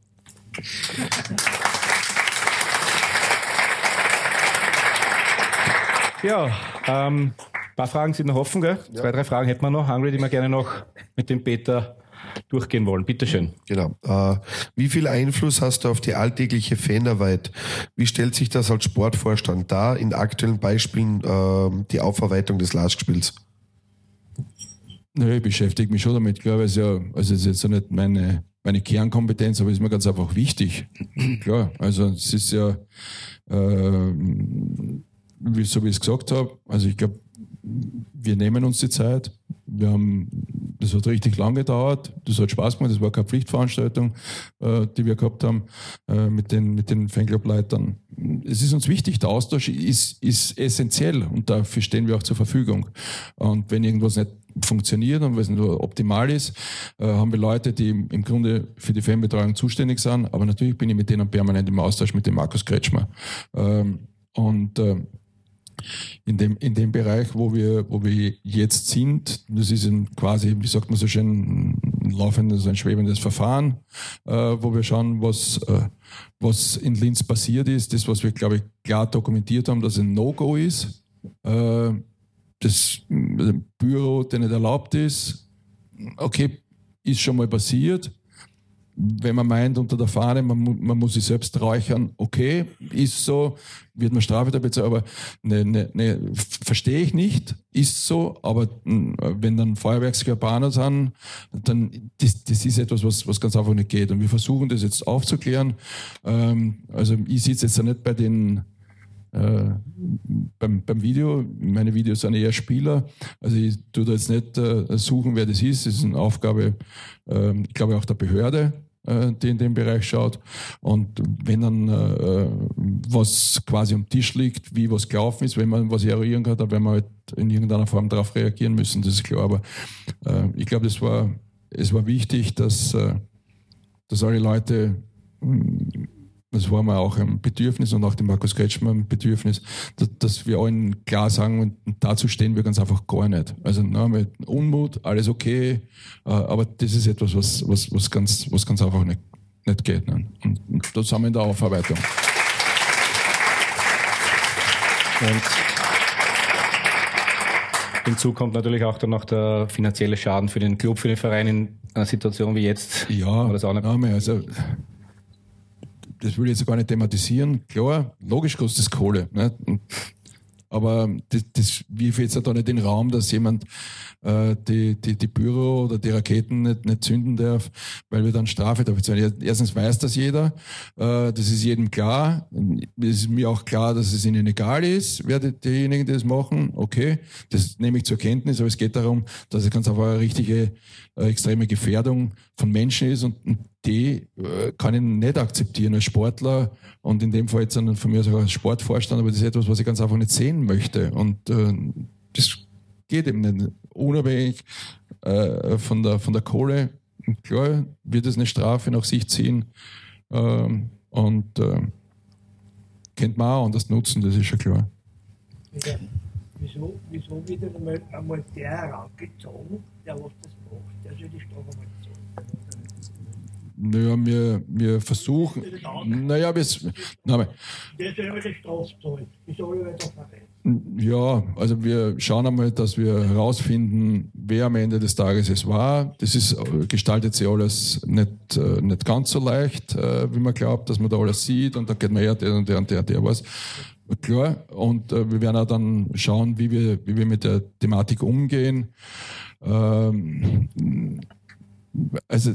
Ja, ähm, paar Fragen sind noch offen, gell? Ja. Zwei, drei Fragen hätten wir noch. Hungry, die wir gerne noch mit dem Peter durchgehen wollen. Bitte schön. Genau. Äh, wie viel Einfluss hast du auf die alltägliche Fanarbeit? Wie stellt sich das als Sportvorstand dar in aktuellen Beispielen äh, die Aufarbeitung des Lastspiels? Nö, ich beschäftige mich schon damit. Ich glaube, es ist ja, also es ist jetzt nicht meine, meine Kernkompetenz, aber es ist mir ganz einfach wichtig. Klar, also es ist ja, äh, wie, so wie ich es gesagt habe, also ich glaube, wir nehmen uns die Zeit. Wir haben, das hat richtig lang gedauert. Das hat Spaß gemacht. Das war keine Pflichtveranstaltung, äh, die wir gehabt haben äh, mit den, mit den Fanclub-Leitern. Es ist uns wichtig. Der Austausch ist, ist essentiell und dafür stehen wir auch zur Verfügung. Und wenn irgendwas nicht funktioniert und es nur optimal ist, äh, haben wir Leute, die im Grunde für die Fanbetreuung zuständig sind. Aber natürlich bin ich mit denen permanent im Austausch mit dem Markus Kretschmer. Ähm, und äh, in dem, in dem Bereich, wo wir, wo wir jetzt sind, das ist ein quasi, wie sagt man so schön, ein laufendes, ein schwebendes Verfahren, äh, wo wir schauen, was, äh, was in Linz passiert ist. Das, was wir, glaube ich, klar dokumentiert haben, dass ein No-Go ist. Äh, das äh, Büro, der nicht erlaubt ist. Okay, ist schon mal passiert wenn man meint, unter der Fahne, man, man muss sich selbst räuchern, okay, ist so, wird man Strafe dabei bezahlen, aber ne, ne, ne, verstehe ich nicht, ist so, aber hm, wenn dann Feuerwerkskörper sind, dann das, das ist etwas, was, was ganz einfach nicht geht. Und wir versuchen das jetzt aufzuklären. Ähm, also ich sitze jetzt ja nicht bei den äh, beim, beim Video, meine Videos sind eher Spieler, also ich tue da jetzt nicht äh, suchen, wer das ist, das ist eine Aufgabe, äh, ich glaube auch der Behörde, die in dem Bereich schaut. Und wenn dann äh, was quasi am Tisch liegt, wie was gelaufen ist, wenn man was eruieren kann, dann werden wir halt in irgendeiner Form darauf reagieren müssen, das ist klar. Aber äh, ich glaube, war, es war wichtig, dass, äh, dass alle Leute das war mir auch ein Bedürfnis und auch dem Markus Kretschmer ein Bedürfnis, dass, dass, wir allen klar sagen, und dazu stehen wir ganz einfach gar nicht. Also na, mit Unmut, alles okay, äh, aber das ist etwas, was, was, was, ganz, was ganz einfach nicht, nicht geht. Ne? Und, und das haben wir in der Aufarbeitung. Und Hinzu kommt natürlich auch dann noch der finanzielle Schaden für den Club, für den Verein in einer Situation wie jetzt. Ja, das, auch nicht also, das will ich jetzt gar nicht thematisieren. Klar, logisch kostet das Kohle. Ne? Aber das, das wirft jetzt da nicht den Raum, dass jemand äh, die, die, die Büro oder die Raketen nicht, nicht zünden darf, weil wir dann Strafe dafür zahlen. Erstens weiß das jeder, äh, das ist jedem klar. Es ist mir auch klar, dass es ihnen egal ist, wer die, diejenigen, die das machen. Okay, das nehme ich zur Kenntnis, aber es geht darum, dass es ganz einfach eine richtige äh, extreme Gefährdung von Menschen ist und, und die äh, kann ich nicht akzeptieren als Sportler und in dem Fall jetzt von mir sogar als Sportvorstand, aber das ist etwas, was ich ganz einfach nicht sehen möchte und äh, das geht eben nicht. Unabhängig äh, von, der, von der Kohle, klar, wird es eine Strafe nach sich ziehen ähm, und äh, könnte man auch anders nutzen, das ist schon klar. Ja. Wieso, wieso wird einmal, einmal der herangezogen, der was das macht, der soll die Strafe mal naja, wir, wir versuchen. Naja, wir. Na, ja, also wir schauen einmal, dass wir herausfinden, wer am Ende des Tages es war. Das ist, gestaltet sich alles nicht, äh, nicht ganz so leicht, äh, wie man glaubt, dass man da alles sieht und dann geht man ja, der und der und der, der was. Klar, und äh, wir werden auch dann schauen, wie wir, wie wir mit der Thematik umgehen. Ähm, also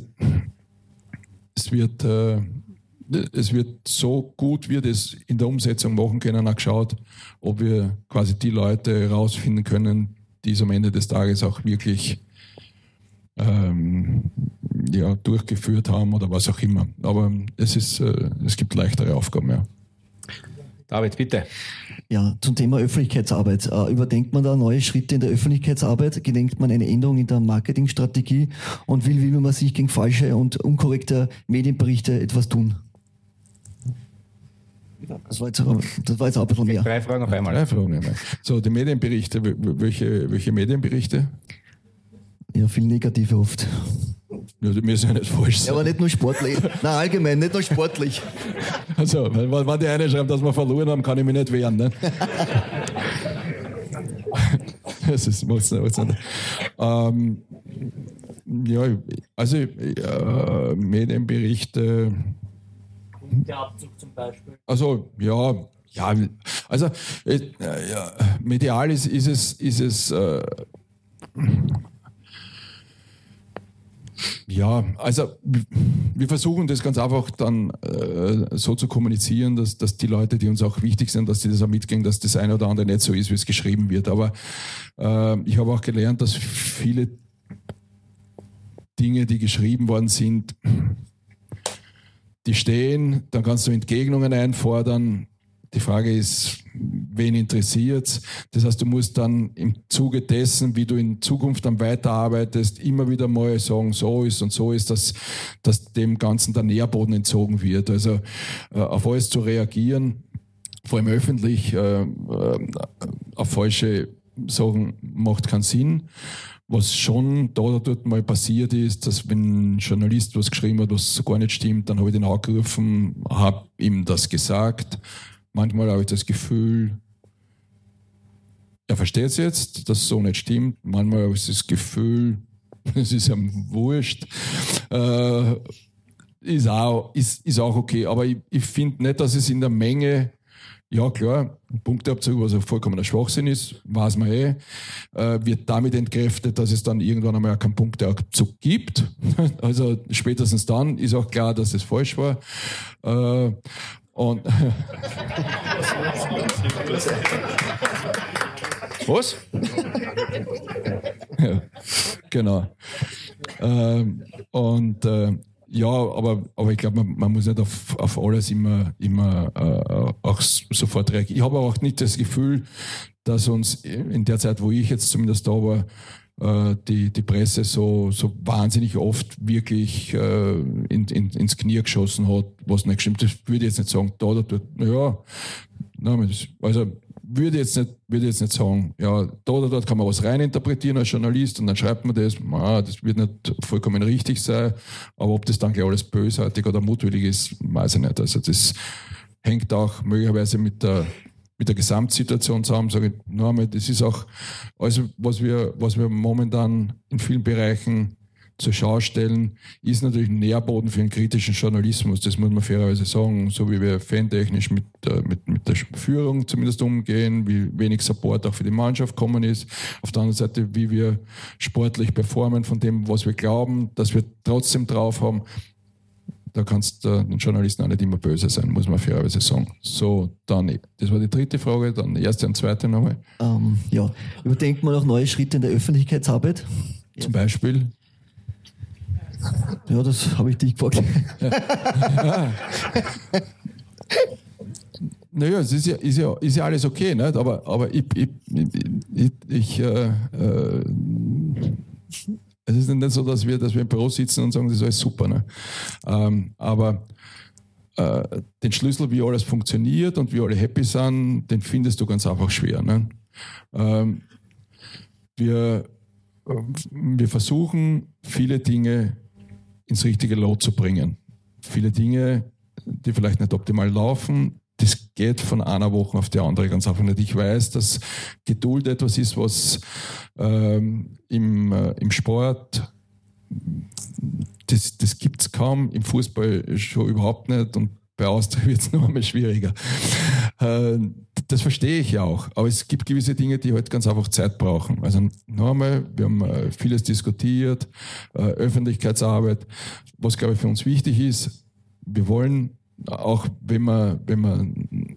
es wird, äh, es wird so gut wir das in der Umsetzung machen können, auch geschaut, ob wir quasi die Leute herausfinden können, die es am Ende des Tages auch wirklich ähm, ja, durchgeführt haben oder was auch immer. Aber es, ist, äh, es gibt leichtere Aufgaben, ja. David, bitte. Ja, zum Thema Öffentlichkeitsarbeit. Äh, überdenkt man da neue Schritte in der Öffentlichkeitsarbeit? Gedenkt man eine Änderung in der Marketingstrategie? Und will, wie man sich gegen falsche und unkorrekte Medienberichte etwas tun? Das war, jetzt, das war jetzt auch ein bisschen mehr. Drei Fragen auf einmal. Drei Fragen einmal. So, die Medienberichte, welche, welche Medienberichte? Ja, viel negative oft. Ja, wir sind ja nicht falsch. Ja, aber nicht nur sportlich. Nein, allgemein, nicht nur sportlich. Also, wenn die eine schreibt, dass wir verloren haben, kann ich mich nicht wehren. Ne? das ist, macht's macht's. Ähm, ja, also äh, Medienberichte. Der Abzug zum Beispiel. Also, ja, ja, also äh, ja, medial ist, ist es, ist es äh, ja, also wir versuchen das ganz einfach dann äh, so zu kommunizieren, dass, dass die Leute, die uns auch wichtig sind, dass die das auch mitgehen, dass das eine oder andere nicht so ist, wie es geschrieben wird. Aber äh, ich habe auch gelernt, dass viele Dinge, die geschrieben worden sind, die stehen, dann kannst du Entgegnungen einfordern, die Frage ist, wen interessiert Das heißt, du musst dann im Zuge dessen, wie du in Zukunft dann weiterarbeitest, immer wieder mal sagen, so ist und so ist, dass, dass dem Ganzen der Nährboden entzogen wird. Also äh, auf alles zu reagieren, vor allem öffentlich, äh, äh, auf falsche Sachen macht keinen Sinn. Was schon da oder dort mal passiert ist, dass wenn ein Journalist was geschrieben hat, was gar nicht stimmt, dann habe ich den angerufen, habe ihm das gesagt Manchmal habe ich das Gefühl, er versteht es jetzt, dass es so nicht stimmt. Manchmal habe ich das Gefühl, es ist ihm wurscht. Äh, ist, auch, ist, ist auch okay. Aber ich, ich finde nicht, dass es in der Menge, ja klar, Punkteabzug, was ein vollkommener Schwachsinn ist, weiß man eh, äh, wird damit entkräftet, dass es dann irgendwann einmal keinen Punkteabzug gibt. Also spätestens dann ist auch klar, dass es falsch war. Äh, und Was? genau. Ähm, und äh, ja, aber, aber ich glaube, man, man, muss nicht auf, auf alles immer, immer äh, auch sofort reagieren. Ich habe auch nicht das Gefühl, dass uns in der Zeit, wo ich jetzt zumindest da war, äh, die, die Presse so, so wahnsinnig oft wirklich äh, in, in, ins Knie geschossen hat, was nicht gestimmt. Das würde ich jetzt nicht sagen, da oder dort. Ja, also würde jetzt nicht, würde jetzt nicht sagen, ja, da oder dort kann man was reininterpretieren als Journalist und dann schreibt man das, ah, das wird nicht vollkommen richtig sein, aber ob das dann gleich alles bösartig oder mutwillig ist, weiß ich nicht. Also das hängt auch möglicherweise mit der mit der Gesamtsituation zusammen, sage ich einmal, das ist auch alles, was wir, was wir momentan in vielen Bereichen zur Schau stellen, ist natürlich ein Nährboden für einen kritischen Journalismus. Das muss man fairerweise sagen. So wie wir fantechnisch mit, äh, mit, mit der Führung zumindest umgehen, wie wenig Support auch für die Mannschaft kommen ist. Auf der anderen Seite, wie wir sportlich performen von dem, was wir glauben, dass wir trotzdem drauf haben. Da kannst du den Journalisten auch nicht immer böse sein, muss man fairerweise sagen. So, dann, das war die dritte Frage, dann die erste und zweite nochmal. Ähm, ja, überdenkt man auch neue Schritte in der Öffentlichkeitsarbeit? Zum Beispiel? Ja, das habe ich dich gefragt. Naja, es ist ja, ist ja, ist ja alles okay, nicht? aber, aber ich, ich, ich, ich äh, äh, es ist nicht so, dass wir, dass wir im Büro sitzen und sagen, das ist alles super. Ne? Ähm, aber äh, den Schlüssel, wie alles funktioniert und wie alle happy sind, den findest du ganz einfach schwer. Ne? Ähm, wir, wir versuchen, viele Dinge ins richtige Lot zu bringen. Viele Dinge, die vielleicht nicht optimal laufen, das geht von einer Woche auf die andere ganz einfach nicht. Ich weiß, dass Geduld etwas ist, was ähm, im, äh, im Sport, das, das gibt es kaum, im Fußball schon überhaupt nicht und bei Austria wird es noch einmal schwieriger. Äh, das verstehe ich ja auch, aber es gibt gewisse Dinge, die halt ganz einfach Zeit brauchen. Also noch einmal, wir haben äh, vieles diskutiert, äh, Öffentlichkeitsarbeit. Was, glaube ich, für uns wichtig ist, wir wollen auch wenn man, wenn man,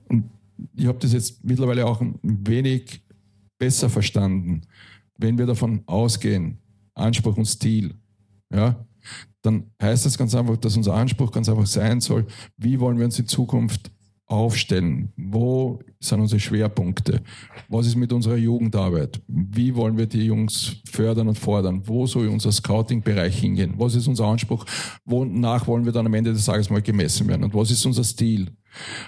ich habe das jetzt mittlerweile auch ein wenig besser verstanden, wenn wir davon ausgehen, Anspruch und Stil, ja, dann heißt das ganz einfach, dass unser Anspruch ganz einfach sein soll, wie wollen wir uns in Zukunft aufstellen? Wo sind unsere Schwerpunkte? Was ist mit unserer Jugendarbeit? Wie wollen wir die Jungs fördern und fordern? Wo soll unser Scouting-Bereich hingehen? Was ist unser Anspruch? Wonach wollen wir dann am Ende des Tages mal gemessen werden? Und was ist unser Stil?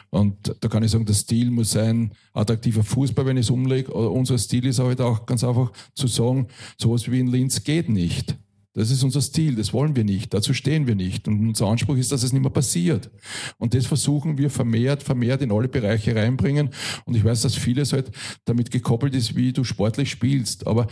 Und da kann ich sagen, der Stil muss sein, attraktiver Fußball, wenn ich es umlege. Unser Stil ist halt auch ganz einfach zu sagen, sowas wie in Linz geht nicht. Das ist unser Stil, das wollen wir nicht, dazu stehen wir nicht. Und unser Anspruch ist, dass es nicht mehr passiert. Und das versuchen wir vermehrt, vermehrt in alle Bereiche reinbringen. Und ich weiß, dass vieles halt damit gekoppelt ist, wie du sportlich spielst. Aber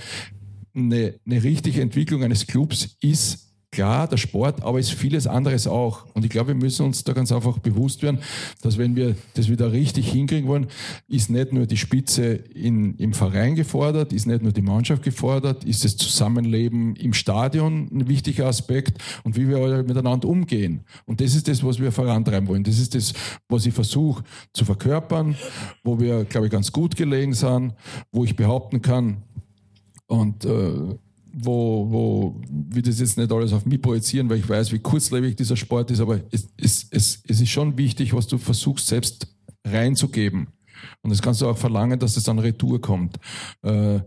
eine, eine richtige Entwicklung eines Clubs ist klar, der Sport, aber es ist vieles anderes auch. Und ich glaube, wir müssen uns da ganz einfach bewusst werden, dass wenn wir das wieder richtig hinkriegen wollen, ist nicht nur die Spitze in, im Verein gefordert, ist nicht nur die Mannschaft gefordert, ist das Zusammenleben im Stadion ein wichtiger Aspekt und wie wir miteinander umgehen. Und das ist das, was wir vorantreiben wollen. Das ist das, was ich versuche zu verkörpern, wo wir, glaube ich, ganz gut gelegen sind, wo ich behaupten kann, und äh, wo, wo will das jetzt nicht alles auf mich projizieren, weil ich weiß, wie kurzlebig dieser Sport ist, aber es, es, es, es ist schon wichtig, was du versuchst selbst reinzugeben. Und das kannst du auch verlangen, dass es dann retour kommt. Äh,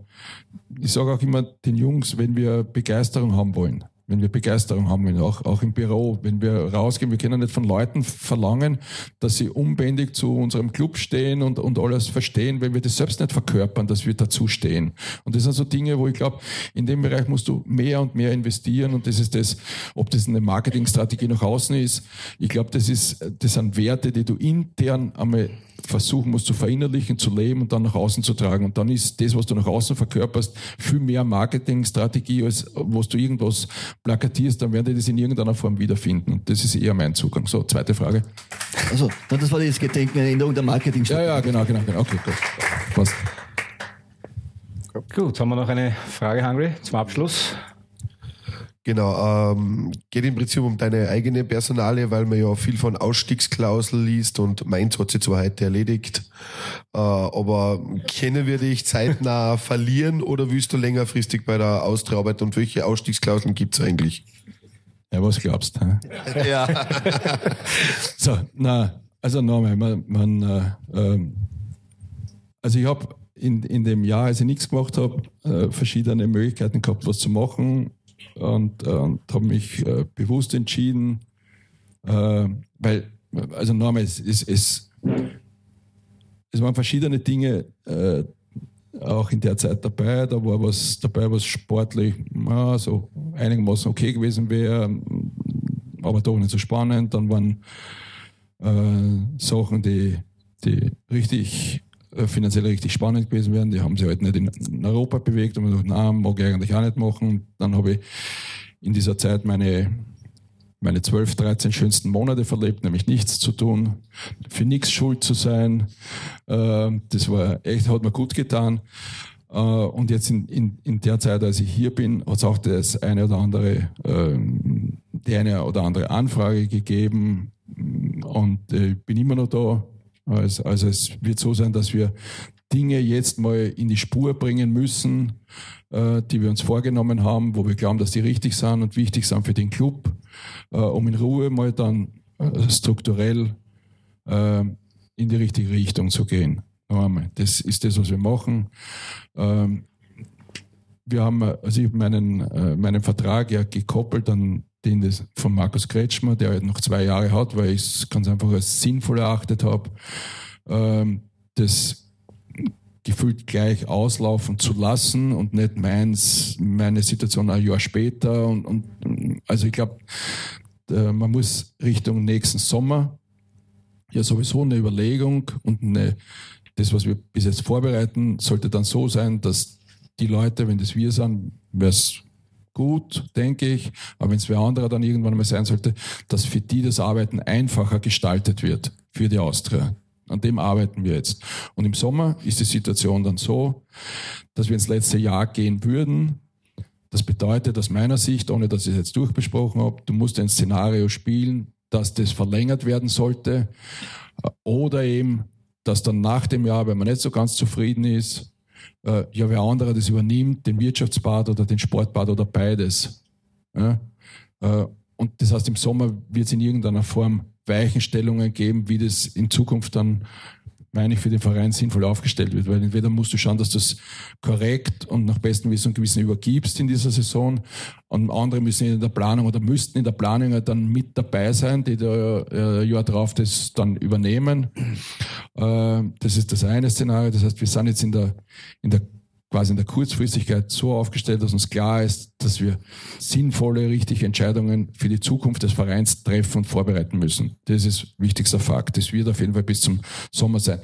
ich sage auch immer den Jungs, wenn wir Begeisterung haben wollen, wenn wir Begeisterung haben, auch, auch im Büro, wenn wir rausgehen, wir können nicht von Leuten verlangen, dass sie unbändig zu unserem Club stehen und, und alles verstehen, wenn wir das selbst nicht verkörpern, dass wir dazu stehen. Und das sind so Dinge, wo ich glaube, in dem Bereich musst du mehr und mehr investieren und das ist das, ob das eine Marketingstrategie nach außen ist. Ich glaube, das ist, das sind Werte, die du intern einmal versuchen musst zu verinnerlichen, zu leben und dann nach außen zu tragen. Und dann ist das, was du nach außen verkörperst, viel mehr Marketingstrategie, als was du irgendwas plakatierst, dann werden die das in irgendeiner Form wiederfinden. Das ist eher mein Zugang. So, zweite Frage. Also, das war das Gedenken eine Änderung der Marketingstrategie. Ja, ja, genau, genau, genau. Okay, gut. Passt. Gut, haben wir noch eine Frage, Hungry, zum Abschluss? Genau, ähm, geht im Prinzip um deine eigene Personalie, weil man ja viel von Ausstiegsklausel liest und Mainz hat sie zwar heute erledigt, äh, aber können wir dich zeitnah verlieren oder willst du längerfristig bei der Austria arbeiten und welche Ausstiegsklauseln gibt's eigentlich? Ja, was glaubst du? Ja. So, na, also nochmal, man, man äh, ähm, also ich habe in, in dem Jahr, als ich nichts gemacht habe, äh, verschiedene Möglichkeiten gehabt, was zu machen und, äh, und habe mich äh, bewusst entschieden, äh, weil, also nochmal, es, es, es, es waren verschiedene Dinge äh, auch in der Zeit dabei. Da war was dabei, was sportlich ja, so einigermaßen okay gewesen wäre, aber doch nicht so spannend. Dann waren äh, Sachen, die, die richtig finanziell richtig spannend gewesen wären. Die haben sich halt nicht in Europa bewegt und man gesagt, na, mag ich eigentlich auch nicht machen. Dann habe ich in dieser Zeit meine meine 12, 13 schönsten Monate verlebt, nämlich nichts zu tun, für nichts schuld zu sein. Äh, das war echt, hat mir gut getan. Äh, und jetzt in, in, in der Zeit, als ich hier bin, hat es auch das eine oder andere, ähm, die eine oder andere Anfrage gegeben und äh, bin immer noch da. Also, also es wird so sein, dass wir Dinge jetzt mal in die Spur bringen müssen, äh, die wir uns vorgenommen haben, wo wir glauben, dass die richtig sind und wichtig sind für den Club, äh, um in Ruhe mal dann äh, strukturell äh, in die richtige Richtung zu gehen. Das ist das, was wir machen. Ähm, wir haben, also ich meinen, äh, meinen Vertrag ja gekoppelt an den des, von Markus Kretschmer, der noch zwei Jahre hat, weil ich es ganz einfach als sinnvoll erachtet habe, ähm, das gefühlt gleich auslaufen zu lassen und nicht meins, meine Situation ein Jahr später. Und, und also ich glaube, man muss Richtung nächsten Sommer ja sowieso eine Überlegung und eine, das, was wir bis jetzt vorbereiten, sollte dann so sein, dass die Leute, wenn das wir sind, wäre es gut, denke ich. Aber wenn es wer anderer dann irgendwann mal sein sollte, dass für die das Arbeiten einfacher gestaltet wird für die Austria. An dem arbeiten wir jetzt. Und im Sommer ist die Situation dann so, dass wir ins letzte Jahr gehen würden. Das bedeutet aus meiner Sicht, ohne dass ich es jetzt durchbesprochen habe, du musst ein Szenario spielen, dass das verlängert werden sollte. Oder eben, dass dann nach dem Jahr, wenn man nicht so ganz zufrieden ist, äh, ja, wer anderer das übernimmt, den Wirtschaftsbad oder den Sportbad oder beides. Ja? Äh, und das heißt, im Sommer wird es in irgendeiner Form Weichenstellungen geben, wie das in Zukunft dann, meine ich, für den Verein sinnvoll aufgestellt wird. Weil entweder musst du schauen, dass du das korrekt und nach bestem Wissen und Gewissen übergibst in dieser Saison und andere müssen in der Planung oder müssten in der Planung dann mit dabei sein, die da äh, Jahr drauf das dann übernehmen. Äh, das ist das eine Szenario. Das heißt, wir sind jetzt in der, in der quasi in der Kurzfristigkeit so aufgestellt, dass uns klar ist, dass wir sinnvolle, richtige Entscheidungen für die Zukunft des Vereins treffen und vorbereiten müssen. Das ist wichtigster Fakt. Das wird auf jeden Fall bis zum Sommer sein.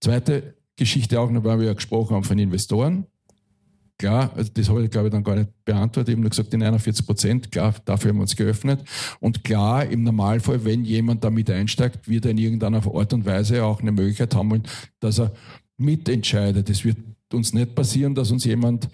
Zweite Geschichte auch noch, weil wir ja gesprochen haben von Investoren. Klar, also das habe ich glaube ich dann gar nicht beantwortet, eben nur gesagt, in 41 Prozent, klar, dafür haben wir uns geöffnet. Und klar, im Normalfall, wenn jemand damit einsteigt, wird er in irgendeiner Art und Weise auch eine Möglichkeit haben, dass er mitentscheidet. Es wird uns nicht passieren, dass uns jemand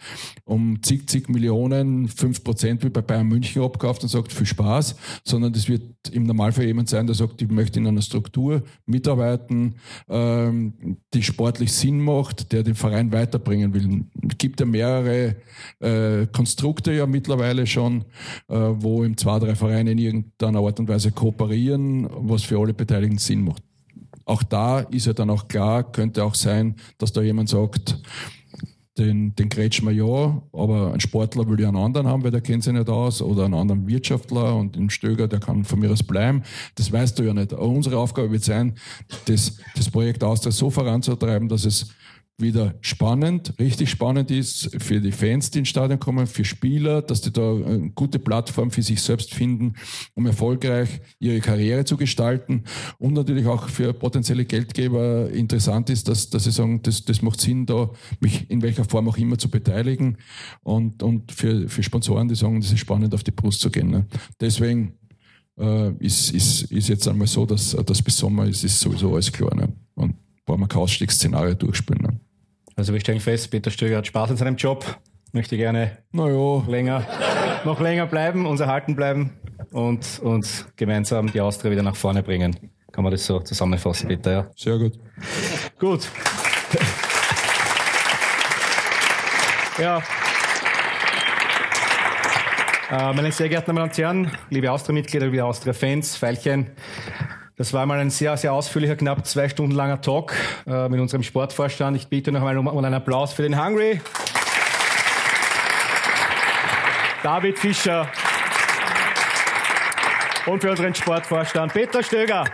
um zig, zig Millionen, fünf Prozent wie bei Bayern München abkauft und sagt, viel Spaß, sondern das wird im Normalfall jemand sein, der sagt, ich möchte in einer Struktur mitarbeiten, ähm, die sportlich Sinn macht, der den Verein weiterbringen will. Es gibt ja mehrere äh, Konstrukte ja mittlerweile schon, äh, wo im zwei, drei Vereine in irgendeiner Art und Weise kooperieren, was für alle Beteiligten Sinn macht. Auch da ist ja dann auch klar, könnte auch sein, dass da jemand sagt, den, den Kretschmer ja, aber ein Sportler will ja einen anderen haben, weil der kennt sich nicht aus, oder einen anderen Wirtschaftler und den Stöger, der kann von mir aus bleiben. Das weißt du ja nicht. Aber unsere Aufgabe wird sein, das, das Projekt Austria so voranzutreiben, dass es wieder spannend, richtig spannend ist für die Fans, die ins Stadion kommen, für Spieler, dass die da eine gute Plattform für sich selbst finden, um erfolgreich ihre Karriere zu gestalten und natürlich auch für potenzielle Geldgeber interessant ist, dass, dass sie sagen, das, das macht Sinn, da mich in welcher Form auch immer zu beteiligen und, und für, für Sponsoren, die sagen, das ist spannend, auf die Brust zu gehen. Ne? Deswegen äh, ist, ist, ist jetzt einmal so, dass, dass bis Sommer ist, ist sowieso alles klar. Ne? Und wollen wir kein Ausstiegsszenario durchspielen. Ne? Also wir stellen fest, Peter Stöger hat Spaß in seinem Job, möchte gerne naja. länger, noch länger bleiben, uns erhalten bleiben und uns gemeinsam die Austria wieder nach vorne bringen. Kann man das so zusammenfassen, Peter? Ja? Sehr gut. Gut. Ja. Äh, meine sehr geehrten Damen und Herren, liebe Austria-Mitglieder, liebe Austria-Fans, Veilchen, das war mal ein sehr, sehr ausführlicher, knapp zwei Stunden langer Talk äh, mit unserem Sportvorstand. Ich bitte noch einmal um, um einen Applaus für den Hungry. David Fischer und für unseren Sportvorstand Peter Stöger.